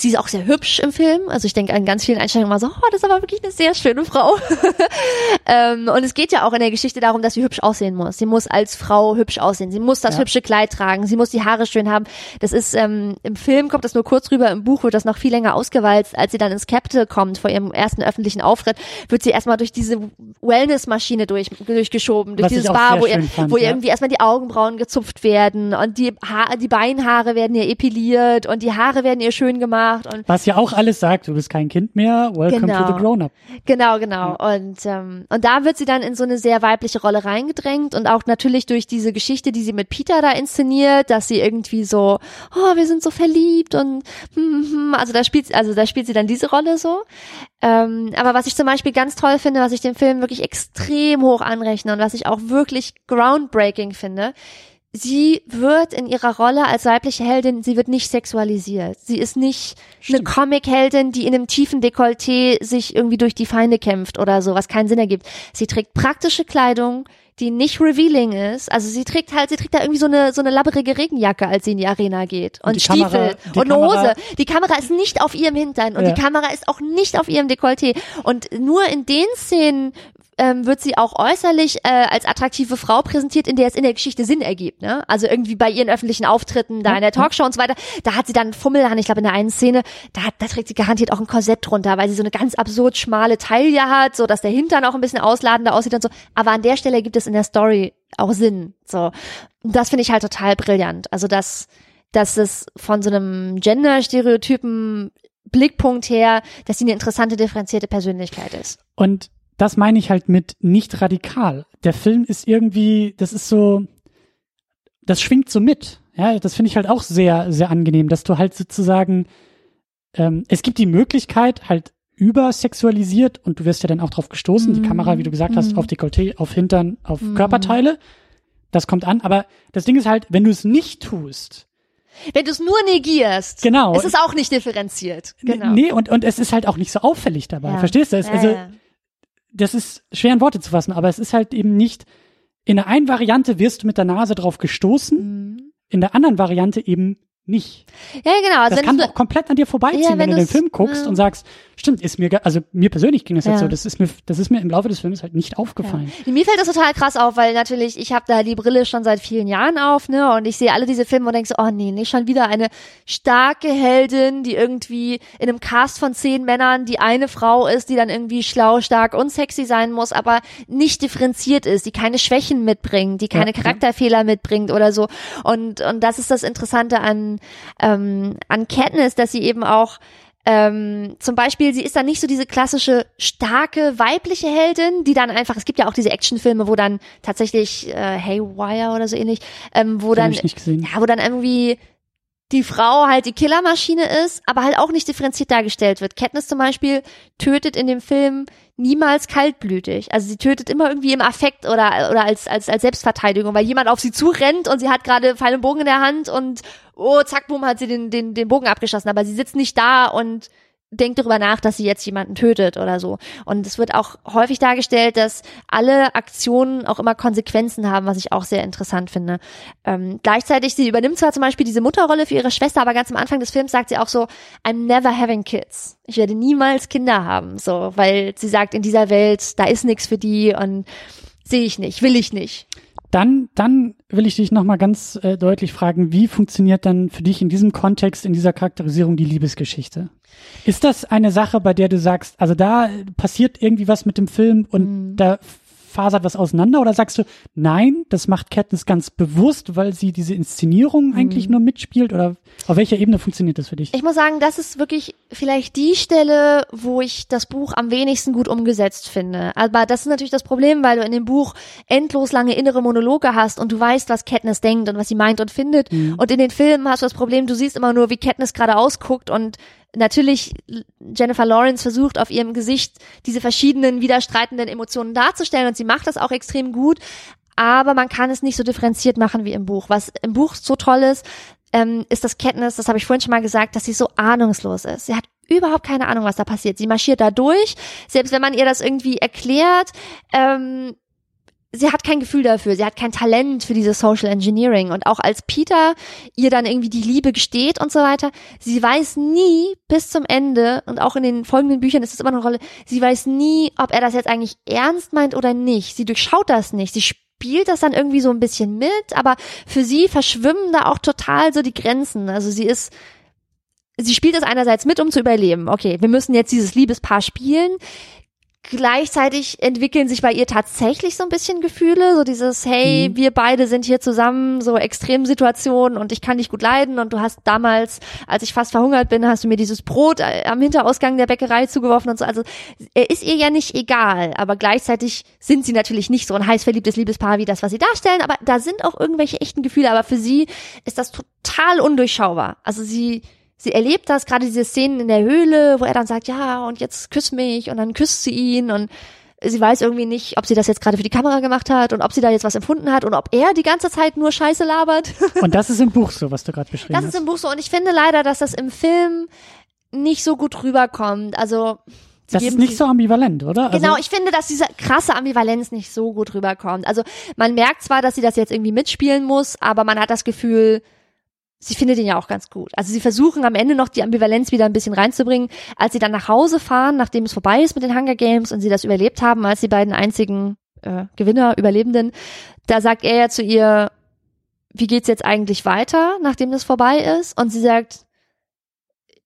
Sie ist auch sehr hübsch im Film. Also ich denke an ganz vielen Einstellungen mal so, oh, das ist aber wirklich eine sehr schöne Frau. ähm, und es geht ja auch in der Geschichte darum, dass sie hübsch aussehen muss. Sie muss als Frau hübsch aussehen. Sie muss das Ja. hübsche Kleid tragen. Sie muss die Haare schön haben. Das ist ähm, im Film kommt das nur kurz rüber. Im Buch wird das noch viel länger ausgewalzt. Als sie dann ins Capital kommt vor ihrem ersten öffentlichen Auftritt, wird sie erstmal durch diese Wellness-Maschine durch, durchgeschoben, durch Was dieses Bar, wo ihr, fand, wo ihr ja. irgendwie erstmal die Augenbrauen gezupft werden und die, ha die Beinhaare werden ihr epiliert und die Haare werden ihr schön gemacht macht und Was ja auch alles sagt, du bist kein Kind mehr, welcome Genau. to the grown-up. Genau, genau. Und, ähm, und da wird sie dann in so eine sehr weibliche Rolle reingedrängt und auch natürlich durch diese Geschichte, die sie mit Peter da inszeniert, dass sie irgendwie so, oh, wir sind so verliebt und hm, hm, hm. also da spielt, also da spielt sie dann diese Rolle so. Ähm, aber was ich zum Beispiel ganz toll finde, was ich dem Film wirklich extrem hoch anrechne und was ich auch wirklich groundbreaking finde, sie wird in ihrer Rolle als weibliche Heldin, sie wird nicht sexualisiert. Sie ist nicht eine Stimmt. Comic-Heldin, die in einem tiefen Dekolleté sich irgendwie durch die Feinde kämpft oder so, was keinen Sinn ergibt. Sie trägt praktische Kleidung, die nicht revealing ist. Also sie trägt halt, sie trägt da irgendwie so eine, so eine labberige Regenjacke, als sie in die Arena geht. Und, die Stiefel Kamera- und eine Kamera- Hose. Die Kamera ist nicht auf ihrem Hintern und Ja. die Kamera ist auch nicht auf ihrem Dekolleté. Und nur in den Szenen ähm, wird sie auch äußerlich äh, als attraktive Frau präsentiert, in der es in der Geschichte Sinn ergibt. Ne? Also irgendwie bei ihren öffentlichen Auftritten, da in der Talkshow und so weiter, da hat sie dann einen Fummel an. Ich glaube, in der einen Szene, da, hat- da trägt sie garantiert auch ein Korsett drunter, weil sie so eine ganz absurd schmale Taille hat, so dass der Hintern auch ein bisschen ausladender aussieht und so. Aber an der Stelle gibt es in der Story auch Sinn. So, das finde ich halt total brillant. Also dass dass es von so einem Gender-Stereotypen Blickpunkt her, dass sie eine interessante, differenzierte Persönlichkeit ist. Und das meine ich halt mit nicht radikal. Der Film ist irgendwie, das ist so, das schwingt so mit. Ja, das finde ich halt auch sehr, sehr angenehm, dass du halt sozusagen, ähm, es gibt die Möglichkeit, halt übersexualisiert und du wirst ja dann auch drauf gestoßen, die. Kamera, wie du gesagt hast, Mhm. auf Dekolleté, auf Hintern, auf Mhm. Körperteile. Das kommt an, aber das Ding ist halt, wenn du es nicht tust, Wenn du es nur negierst, Genau. ist es auch nicht differenziert. Genau. nee, und, und es ist halt auch nicht so auffällig dabei, Ja. verstehst du? Es, also, das ist schwer in Worte zu fassen, aber es ist halt eben nicht, in der einen Variante wirst du mit der Nase drauf gestoßen, Mhm. in der anderen Variante eben nicht. Ja, genau. Also Das kann auch komplett an dir vorbeiziehen, Ja, wenn, wenn du den Film guckst ja. und sagst, stimmt, ist mir, also mir persönlich ging das Ja. jetzt so, das ist mir, das ist mir im Laufe des Films halt nicht aufgefallen. Mir fällt das total krass auf, weil natürlich, ich habe da die Brille schon seit vielen Jahren auf, ne? Und ich sehe alle diese Filme und denke so, oh nee, nicht schon wieder eine starke Heldin, die irgendwie in einem Cast von zehn Männern die eine Frau ist, die dann irgendwie schlau, stark und sexy sein muss, aber nicht differenziert ist, die keine Schwächen mitbringt, die keine. Charakterfehler mitbringt oder so. Und, und das ist das Interessante an, ähm, an Katniss, dass sie eben auch ähm, zum Beispiel, sie ist dann nicht so diese klassische starke weibliche Heldin, die dann einfach, es gibt ja auch diese Actionfilme, wo dann tatsächlich äh, Haywire oder so ähnlich, ähm, wo dann, ja, wo dann irgendwie die Frau halt die Killermaschine ist, aber halt auch nicht differenziert dargestellt wird. Katniss zum Beispiel tötet in dem Film niemals kaltblütig. Also sie tötet immer irgendwie im Affekt oder, oder als, als, als Selbstverteidigung, weil jemand auf sie zurennt und sie hat gerade Pfeil und Bogen in der Hand und oh, zack, boom, hat sie den, den, den Bogen abgeschossen. Aber sie sitzt nicht da und denkt darüber nach, dass sie jetzt jemanden tötet oder so. Und es wird auch häufig dargestellt, dass alle Aktionen auch immer Konsequenzen haben, was ich auch sehr interessant finde. Ähm, gleichzeitig, sie übernimmt zwar zum Beispiel diese Mutterrolle für ihre Schwester, aber ganz am Anfang des Films sagt sie auch so, I'm never having kids. Ich werde niemals Kinder haben, so, weil sie sagt, in dieser Welt, da ist nichts für die und sehe ich nicht, will ich nicht. Dann, dann will ich dich nochmal ganz äh, deutlich fragen, wie funktioniert dann für dich in diesem Kontext, in dieser Charakterisierung die Liebesgeschichte? Ist das eine Sache, bei der du sagst, also da passiert irgendwie was mit dem Film und Mhm. da fasert was auseinander oder sagst du, nein, das macht Katniss ganz bewusst, weil sie diese Inszenierung eigentlich nur mitspielt oder auf welcher Ebene funktioniert das für dich? Mhm. Ich muss sagen, das ist wirklich vielleicht die Stelle, wo ich das Buch am wenigsten gut umgesetzt finde. Aber das ist natürlich das Problem, weil du in dem Buch endlos lange innere Monologe hast und du weißt, was Katniss denkt und was sie meint und findet. Und in den Filmen hast du das Problem, du siehst immer nur, wie Katniss gerade ausguckt und natürlich Jennifer Lawrence versucht auf ihrem Gesicht diese verschiedenen widerstreitenden Emotionen darzustellen und sie macht das auch extrem gut. Aber man kann es nicht so differenziert machen wie im Buch. Was im Buch so toll ist, ähm, ist das Katniss, das habe ich vorhin schon mal gesagt, dass sie so ahnungslos ist. Sie hat überhaupt keine Ahnung, was da passiert. Sie marschiert da durch, selbst wenn man ihr das irgendwie erklärt, ähm, sie hat kein Gefühl dafür, sie hat kein Talent für dieses Social Engineering und auch als Peter ihr dann irgendwie die Liebe gesteht und so weiter, sie weiß nie bis zum Ende und auch in den folgenden Büchern ist es immer noch eine Rolle, sie weiß nie, ob er das jetzt eigentlich ernst meint oder nicht. Sie durchschaut das nicht. Sie spielt das dann irgendwie so ein bisschen mit, aber für sie verschwimmen da auch total so die Grenzen. Also sie ist sie spielt das einerseits mit, um zu überleben. Okay, wir müssen jetzt dieses Liebespaar spielen. Gleichzeitig entwickeln sich bei ihr tatsächlich so ein bisschen Gefühle, so dieses, hey, mhm. wir beide sind hier zusammen, so Extremsituationen und ich kann dich gut leiden und du hast damals, als ich fast verhungert bin, hast du mir dieses Brot äh, am Hinterausgang der Bäckerei zugeworfen und so. Also er ist ihr ja nicht egal, aber gleichzeitig sind sie natürlich nicht so ein heiß verliebtes Liebespaar wie das, was sie darstellen, aber da sind auch irgendwelche echten Gefühle, aber für sie ist das total undurchschaubar. Also sie sie erlebt das, gerade diese Szenen in der Höhle, wo er dann sagt, ja, und jetzt küss mich und dann küsst sie ihn und sie weiß irgendwie nicht, ob sie das jetzt gerade für die Kamera gemacht hat und ob sie da jetzt was empfunden hat und ob er die ganze Zeit nur Scheiße labert. Und das ist im Buch so, was du gerade beschrieben hast. Das ist im Buch so und ich finde leider, dass das im Film nicht so gut rüberkommt. Also das ist nicht so ambivalent, oder? Also genau, ich finde, dass diese krasse Ambivalenz nicht so gut rüberkommt. Also man merkt zwar, dass sie das jetzt irgendwie mitspielen muss, aber man hat das Gefühl, sie findet ihn ja auch ganz gut. Also sie versuchen am Ende noch die Ambivalenz wieder ein bisschen reinzubringen, als sie dann nach Hause fahren, nachdem es vorbei ist mit den Hunger Games und sie das überlebt haben, als die beiden einzigen äh, Gewinner, Überlebenden. Da sagt er ja zu ihr, wie geht's jetzt eigentlich weiter, nachdem das vorbei ist? Und sie sagt,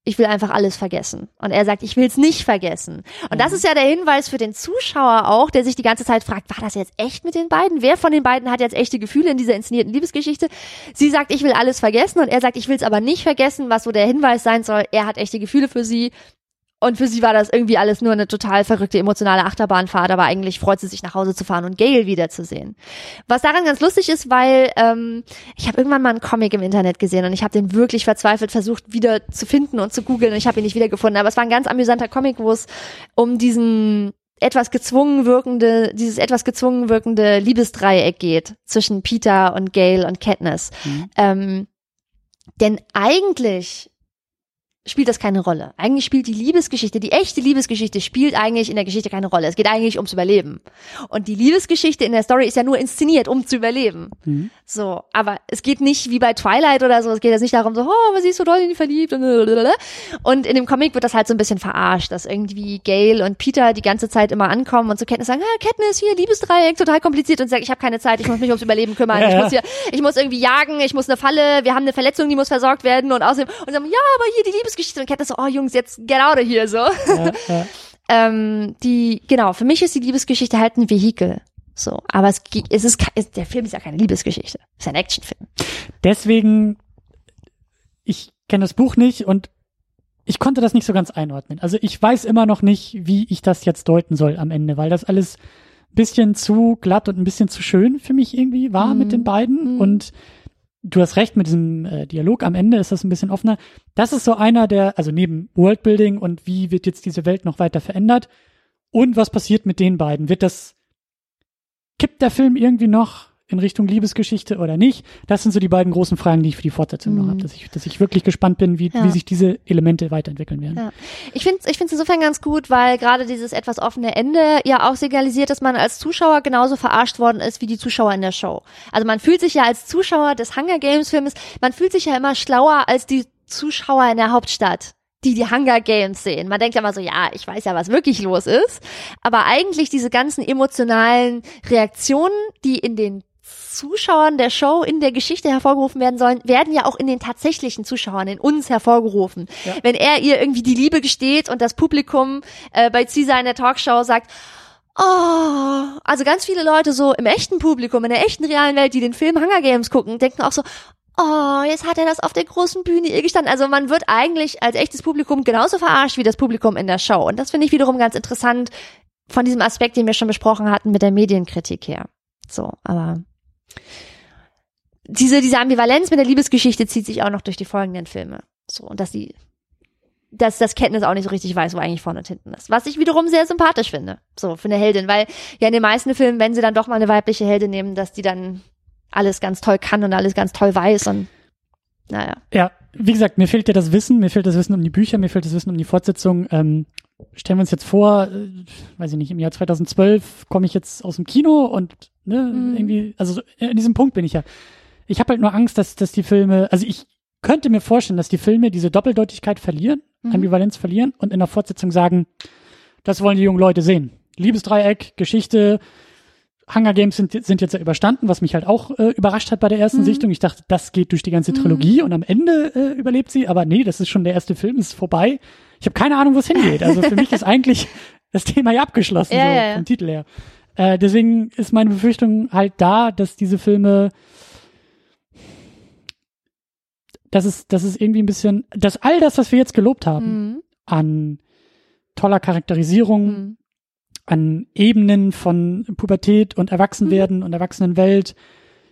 ich will einfach alles vergessen. Und er sagt, ich will es nicht vergessen. Und das mhm. ist ja der Hinweis für den Zuschauer auch, der sich die ganze Zeit fragt, war das jetzt echt mit den beiden? Wer von den beiden hat jetzt echte Gefühle in dieser inszenierten Liebesgeschichte? Sie sagt, ich will alles vergessen und er sagt, ich will es aber nicht vergessen, was so der Hinweis sein soll, er hat echte Gefühle für sie und für sie war das irgendwie alles nur eine total verrückte emotionale Achterbahnfahrt, aber eigentlich freut sie sich nach Hause zu fahren und Gail wiederzusehen. Was daran ganz lustig ist, weil ähm, ich habe irgendwann mal einen Comic im Internet gesehen und ich habe den wirklich verzweifelt versucht wieder zu finden und zu googeln und ich habe ihn nicht wiedergefunden. Aber es war ein ganz amüsanter Comic, wo es um diesen etwas gezwungen wirkende, dieses etwas gezwungen wirkende Liebesdreieck geht zwischen Peter und Gail und Katniss. Mhm. Ähm, denn eigentlich spielt das keine Rolle. Eigentlich spielt die Liebesgeschichte, die echte Liebesgeschichte spielt eigentlich in der Geschichte keine Rolle. Es geht eigentlich ums Überleben. Und die Liebesgeschichte in der Story ist ja nur inszeniert, um zu überleben. Mhm. So, aber es geht nicht wie bei Twilight oder so, es geht jetzt nicht darum so, oh, was siehst du doll in die verliebt und in dem Comic wird das halt so ein bisschen verarscht, dass irgendwie Gail und Peter die ganze Zeit immer ankommen und zu Katniss sagen, ah, Katniss, hier, Liebesdreieck, total kompliziert und sagt, ich habe keine Zeit, ich muss mich ums Überleben kümmern, ja, ich muss hier, ich muss irgendwie jagen, ich muss eine Falle, wir haben eine Verletzung, die muss versorgt werden und außerdem, und sagen, ja, aber hier die Liebes Liebesgeschichte und Cat so, oh Jungs, jetzt get out of here, so. Ja, ja. ähm, die, genau, für mich ist die Liebesgeschichte halt ein Vehikel. So, aber es, es ist, der Film ist ja keine Liebesgeschichte. Es ist ein Actionfilm. Deswegen, ich kenne das Buch nicht und ich konnte das nicht so ganz einordnen. Also ich weiß immer noch nicht, wie ich das jetzt deuten soll am Ende, weil das alles bisschen zu glatt und ein bisschen zu schön für mich irgendwie war mhm. mit den beiden. Mhm. Und du hast recht mit diesem äh, Dialog am Ende ist das ein bisschen offener. Das ist so einer der, also neben Worldbuilding und wie wird jetzt diese Welt noch weiter verändert und was passiert mit den beiden? Wird das, kippt der Film irgendwie noch? In Richtung Liebesgeschichte oder nicht? Das sind so die beiden großen Fragen, die ich für die Fortsetzung mhm. noch habe, dass ich, dass ich wirklich gespannt bin, wie, ja. wie sich diese Elemente weiterentwickeln werden. Ja. Ich finde es ich find's insofern ganz gut, weil gerade dieses etwas offene Ende ja auch signalisiert, dass man als Zuschauer genauso verarscht worden ist wie die Zuschauer in der Show. Also man fühlt sich ja als Zuschauer des Hunger Games Films, man fühlt sich ja immer schlauer als die Zuschauer in der Hauptstadt die die Hunger Games sehen. Man denkt ja mal so, ja, ich weiß ja, was wirklich los ist. Aber eigentlich diese ganzen emotionalen Reaktionen, die in den Zuschauern der Show in der Geschichte hervorgerufen werden sollen, werden ja auch in den tatsächlichen Zuschauern, in uns hervorgerufen. Ja. Wenn er ihr irgendwie die Liebe gesteht und das Publikum äh, bei Caesar in der Talkshow sagt, Oh, also ganz viele Leute so im echten Publikum, in der echten realen Welt, die den Film Hunger Games gucken, denken auch so, oh, jetzt hat er das auf der großen Bühne ihr gestanden. Also man wird eigentlich als echtes Publikum genauso verarscht wie das Publikum in der Show. Und das finde ich wiederum ganz interessant von diesem Aspekt, den wir schon besprochen hatten mit der Medienkritik her. So, aber diese, diese Ambivalenz mit der Liebesgeschichte zieht sich auch noch durch die folgenden Filme. So, und dass sie, dass das Kenntnis auch nicht so richtig weiß, wo eigentlich vorne und hinten ist. Was ich wiederum sehr sympathisch finde. So, für eine Heldin, weil ja in den meisten Filmen, wenn sie dann doch mal eine weibliche Heldin nehmen, dass die dann alles ganz toll kann und alles ganz toll weiß und, naja. Ja, wie gesagt, mir fehlt ja das Wissen, mir fehlt das Wissen um die Bücher, mir fehlt das Wissen um die Fortsetzung. Ähm, stellen wir uns jetzt vor, äh, weiß ich nicht, im Jahr 2012 komme ich jetzt aus dem Kino und ne, mhm. irgendwie, also in diesem Punkt bin ich ja. Ich habe halt nur Angst, dass, dass die Filme, also ich könnte mir vorstellen, dass die Filme diese Doppeldeutigkeit verlieren, mhm. Ambivalenz verlieren und in der Fortsetzung sagen, das wollen die jungen Leute sehen. Liebesdreieck, Geschichte, Hunger Games sind, sind jetzt ja überstanden, was mich halt auch äh, überrascht hat bei der ersten mhm. Sichtung. Ich dachte, das geht durch die ganze Trilogie mhm. und am Ende äh, überlebt sie, aber nee, das ist schon der erste Film, ist vorbei. Ich habe keine Ahnung, wo es hingeht. Also für mich ist eigentlich das Thema ja abgeschlossen, Ja, so ja. vom Titel her. Äh, deswegen ist meine Befürchtung halt da, dass diese Filme, dass es, dass es irgendwie ein bisschen, dass all das, was wir jetzt gelobt haben, Mhm. an toller Charakterisierung, Mhm. an Ebenen von Pubertät und Erwachsenwerden Mhm. und Erwachsenenwelt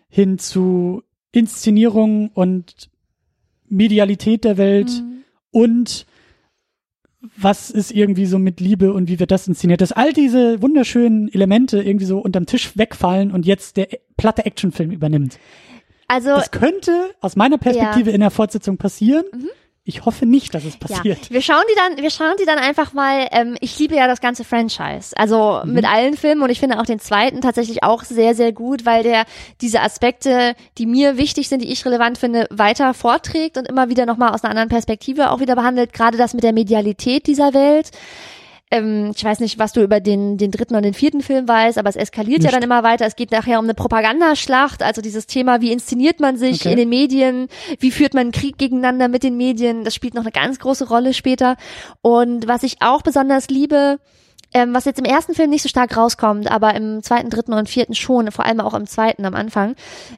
hin zu Inszenierung und Medialität der Welt Mhm. und was ist irgendwie so mit Liebe und wie wird das inszeniert, dass all diese wunderschönen Elemente irgendwie so unterm Tisch wegfallen und jetzt der platte Actionfilm übernimmt. Also Das könnte aus meiner Perspektive in der Fortsetzung passieren. Ich hoffe nicht, dass es passiert. Ja, wir schauen die dann, wir schauen die dann einfach mal. Ähm, ich liebe ja das ganze Franchise, also Mhm. mit allen Filmen und ich finde auch den zweiten tatsächlich auch sehr, sehr gut, weil der diese Aspekte, die mir wichtig sind, die ich relevant finde, weiter vorträgt und immer wieder nochmal aus einer anderen Perspektive auch wieder behandelt. Gerade das mit der Medialität dieser Welt. Ähm, ich weiß nicht, was du über den, den dritten und den vierten Film weißt, aber es eskaliert ja Nicht. dann immer weiter. Es geht nachher um eine Propagandaschlacht, also dieses Thema, wie inszeniert man sich Okay. in den Medien, wie führt man Krieg gegeneinander mit den Medien, das spielt noch eine ganz große Rolle später. Und was ich auch besonders liebe, ähm, was jetzt im ersten Film nicht so stark rauskommt, aber im zweiten, dritten und vierten schon, vor allem auch im zweiten am Anfang,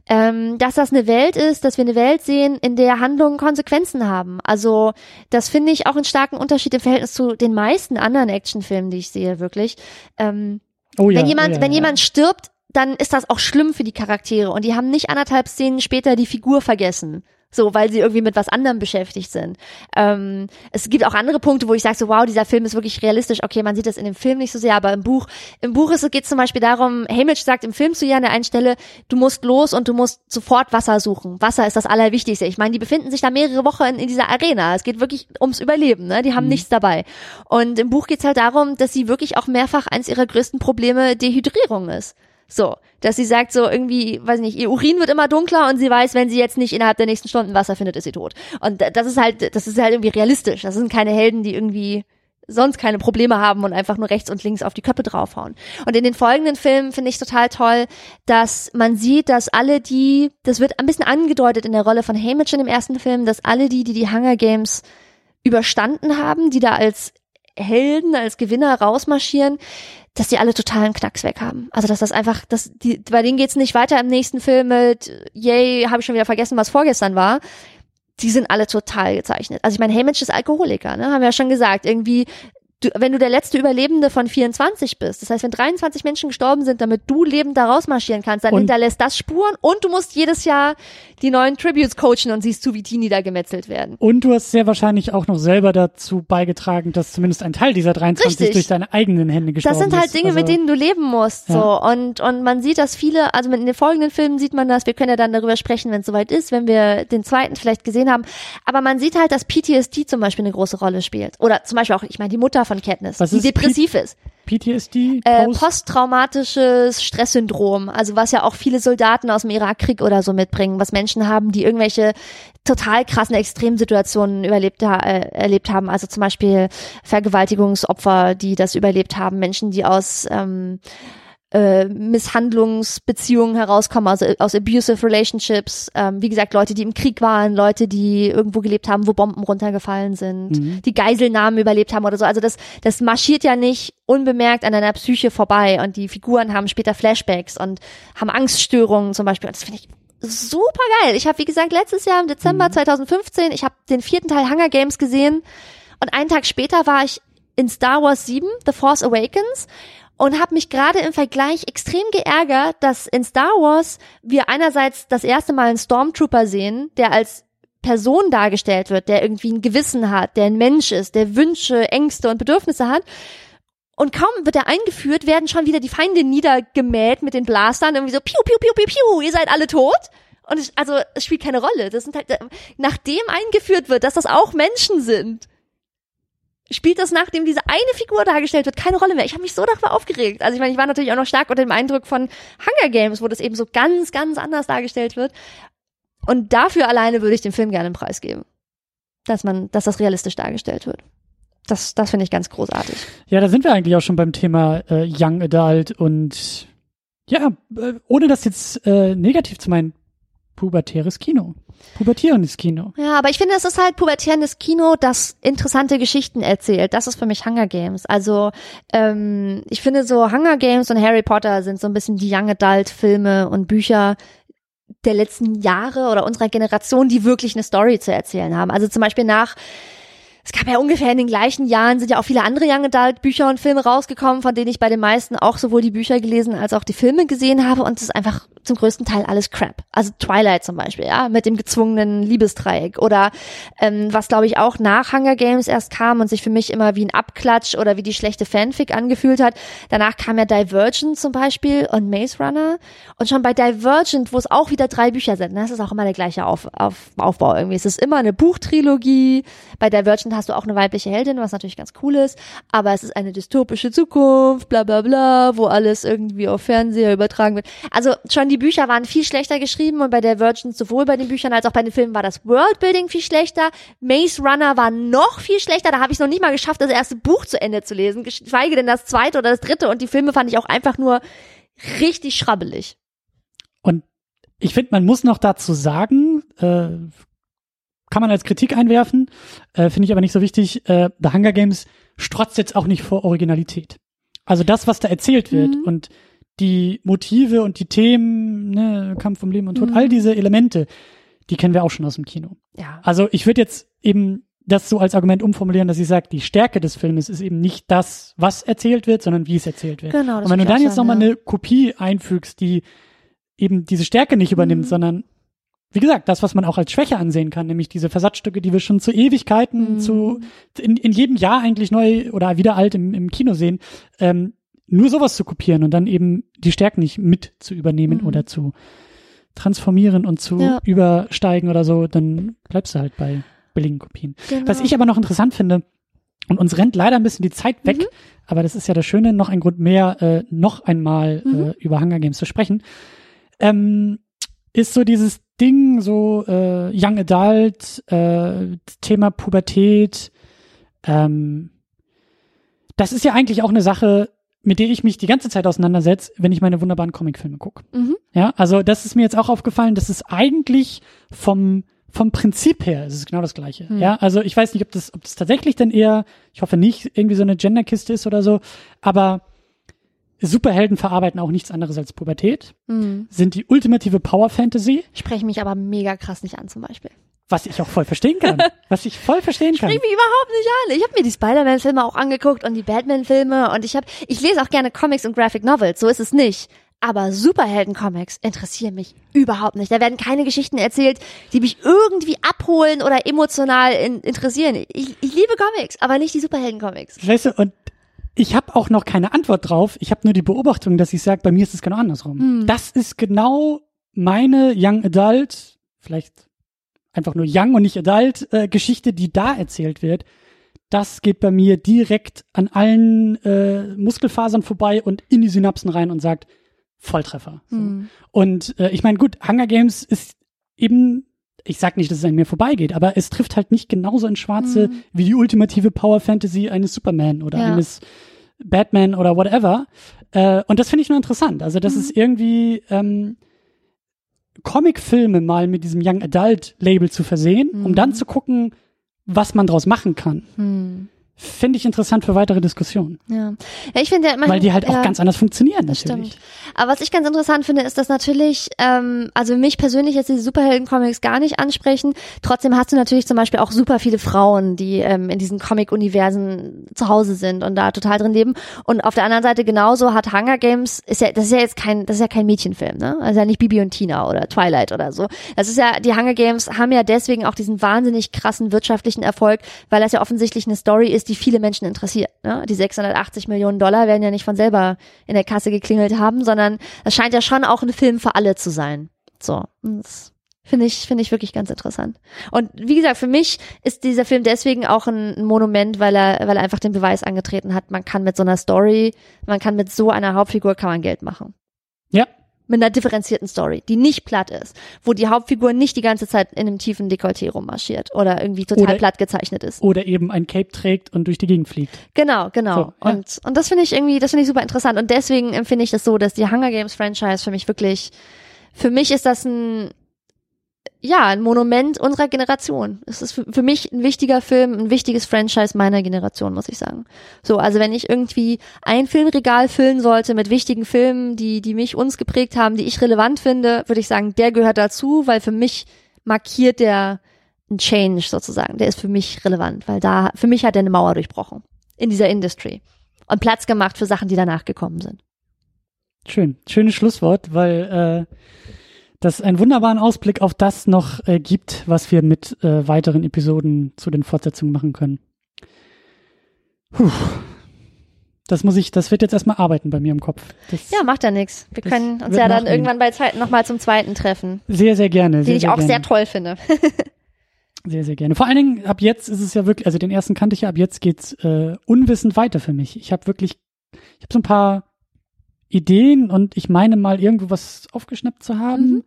ähm, dass das eine Welt ist, dass wir eine Welt sehen, in der Handlungen Konsequenzen haben. Also das finde ich auch einen starken Unterschied im Verhältnis zu den meisten anderen Actionfilmen, die ich sehe, wirklich. Ähm, oh ja, wenn jemand, oh ja, wenn ja. jemand stirbt, dann ist das auch schlimm für die Charaktere und die haben nicht anderthalb Szenen später die Figur vergessen. So, weil sie irgendwie mit was anderem beschäftigt sind. Ähm, es gibt auch andere Punkte, wo ich sage so, wow, dieser Film ist wirklich realistisch. Okay, man sieht das in dem Film nicht so sehr, aber im Buch, im Buch ist, geht es zum Beispiel darum, Hamish sagt im Film zu ihr an der einen Stelle, du musst los und du musst sofort Wasser suchen. Wasser ist das Allerwichtigste. Ich meine, die befinden sich da mehrere Wochen in, in dieser Arena. Es geht wirklich ums Überleben, ne? Die haben nichts dabei. Und im Buch geht es halt darum, dass sie wirklich auch mehrfach eins ihrer größten Probleme Dehydrierung ist. So, dass sie sagt so irgendwie, weiß nicht, ihr Urin wird immer dunkler und sie weiß, wenn sie jetzt nicht innerhalb der nächsten Stunden Wasser findet, ist sie tot. Und da- das ist halt, das ist halt irgendwie realistisch. Das sind keine Helden, die irgendwie sonst keine Probleme haben und einfach nur rechts und links auf die Köppe draufhauen. Und in den folgenden Filmen finde ich total toll, dass man sieht, dass alle die, das wird ein bisschen angedeutet in der Rolle von Hamish in dem ersten Film, dass alle die, die die Hunger Games überstanden haben, die da als Helden, als Gewinner rausmarschieren, dass die alle totalen Knacks weg haben. Also dass das einfach, dass die, bei denen geht's nicht weiter im nächsten Film mit, yay, habe ich schon wieder vergessen, was vorgestern war. Die sind alle total gezeichnet. Also ich meine, Hamish ist Alkoholiker, ne? Haben wir ja schon gesagt. Irgendwie, du, wenn du der letzte Überlebende von 24 bist, das heißt, wenn 23 Menschen gestorben sind, damit du lebend da rausmarschieren kannst, dann Und- hinterlässt das Spuren und du musst jedes Jahr die neuen Tributes coachen und siehst zu, wie die niedergemetzelt werden. Und du hast sehr wahrscheinlich auch noch selber dazu beigetragen, dass zumindest ein Teil dieser 23 Richtig. durch deine eigenen Hände gestorben Das sind halt ist. Dinge, also, mit denen du leben musst. So. Und, und man sieht, dass viele, also in den folgenden Filmen sieht man das, wir können ja dann darüber sprechen, wenn es soweit ist, wenn wir den zweiten vielleicht gesehen haben. Aber man sieht halt, dass PTSD zum Beispiel eine große Rolle spielt. Oder zum Beispiel auch, ich meine, die Mutter von Katniss, Was die ist depressiv ist. PTSD, Äh, Post, posttraumatisches Stresssyndrom, also was ja auch viele Soldaten aus dem Irakkrieg oder so mitbringen, was Menschen haben, die irgendwelche total krassen Extremsituationen überlebt äh, erlebt haben, also zum Beispiel Vergewaltigungsopfer, die das überlebt haben, Menschen, die aus ähm, äh, Misshandlungsbeziehungen herauskommen, also aus abusive relationships, ähm, wie gesagt, Leute, die im Krieg waren, Leute, die irgendwo gelebt haben, wo Bomben runtergefallen sind, die Geiselnahmen überlebt haben oder so. Also das, das marschiert ja nicht unbemerkt an deiner Psyche vorbei und die Figuren haben später Flashbacks und haben Angststörungen zum Beispiel. Und das finde ich super geil. Ich habe, wie gesagt, letztes Jahr im Dezember 2015, ich habe den vierten Teil Hunger Games gesehen und einen Tag später war ich in Star Wars 7, The Force Awakens und habe mich gerade im Vergleich extrem geärgert, dass in Star Wars wir einerseits das erste Mal einen Stormtrooper sehen, der als Person dargestellt wird, der irgendwie ein Gewissen hat, der ein Mensch ist, der Wünsche, Ängste und Bedürfnisse hat. Und kaum wird er eingeführt, werden schon wieder die Feinde niedergemäht mit den Blastern, irgendwie so piu, piu, piu, piu, piu, ihr seid alle tot. Und es, also es spielt keine Rolle. Das sind halt, nachdem eingeführt wird, dass das auch Menschen sind, spielt das, nachdem diese eine Figur dargestellt wird, keine Rolle mehr. Ich habe mich so darüber aufgeregt. Also ich meine, ich war natürlich auch noch stark unter dem Eindruck von Hunger Games, wo das eben so ganz, ganz anders dargestellt wird. Und dafür alleine würde ich dem Film gerne einen Preis geben. Dass man, dass das realistisch dargestellt wird. Das, das finde ich ganz großartig. Ja, da sind wir eigentlich auch schon beim Thema äh, Young Adult und ja, äh, ohne das jetzt äh, negativ zu meinen, pubertäres Kino. Pubertierendes Kino. Ja, aber ich finde, es ist halt pubertierendes Kino, das interessante Geschichten erzählt. Das ist für mich Hunger Games. Also ähm, ich finde so Hunger Games und Harry Potter sind so ein bisschen die Young Adult Filme und Bücher der letzten Jahre oder unserer Generation, die wirklich eine Story zu erzählen haben. Also zum Beispiel nach es gab ja ungefähr in den gleichen Jahren sind ja auch viele andere Young Adult Bücher und Filme rausgekommen, von denen ich bei den meisten auch sowohl die Bücher gelesen als auch die Filme gesehen habe und es ist einfach zum größten Teil alles Crap. Also Twilight zum Beispiel, ja, mit dem gezwungenen Liebesdreieck oder ähm, was glaube ich auch nach Hunger Games erst kam und sich für mich immer wie ein Abklatsch oder wie die schlechte Fanfic angefühlt hat. Danach kam ja Divergent zum Beispiel und Maze Runner und schon bei Divergent, wo es auch wieder drei Bücher sind, ne, das ist auch immer der gleiche Auf, Auf, Aufbau irgendwie. Es ist immer eine Buchtrilogie. Bei Divergent hast du auch eine weibliche Heldin, was natürlich ganz cool ist, aber es ist eine dystopische Zukunft, bla bla bla, wo alles irgendwie auf Fernseher übertragen wird. Also schon die Bücher waren viel schlechter geschrieben und bei Divergent sowohl bei den Büchern als auch bei den Filmen war das Worldbuilding viel schlechter. Maze Runner war noch viel schlechter, da habe ich es noch nicht mal geschafft, das erste Buch zu Ende zu lesen, geschweige denn das zweite oder das dritte und die Filme fand ich auch einfach nur richtig schrabbelig. Und ich finde, man muss noch dazu sagen, äh, kann man als Kritik einwerfen, äh, finde ich aber nicht so wichtig. Äh, The Hunger Games strotzt jetzt auch nicht vor Originalität. Also das, was da erzählt wird mhm. und die Motive und die Themen, ne, Kampf um Leben und Tod, mhm. all diese Elemente, die kennen wir auch schon aus dem Kino. Ja. Also ich würde jetzt eben das so als Argument umformulieren, dass ich sage, die Stärke des Filmes ist eben nicht das, was erzählt wird, sondern wie es erzählt wird. Genau, das und wenn du dann jetzt nochmal ja. eine Kopie einfügst, die eben diese Stärke nicht übernimmt, mhm. sondern wie gesagt, das, was man auch als Schwäche ansehen kann, nämlich diese Versatzstücke, die wir schon zu Ewigkeiten, mhm. zu in, in jedem Jahr eigentlich neu oder wieder alt im, im Kino sehen, ähm, nur sowas zu kopieren und dann eben die Stärken nicht mit zu übernehmen mhm. oder zu transformieren und zu ja. übersteigen oder so, dann bleibst du halt bei billigen Kopien. Genau. Was ich aber noch interessant finde, und uns rennt leider ein bisschen die Zeit weg, mhm. aber das ist ja das Schöne, noch ein Grund mehr, äh, noch einmal mhm. äh, über Hunger Games zu sprechen, ähm, ist so dieses Ding, so äh, Young Adult, äh, Thema Pubertät. Ähm, das ist ja eigentlich auch eine Sache, mit der ich mich die ganze Zeit auseinandersetze, wenn ich meine wunderbaren Comicfilme gucke. Mhm. Ja, also das ist mir jetzt auch aufgefallen, dass es eigentlich vom vom Prinzip her ist es genau das Gleiche. Mhm. Ja, also ich weiß nicht, ob das, ob das tatsächlich dann eher, ich hoffe nicht, irgendwie so eine Genderkiste ist oder so, aber Superhelden verarbeiten auch nichts anderes als Pubertät, mhm. sind die ultimative Power Fantasy. Sprechen mich aber mega krass nicht an zum Beispiel. Was ich auch voll verstehen kann. was ich voll verstehen kann. Sprich mich überhaupt nicht an. Ich habe mir die Spider-Man-Filme auch angeguckt und die Batman-Filme und ich habe, ich lese auch gerne Comics und Graphic Novels. So ist es nicht. Aber Superhelden-Comics interessieren mich überhaupt nicht. Da werden keine Geschichten erzählt, die mich irgendwie abholen oder emotional in, interessieren. Ich, ich liebe Comics, aber nicht die Superhelden-Comics. Weißt du, und ich habe auch noch keine Antwort drauf. Ich habe nur die Beobachtung, dass ich sage, bei mir ist es genau andersrum. Hm. Das ist genau meine Young Adult, vielleicht einfach nur Young und nicht Adult äh, Geschichte, die da erzählt wird. Das geht bei mir direkt an allen äh, Muskelfasern vorbei und in die Synapsen rein und sagt Volltreffer. So. Hm. Und äh, ich meine, gut, Hunger Games ist eben ich sag nicht, dass es an mir vorbeigeht, aber es trifft halt nicht genauso in Schwarze mhm. wie die ultimative Power Fantasy eines Superman oder ja. eines Batman oder whatever. Äh, und das finde ich nur interessant. Also, das mhm. ist irgendwie ähm, Comicfilme mal mit diesem Young Adult Label zu versehen, mhm. um dann zu gucken, was man draus machen kann. Mhm finde ich interessant für weitere Diskussionen. Ja, ja ich finde ja immer, weil die halt auch ganz anders funktionieren natürlich. Stimmt. Aber was ich ganz interessant finde, ist, dass natürlich, ähm, also mich persönlich jetzt die Superhelden-Comics gar nicht ansprechen. Trotzdem hast du natürlich zum Beispiel auch super viele Frauen, die ähm, in diesen Comic-Universen zu Hause sind und da total drin leben. Und auf der anderen Seite genauso hat Hunger Games ist ja, das ist ja jetzt kein, das ist ja kein Mädchenfilm, ne? Also ja nicht Bibi und Tina oder Twilight oder so. Das ist ja, die Hunger Games haben ja deswegen auch diesen wahnsinnig krassen wirtschaftlichen Erfolg, weil das ja offensichtlich eine Story ist, die viele Menschen interessiert. Ne? Die 680 Millionen Dollar werden ja nicht von selber in der Kasse geklingelt haben, sondern das scheint ja schon auch ein Film für alle zu sein. So, das finde ich finde ich wirklich ganz interessant. Und wie gesagt, für mich ist dieser Film deswegen auch ein Monument, weil er weil er einfach den Beweis angetreten hat, man kann mit so einer Story, man kann mit so einer Hauptfigur kann man Geld machen. Ja, mit einer differenzierten Story, die nicht platt ist, wo die Hauptfigur nicht die ganze Zeit in einem tiefen Dekolleté rummarschiert oder irgendwie total oder, platt gezeichnet ist. Oder eben ein Cape trägt und durch die Gegend fliegt. Genau, genau. So, ja. Und, und das finde ich irgendwie, das finde ich super interessant. Und deswegen empfinde ich das so, dass die Hunger Games Franchise für mich wirklich, für mich ist das ein, ja, ein Monument unserer Generation. Es ist für, mich ein wichtiger Film, ein wichtiges Franchise meiner Generation, muss ich sagen. So, also wenn ich irgendwie ein Filmregal füllen sollte mit wichtigen Filmen, die, die mich uns geprägt haben, die ich relevant finde, würde ich sagen, der gehört dazu, weil für mich markiert der ein Change sozusagen. Der ist für mich relevant, weil da, für mich hat er eine Mauer durchbrochen in dieser Industry und Platz gemacht für Sachen, die danach gekommen sind. Schön, schönes Schlusswort, weil äh, das einen wunderbaren Ausblick auf das noch äh, gibt, was wir mit äh, weiteren Episoden zu den Fortsetzungen machen können. Puh. Das muss ich, das wird jetzt erstmal arbeiten bei mir im Kopf. Das ja, macht ja nichts. Wir können uns ja dann irgendwann bei Zeiten nochmal zum zweiten treffen. Sehr, sehr gerne. Den sehr, ich sehr auch gerne. sehr toll finde. Sehr, sehr gerne. Vor allen Dingen, ab jetzt ist es ja wirklich, also den ersten kannte ich ja, ab jetzt geht's äh, unwissend weiter für mich. Ich habe wirklich, ich habe so ein paar Ideen und ich meine mal irgendwo was aufgeschnappt zu haben. Mhm.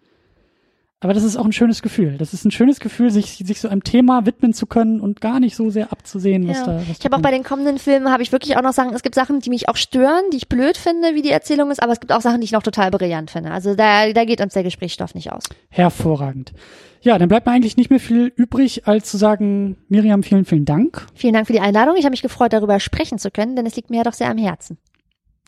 Aber das ist auch ein schönes Gefühl. Das ist ein schönes Gefühl, sich, sich so einem Thema widmen zu können und gar nicht so sehr abzusehen, was Ja. da was Ich habe auch bei den kommenden Filmen habe ich wirklich auch noch Sachen, es gibt Sachen, die mich auch stören, die ich blöd finde, wie die Erzählung ist, aber es gibt auch Sachen, die ich noch total brillant finde. Also da, da geht uns der Gesprächsstoff nicht aus. Hervorragend. Ja, dann bleibt mir eigentlich nicht mehr viel übrig, als zu sagen, Miriam, vielen, vielen Dank. Vielen Dank für die Einladung. Ich habe mich gefreut, darüber sprechen zu können, denn es liegt mir ja doch sehr am Herzen.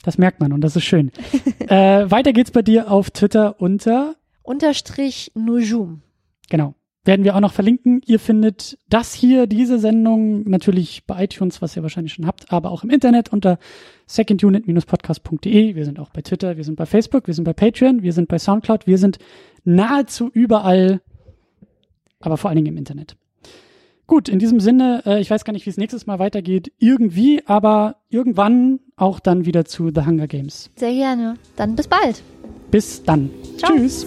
Das merkt man und das ist schön. äh, weiter geht's bei dir auf Twitter unter Unterstrich Nujum. Genau. Werden wir auch noch verlinken. Ihr findet das hier, diese Sendung, natürlich bei iTunes, was ihr wahrscheinlich schon habt, aber auch im Internet unter secondunit-podcast.de. Wir sind auch bei Twitter, wir sind bei Facebook, wir sind bei Patreon, wir sind bei Soundcloud, wir sind nahezu überall, aber vor allen Dingen im Internet. Gut, in diesem Sinne, äh, ich weiß gar nicht, wie es nächstes Mal weitergeht, irgendwie, aber irgendwann auch dann wieder zu The Hunger Games. Sehr gerne. Dann bis bald. Bis dann. Ciao. Tschüss.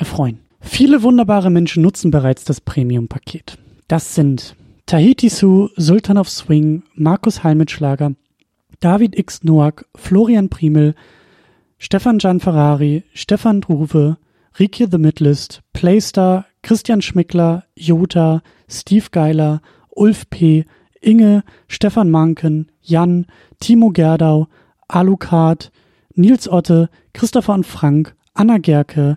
erfreuen. Viele wunderbare Menschen nutzen bereits das Premium-Paket. Das sind Tahiti Su, Sultan of Swing, Markus Halmitschlager, David X. Noack, Florian Primel, Stefan Gian Ferrari, Stefan Druwe, Rike The Midlist, Playstar, Christian Schmickler, Jota, Steve Geiler, Ulf P., Inge, Stefan Manken, Jan, Timo Gerdau, Alucard, Nils Otte, Christopher und Frank, Anna Gerke,